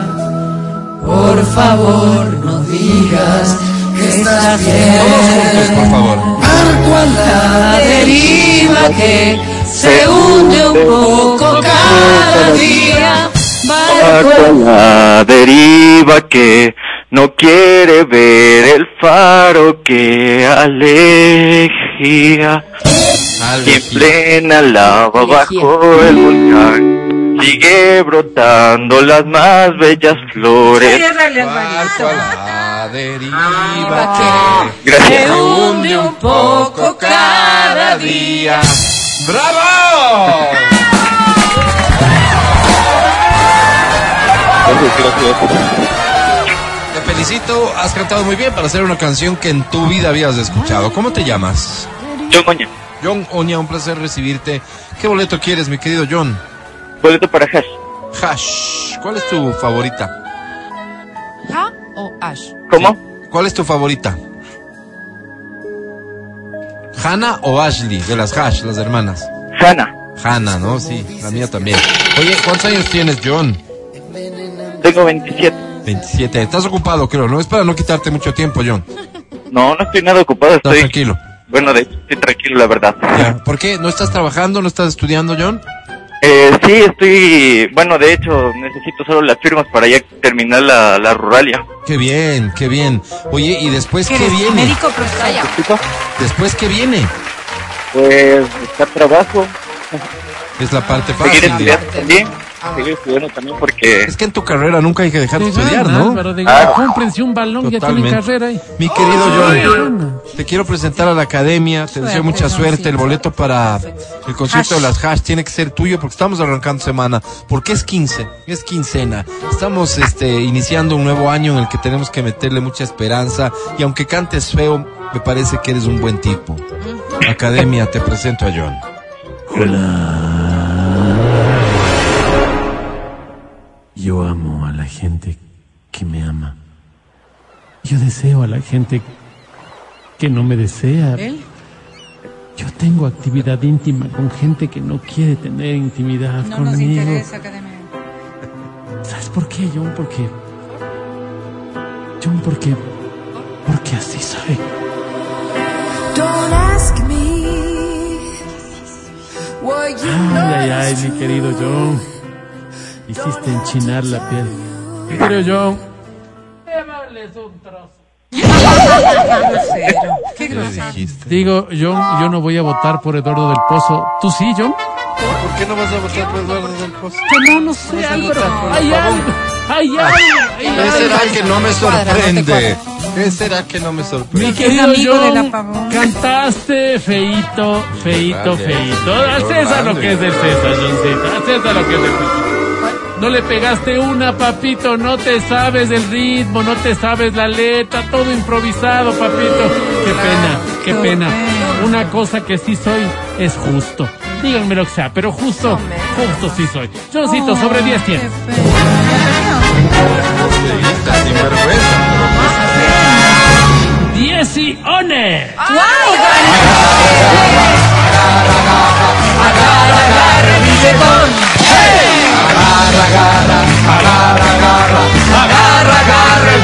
S9: Por favor, no digas que estás bien.
S2: Todos juntos, por favor.
S9: Barco a la deriva que se hunde un poco cada día. Barco
S10: a la deriva que no quiere ver el faro que alejía. Y en plena lava bajo el volcán sigue brotando las más bellas flores.
S2: Barco a la deriva que
S10: Gracias.
S2: se hunde un poco cada día. ¡Bravo! Te felicito, has cantado muy bien para hacer una canción que en tu vida habías escuchado. ¿Cómo te llamas?
S10: John Oña,
S2: John Oña, un placer recibirte. ¿Qué boleto quieres, mi querido John?
S10: boleto para Hash.
S2: Hash. ¿Cuál es tu favorita?
S8: ¿Ha o Ash?
S10: ¿Cómo?
S2: ¿Cuál es tu favorita? ¿Hannah o Ashley? De las Hash, las hermanas.
S10: Hanna,
S2: Hannah, ¿no? Sí, la mía también. Oye, ¿cuántos años tienes, John?
S10: Tengo 27.
S2: 27. Estás ocupado, creo, ¿no? Es para no quitarte mucho tiempo, John.
S10: No, no estoy nada ocupado,
S2: Estás
S10: estoy...
S2: tranquilo.
S10: Bueno, de hecho, estoy tranquilo, la verdad.
S2: Ya. ¿Por qué? ¿No estás trabajando? ¿No estás estudiando, John?
S10: Eh, sí, estoy... Bueno, de hecho, necesito solo las firmas para ya terminar la, la ruralia.
S2: Qué bien, qué bien. Oye, ¿y después qué
S8: eres?
S2: viene?
S8: Médico profesional.
S2: ¿Después qué viene?
S10: Pues, buscar trabajo,
S2: Es la parte
S10: seguir
S2: fácil.
S10: estudiando también, también porque...
S2: Es que en tu carrera nunca hay que dejar de estudiar, ¿no?
S3: Álvaro, de
S10: Ah.
S3: Cómprense un balón, ya tienen
S2: Totalmente.
S3: carrera ahí.
S2: Mi querido
S3: Ay,
S2: John, te quiero presentar a la academia, te deseo mucha suerte. El boleto para el concierto de las hash tiene que ser tuyo porque estamos arrancando semana, porque es 15, es quincena. Estamos este, iniciando un nuevo año en el que tenemos que meterle mucha esperanza y aunque cantes feo, me parece que eres un buen tipo. Academia, te presento a John.
S3: Yo amo a la gente que me ama. Yo deseo a la gente que no me desea.
S8: ¿Él?
S3: Yo tengo actividad íntima con gente que no quiere tener intimidad
S8: No nos
S3: conmigo.
S8: interesa, academia.
S3: ¿Sabes por qué, John? Porque. John, porque. Porque así soy.
S9: Don't ask me what you
S3: Ay, ay, ay, mi querido John. Hiciste enchinar la piel. Mi querido John. Llévales un trozo.
S8: Qué
S2: ¿Qué le dijiste?
S3: Digo, John, yo no voy a votar por Eduardo del Pozo. ¿Tú sí, John?
S2: ¿Por qué no vas a votar por Eduardo del Pozo?
S3: Que no, no sé, Álvaro. Hay algo, hay algo. hay
S2: ¿Qué será que no me sorprende? ¿Qué será que no me
S3: Mi
S2: sorprende?
S3: querido
S8: amigo
S3: John,
S8: de la Pavón.
S3: cantaste feito, feito, feito.
S2: Qué
S3: César lo que es del César, Johncito. Al César lo que es del César. No le pegaste una, papito, no te sabes el ritmo, no te sabes la letra, todo improvisado, papito. Qué pena, qué pena. Una cosa que sí soy es justo. Díganme lo que sea, pero justo, justo sí soy. Johncito, sobre 10 tienes.
S2: Está sinvergüenza.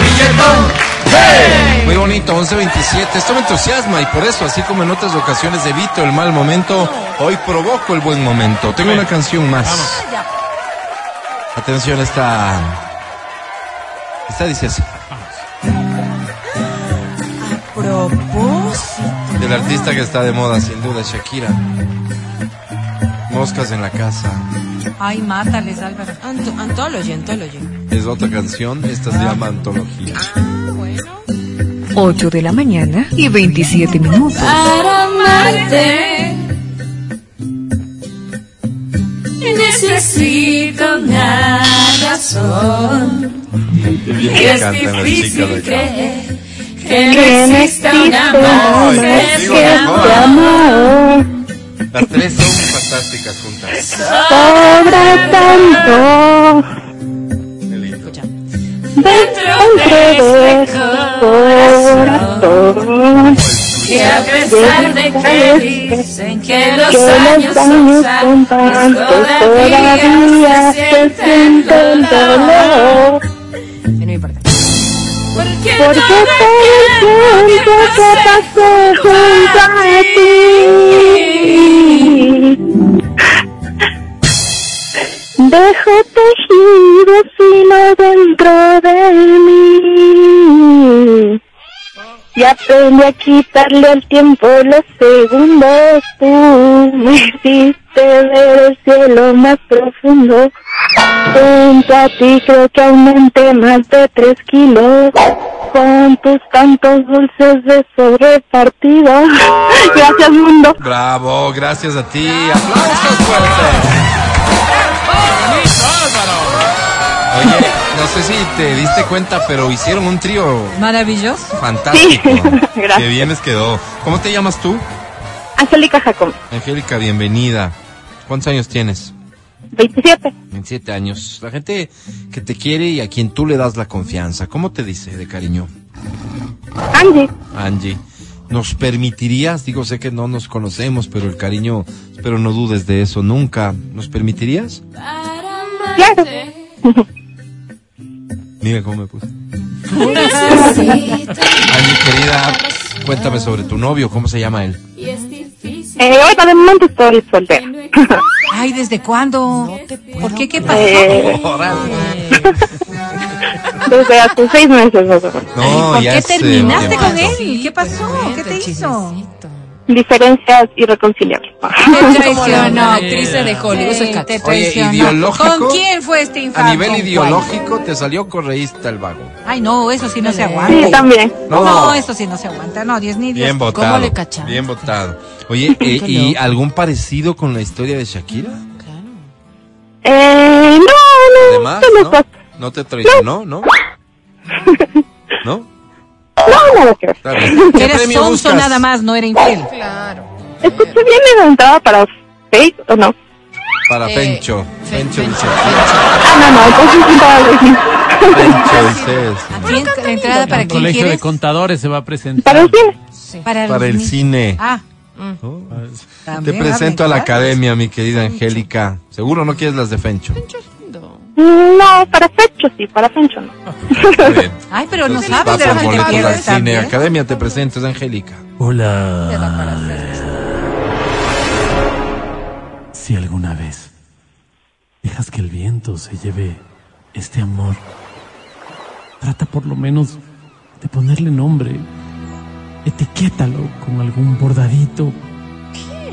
S3: 10 y one.
S2: Muy bonito, 11.27. Esto me entusiasma y por eso, así como en otras ocasiones evito el mal momento, hoy provoco el buen momento. Tengo una canción más. Atención, esta. Esta dice así.
S8: Propósito.
S2: Del artista que está de moda, sin duda, Shakira. Moscas en la casa.
S8: Ay, mátales, Álvaro.
S11: Anto- Anthology, Anthology.
S2: Es otra canción, esta se llama Antología.
S12: 8 de la mañana y 27 minutos.
S13: Para amarte necesito una razón. Es difícil creer que no exista un amor.
S2: Las tres son fantásticas juntas.
S13: Sobra tanto dentro de este corazón. Que a pesar de que dicen que los años son santos, todavía se siente el dolor.
S11: No importa.
S13: Porque todo el tiempo que pasé junto a ti Dejo tejido fino dentro de mí. Y aprendí a quitarle al tiempo los segundos. Tú me hiciste ver el cielo más profundo. Junto a ti creo que aumenté más de tres kilos. Con tus tantos dulces besos repartidos <laughs> Gracias mundo.
S2: Bravo, gracias a ti. Aplausos fuertes. Oye, no sé si te diste cuenta, pero hicieron un trío
S8: Maravilloso.
S2: fantástico.
S13: Sí, <laughs> gracias.
S2: Qué bien les quedó. ¿Cómo te llamas tú?
S13: Angélica Jacón,
S2: Angélica, bienvenida. ¿Cuántos años tienes?
S13: 27
S2: 27 años. La gente que te quiere y a quien tú le das la confianza, ¿cómo te dice de cariño?
S13: Angie,
S2: Angie, ¿nos permitirías? Digo, sé que no nos conocemos, pero el cariño, espero no dudes de eso nunca. ¿Nos permitirías?
S13: Claro <laughs>
S2: Mira cómo me puse. Angie, querida, cuéntame sobre tu novio, ¿cómo se llama él?
S13: eh, Ahorita de momento estoy soltera <laughs>
S8: Ay, ¿desde cuándo? ¿Por qué? ¿Qué pasó?
S13: Eh, Desde hace seis meses.
S2: No,
S8: ¿Por
S2: ya
S8: qué terminaste con él? ¿Qué pasó? ¿Qué te hizo?
S13: Diferencias irreconciliables <laughs>
S8: Te traicionó.
S11: actriz de Hollywood, eso es cacho.
S8: Te
S2: Oye,
S8: traicionó.
S2: ideológico.
S8: ¿Con quién fue este infarto?
S2: A nivel
S8: ¿Con
S2: ideológico, te salió correísta el vago.
S8: cuál? Ay, no, eso sí no se
S13: Sí,
S8: aguanta.
S13: también
S2: No.
S8: No, eso sí no se aguanta. No, Dios ni Dios.
S2: Bien votado.
S11: le cachamos?
S2: Bien votado. Oye, <laughs> eh, ¿y algún parecido con la historia de Shakira?
S13: eh, No, no,
S2: Además,
S13: ¿qué me
S2: ¿no?
S13: pasa?
S2: ¿No te traicionó, no? <laughs> ¿No?
S13: No, nada que ver
S2: Está bien.
S8: Que
S2: ¿Qué
S8: eres
S2: premio
S8: sonso nada más, no era infiel.
S13: Escuché bien me preguntaba para Fake o no
S2: Para Pencho. Pencho dice.
S13: Ah, no, no, entonces sí estaba lejos.
S2: Pencho dices.
S8: Entrada para
S3: El
S8: quién
S3: colegio de contadores se va a presentar.
S13: Para el cine
S8: Para,
S2: Para el cine.
S8: Ah,
S2: Oh. Te presento a la
S8: claro.
S2: academia, mi querida Angélica. Seguro no quieres las de Pencho.
S13: No, para Fecho sí, para Fecho no. <laughs>
S8: Ay, pero no sabes de lo que
S2: cine. Academia te presento, es Angélica.
S3: Hola. Si alguna vez dejas que el viento se lleve este amor, trata por lo menos de ponerle nombre. etiquétalo con algún bordadito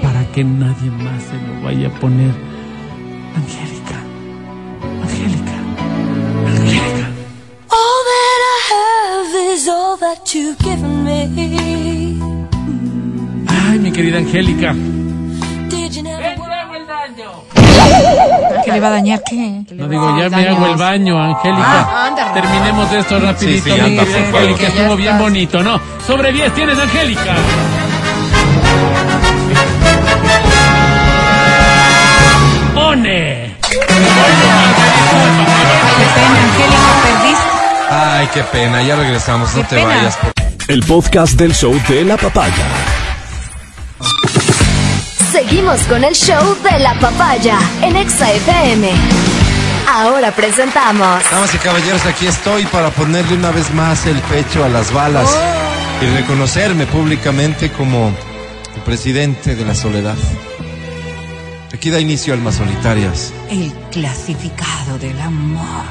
S3: para que nadie más se lo vaya a poner. Angélica, Angélica, Angélica.
S9: All that I have is all that you've given me.
S3: Ay, mi querida Angélica.
S8: ¿Qué le va a dañar qué?
S3: No digo, ya me hago el baño, Angélica.
S8: Ah, anda,
S3: Terminemos de esto rapidito,
S2: Sí, sí, anda, favor.
S3: Angélica. Estuvo bien bonito, ¿no? Sobre 10 tienes, Angélica. ¡One!
S2: Ay, qué pena, ya regresamos, no te
S5: pena.
S2: vayas.
S1: El podcast del show de la papaya.
S5: Seguimos con el show de la papaya en Exa FM. Ahora presentamos
S2: Damas y caballeros, aquí estoy para ponerle una vez más el pecho a las balas y reconocerme públicamente como el presidente de la soledad. Aquí da inicio Almas Solitarias.
S8: El clasificado del amor.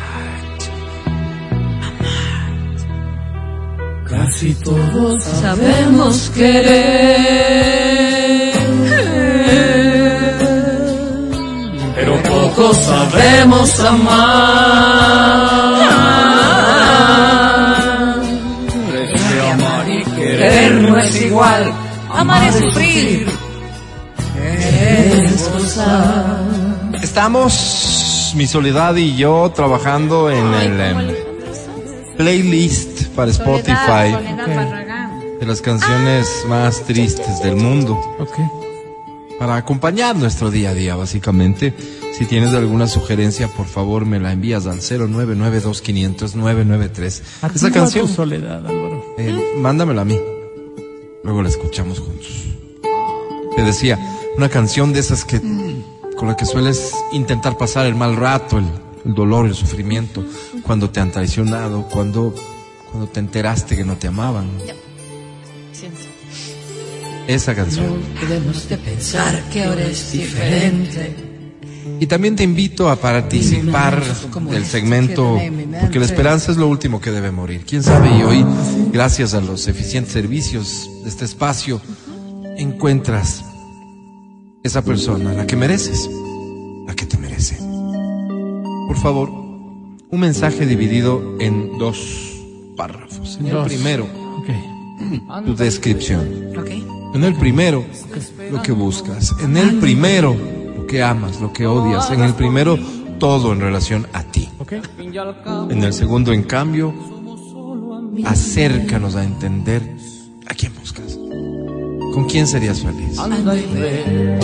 S9: Casi todos sabemos querer, pero pocos sabemos amar. Porque amar y querer no es igual.
S8: Amar es sufrir.
S2: Estamos, mi soledad y yo, trabajando en el em, playlist para Spotify de las canciones más tristes del mundo. Para acompañar nuestro día a día, básicamente. Si tienes alguna sugerencia, por favor me la envías al 0992500993.
S3: ¿A
S2: Esa
S3: tu
S2: canción,
S3: soledad, Álvaro.
S2: eh, mándamela a mí. Luego la escuchamos juntos. Te decía, una canción de esas que con la que sueles intentar pasar el mal rato, el, el dolor, el sufrimiento, cuando te han traicionado, cuando, cuando te enteraste que no te amaban. Esa canción.
S9: Debemos de pensar que ahora es diferente.
S2: Y también te invito a participar del segmento, porque la esperanza es lo último que debe morir. Quién sabe, y hoy, gracias a los eficientes servicios de este espacio, encuentras esa persona, la que mereces, la que te merece. Por favor, un mensaje dividido en dos párrafos. En el primero, tu descripción. En el primero, lo que buscas. En el primero, lo que amas, lo que odias. En el primero, todo en relación a ti. En el segundo, en cambio, acércanos a entender a quién buscas. ¿Con quién serías feliz?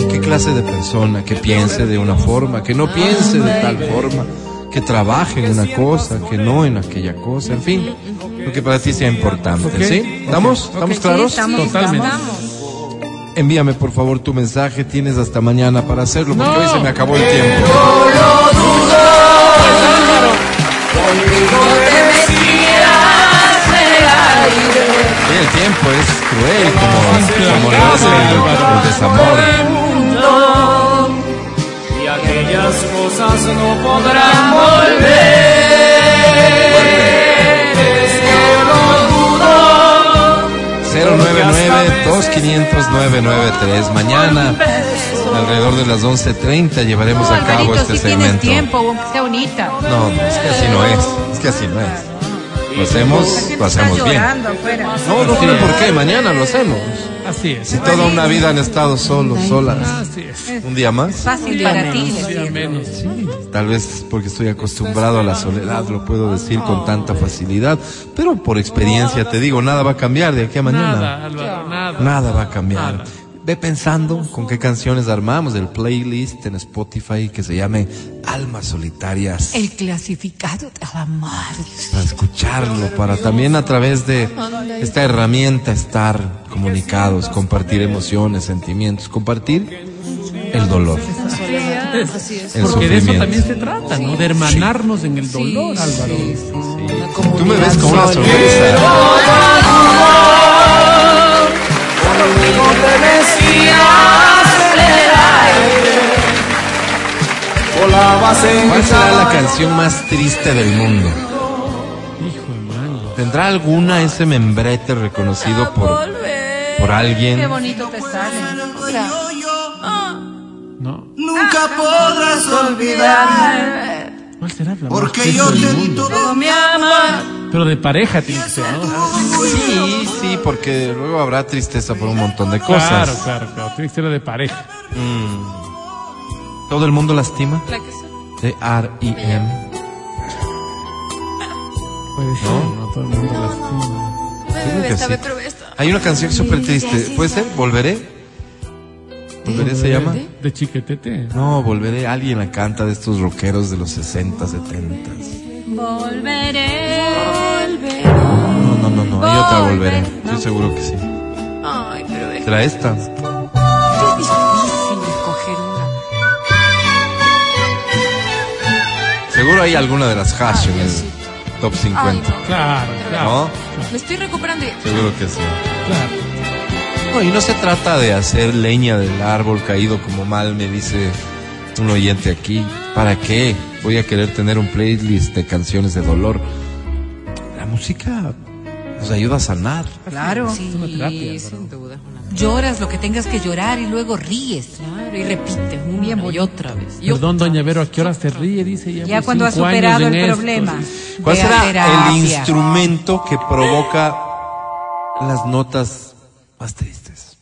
S2: ¿Qué clase de persona que piense de una forma, que no piense de tal forma, que trabaje en una cosa, que no en aquella cosa, en fin, lo que para ti sea importante. ¿sí? ¿Estamos? ¿Estamos claros?
S3: Totalmente.
S2: Envíame por favor tu mensaje, tienes hasta mañana para hacerlo, porque hoy se me acabó el tiempo. Sí, el tiempo es cruel, como, como lo es el, el desamor.
S9: Y aquellas cosas no podrán volver. Es que lo dudo.
S2: 099-2500-993. Mañana, alrededor de las 11.30, llevaremos a cabo
S8: Alvarito,
S2: este
S8: si tienes
S2: segmento.
S8: tiempo, aunque sea bonita.
S2: No, no, es que así no es. Es que así no es. Lo hacemos, lo hacemos bien. No, no tiene por qué. Mañana lo hacemos.
S3: Así es.
S2: Si toda una vida han estado solos, solas.
S3: Así es.
S2: Un día más.
S8: Fácil para ti.
S3: Un día menos.
S2: Tal vez porque estoy acostumbrado a la soledad, lo puedo decir con tanta facilidad. Pero por experiencia te digo, nada va a cambiar de aquí a mañana.
S3: Nada, Álvaro, nada.
S2: Nada va a cambiar. Ve pensando con qué canciones armamos el playlist en Spotify que se llame Almas Solitarias.
S8: El clasificado del amor.
S2: Para escucharlo, para también a través de esta herramienta estar comunicados, compartir emociones, sentimientos, compartir el dolor. El
S3: Porque de eso
S2: sufrimiento.
S3: también se trata, ¿no? De hermanarnos en el dolor, Álvaro.
S2: Tú me ves con una sonrisa. ¿Cuál será la canción más triste del mundo? ¿Tendrá alguna ese membrete reconocido por, por alguien?
S8: Qué bonito te sale. Mira.
S3: No.
S14: Nunca podrás olvidarme.
S3: ¿Cuál será la
S14: Porque yo
S3: del
S14: te di
S3: mundo?
S14: todo mi amor.
S3: Pero de pareja tiene que ser, ¿no?
S2: Sí, sí, porque luego habrá tristeza por un montón de cosas.
S3: Claro, claro, claro. Tiene que ser de pareja.
S2: Mm. ¿Todo el mundo lastima?
S4: La que.
S3: Puede ser,
S2: ¿No?
S3: ¿no? Todo el mundo lastima.
S2: Sí.
S4: esta.
S2: Hay una canción súper triste. ¿Puede ser? ¿Volveré? ¿Volveré se llama?
S3: De chiquetete.
S2: No, Volveré. Alguien la canta de estos rockeros de los 60, 70.
S8: Volveré.
S2: No, no, no, no. Hay otra Volveré. Estoy seguro que sí.
S4: Ay, pero
S2: ¿Será esta? Seguro hay alguna de las hash en el top 50.
S4: Ay, no.
S3: Claro, claro.
S2: ¿No?
S4: Me estoy recuperando. y-
S2: Seguro que sí.
S3: claro.
S2: No, y no se trata de hacer leña del árbol caído como mal me dice un oyente aquí. ¿Para qué? Voy a querer tener un playlist de canciones de dolor. La música nos ayuda a sanar.
S8: Claro.
S4: Sí,
S3: una terapia,
S4: sin duda. es una-
S8: Lloras lo que tengas que llorar y luego ríes.
S4: Claro, y repites una
S8: Bien
S4: y otra vez. y
S3: Perdón,
S4: otra
S3: doña. Vero, ¿a qué hora se ríe? Dice ya.
S8: Ya cuando
S3: años
S8: superado el
S3: esto.
S8: problema.
S2: ¿Cuál será el instrumento que provoca las notas más tristes?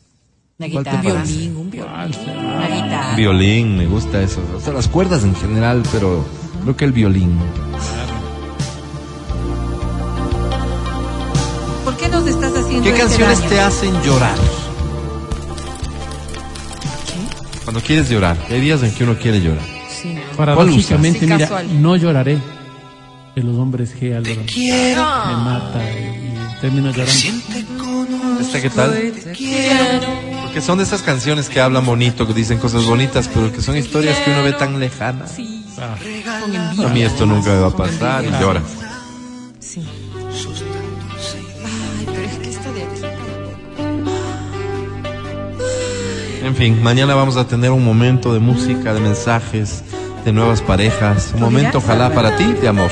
S8: Una
S2: ¿Cuál te
S8: guitarra.
S2: parece?
S4: Violín, un violín.
S8: Una guitarra.
S2: Violín, me gusta eso. O sea, las cuerdas en general, pero creo que el violín.
S8: ¿Por qué nos estás haciendo
S2: ¿Qué
S8: este
S2: canciones
S8: daño?
S2: te hacen llorar? Cuando quieres llorar, hay días en que uno quiere llorar.
S4: Sí, no.
S3: Paradójicamente?
S4: Sí,
S3: mira, no lloraré. De los hombres G, Álvaro.
S2: Quiero.
S3: Me mata y, y termino llorando.
S2: ¿Este qué tal? Porque son de esas canciones que hablan bonito, que dicen cosas bonitas, pero que son historias que uno ve tan lejanas.
S3: Ah,
S2: A mí esto nunca me va a pasar y llora.
S4: Sí.
S2: En fin, mañana vamos a tener un momento de música, de mensajes, de nuevas parejas. Un momento, ojalá, para ti, de amor.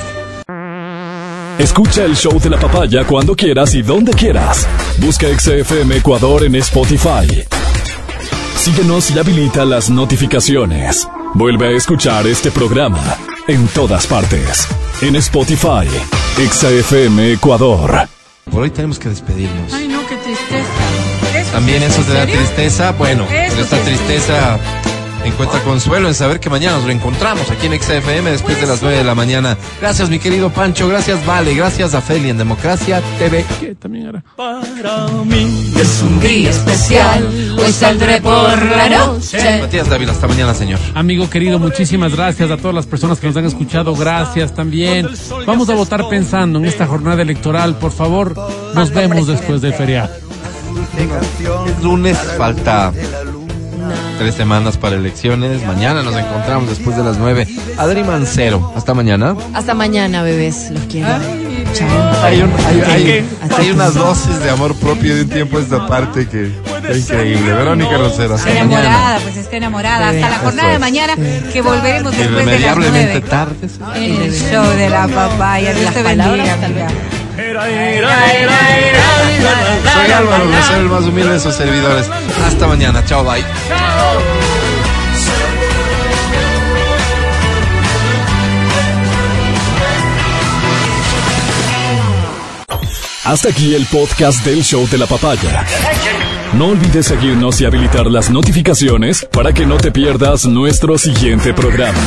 S1: Escucha el show de la papaya cuando quieras y donde quieras. Busca XFM Ecuador en Spotify. Síguenos y habilita las notificaciones. Vuelve a escuchar este programa en todas partes. En Spotify, XFM Ecuador.
S2: Por hoy tenemos que despedirnos.
S8: Ay, no, qué tristeza. ¿Eso
S2: También eso te
S8: en
S2: da tristeza. Bueno, Esta tristeza encuentra consuelo en saber que mañana nos reencontramos aquí en XFM después de las 9 de la mañana. Gracias, mi querido Pancho. Gracias, Vale. Gracias a Feli en Democracia TV.
S3: ¿Qué? También era.
S14: Para mí
S11: Es un día especial, hoy saldré por la noche.
S2: Matías Dávila, hasta mañana, señor.
S3: Amigo querido, muchísimas gracias a todas las personas que nos han escuchado. Gracias también. Vamos a votar pensando en esta jornada electoral. Por favor, nos vemos después del feriado.
S2: Es lunes, falta tres semanas para elecciones. Mañana nos encontramos después de las 9. Adri Mancero, hasta mañana.
S4: Hasta mañana, bebés. Los quiero. Chao.
S2: Hay, un- hay- hay- hay unas dosis de amor propio de un tiempo a esta parte que es increíble. Verónica Rosero, hasta
S8: Enamorada,
S2: mañana.
S8: pues está enamorada. Hasta la jornada de mañana que volveremos después de las
S2: Irremediablemente
S8: nueve.
S2: tarde.
S8: En el show de la papaya. Dios te bendiga, amiga.
S2: Soy Álvaro Rosero, el más humilde de sus servidores. Hasta mañana. Chao, bye.
S1: Hasta aquí el podcast del show de la papaya. No olvides seguirnos y habilitar las notificaciones para que no te pierdas nuestro siguiente programa.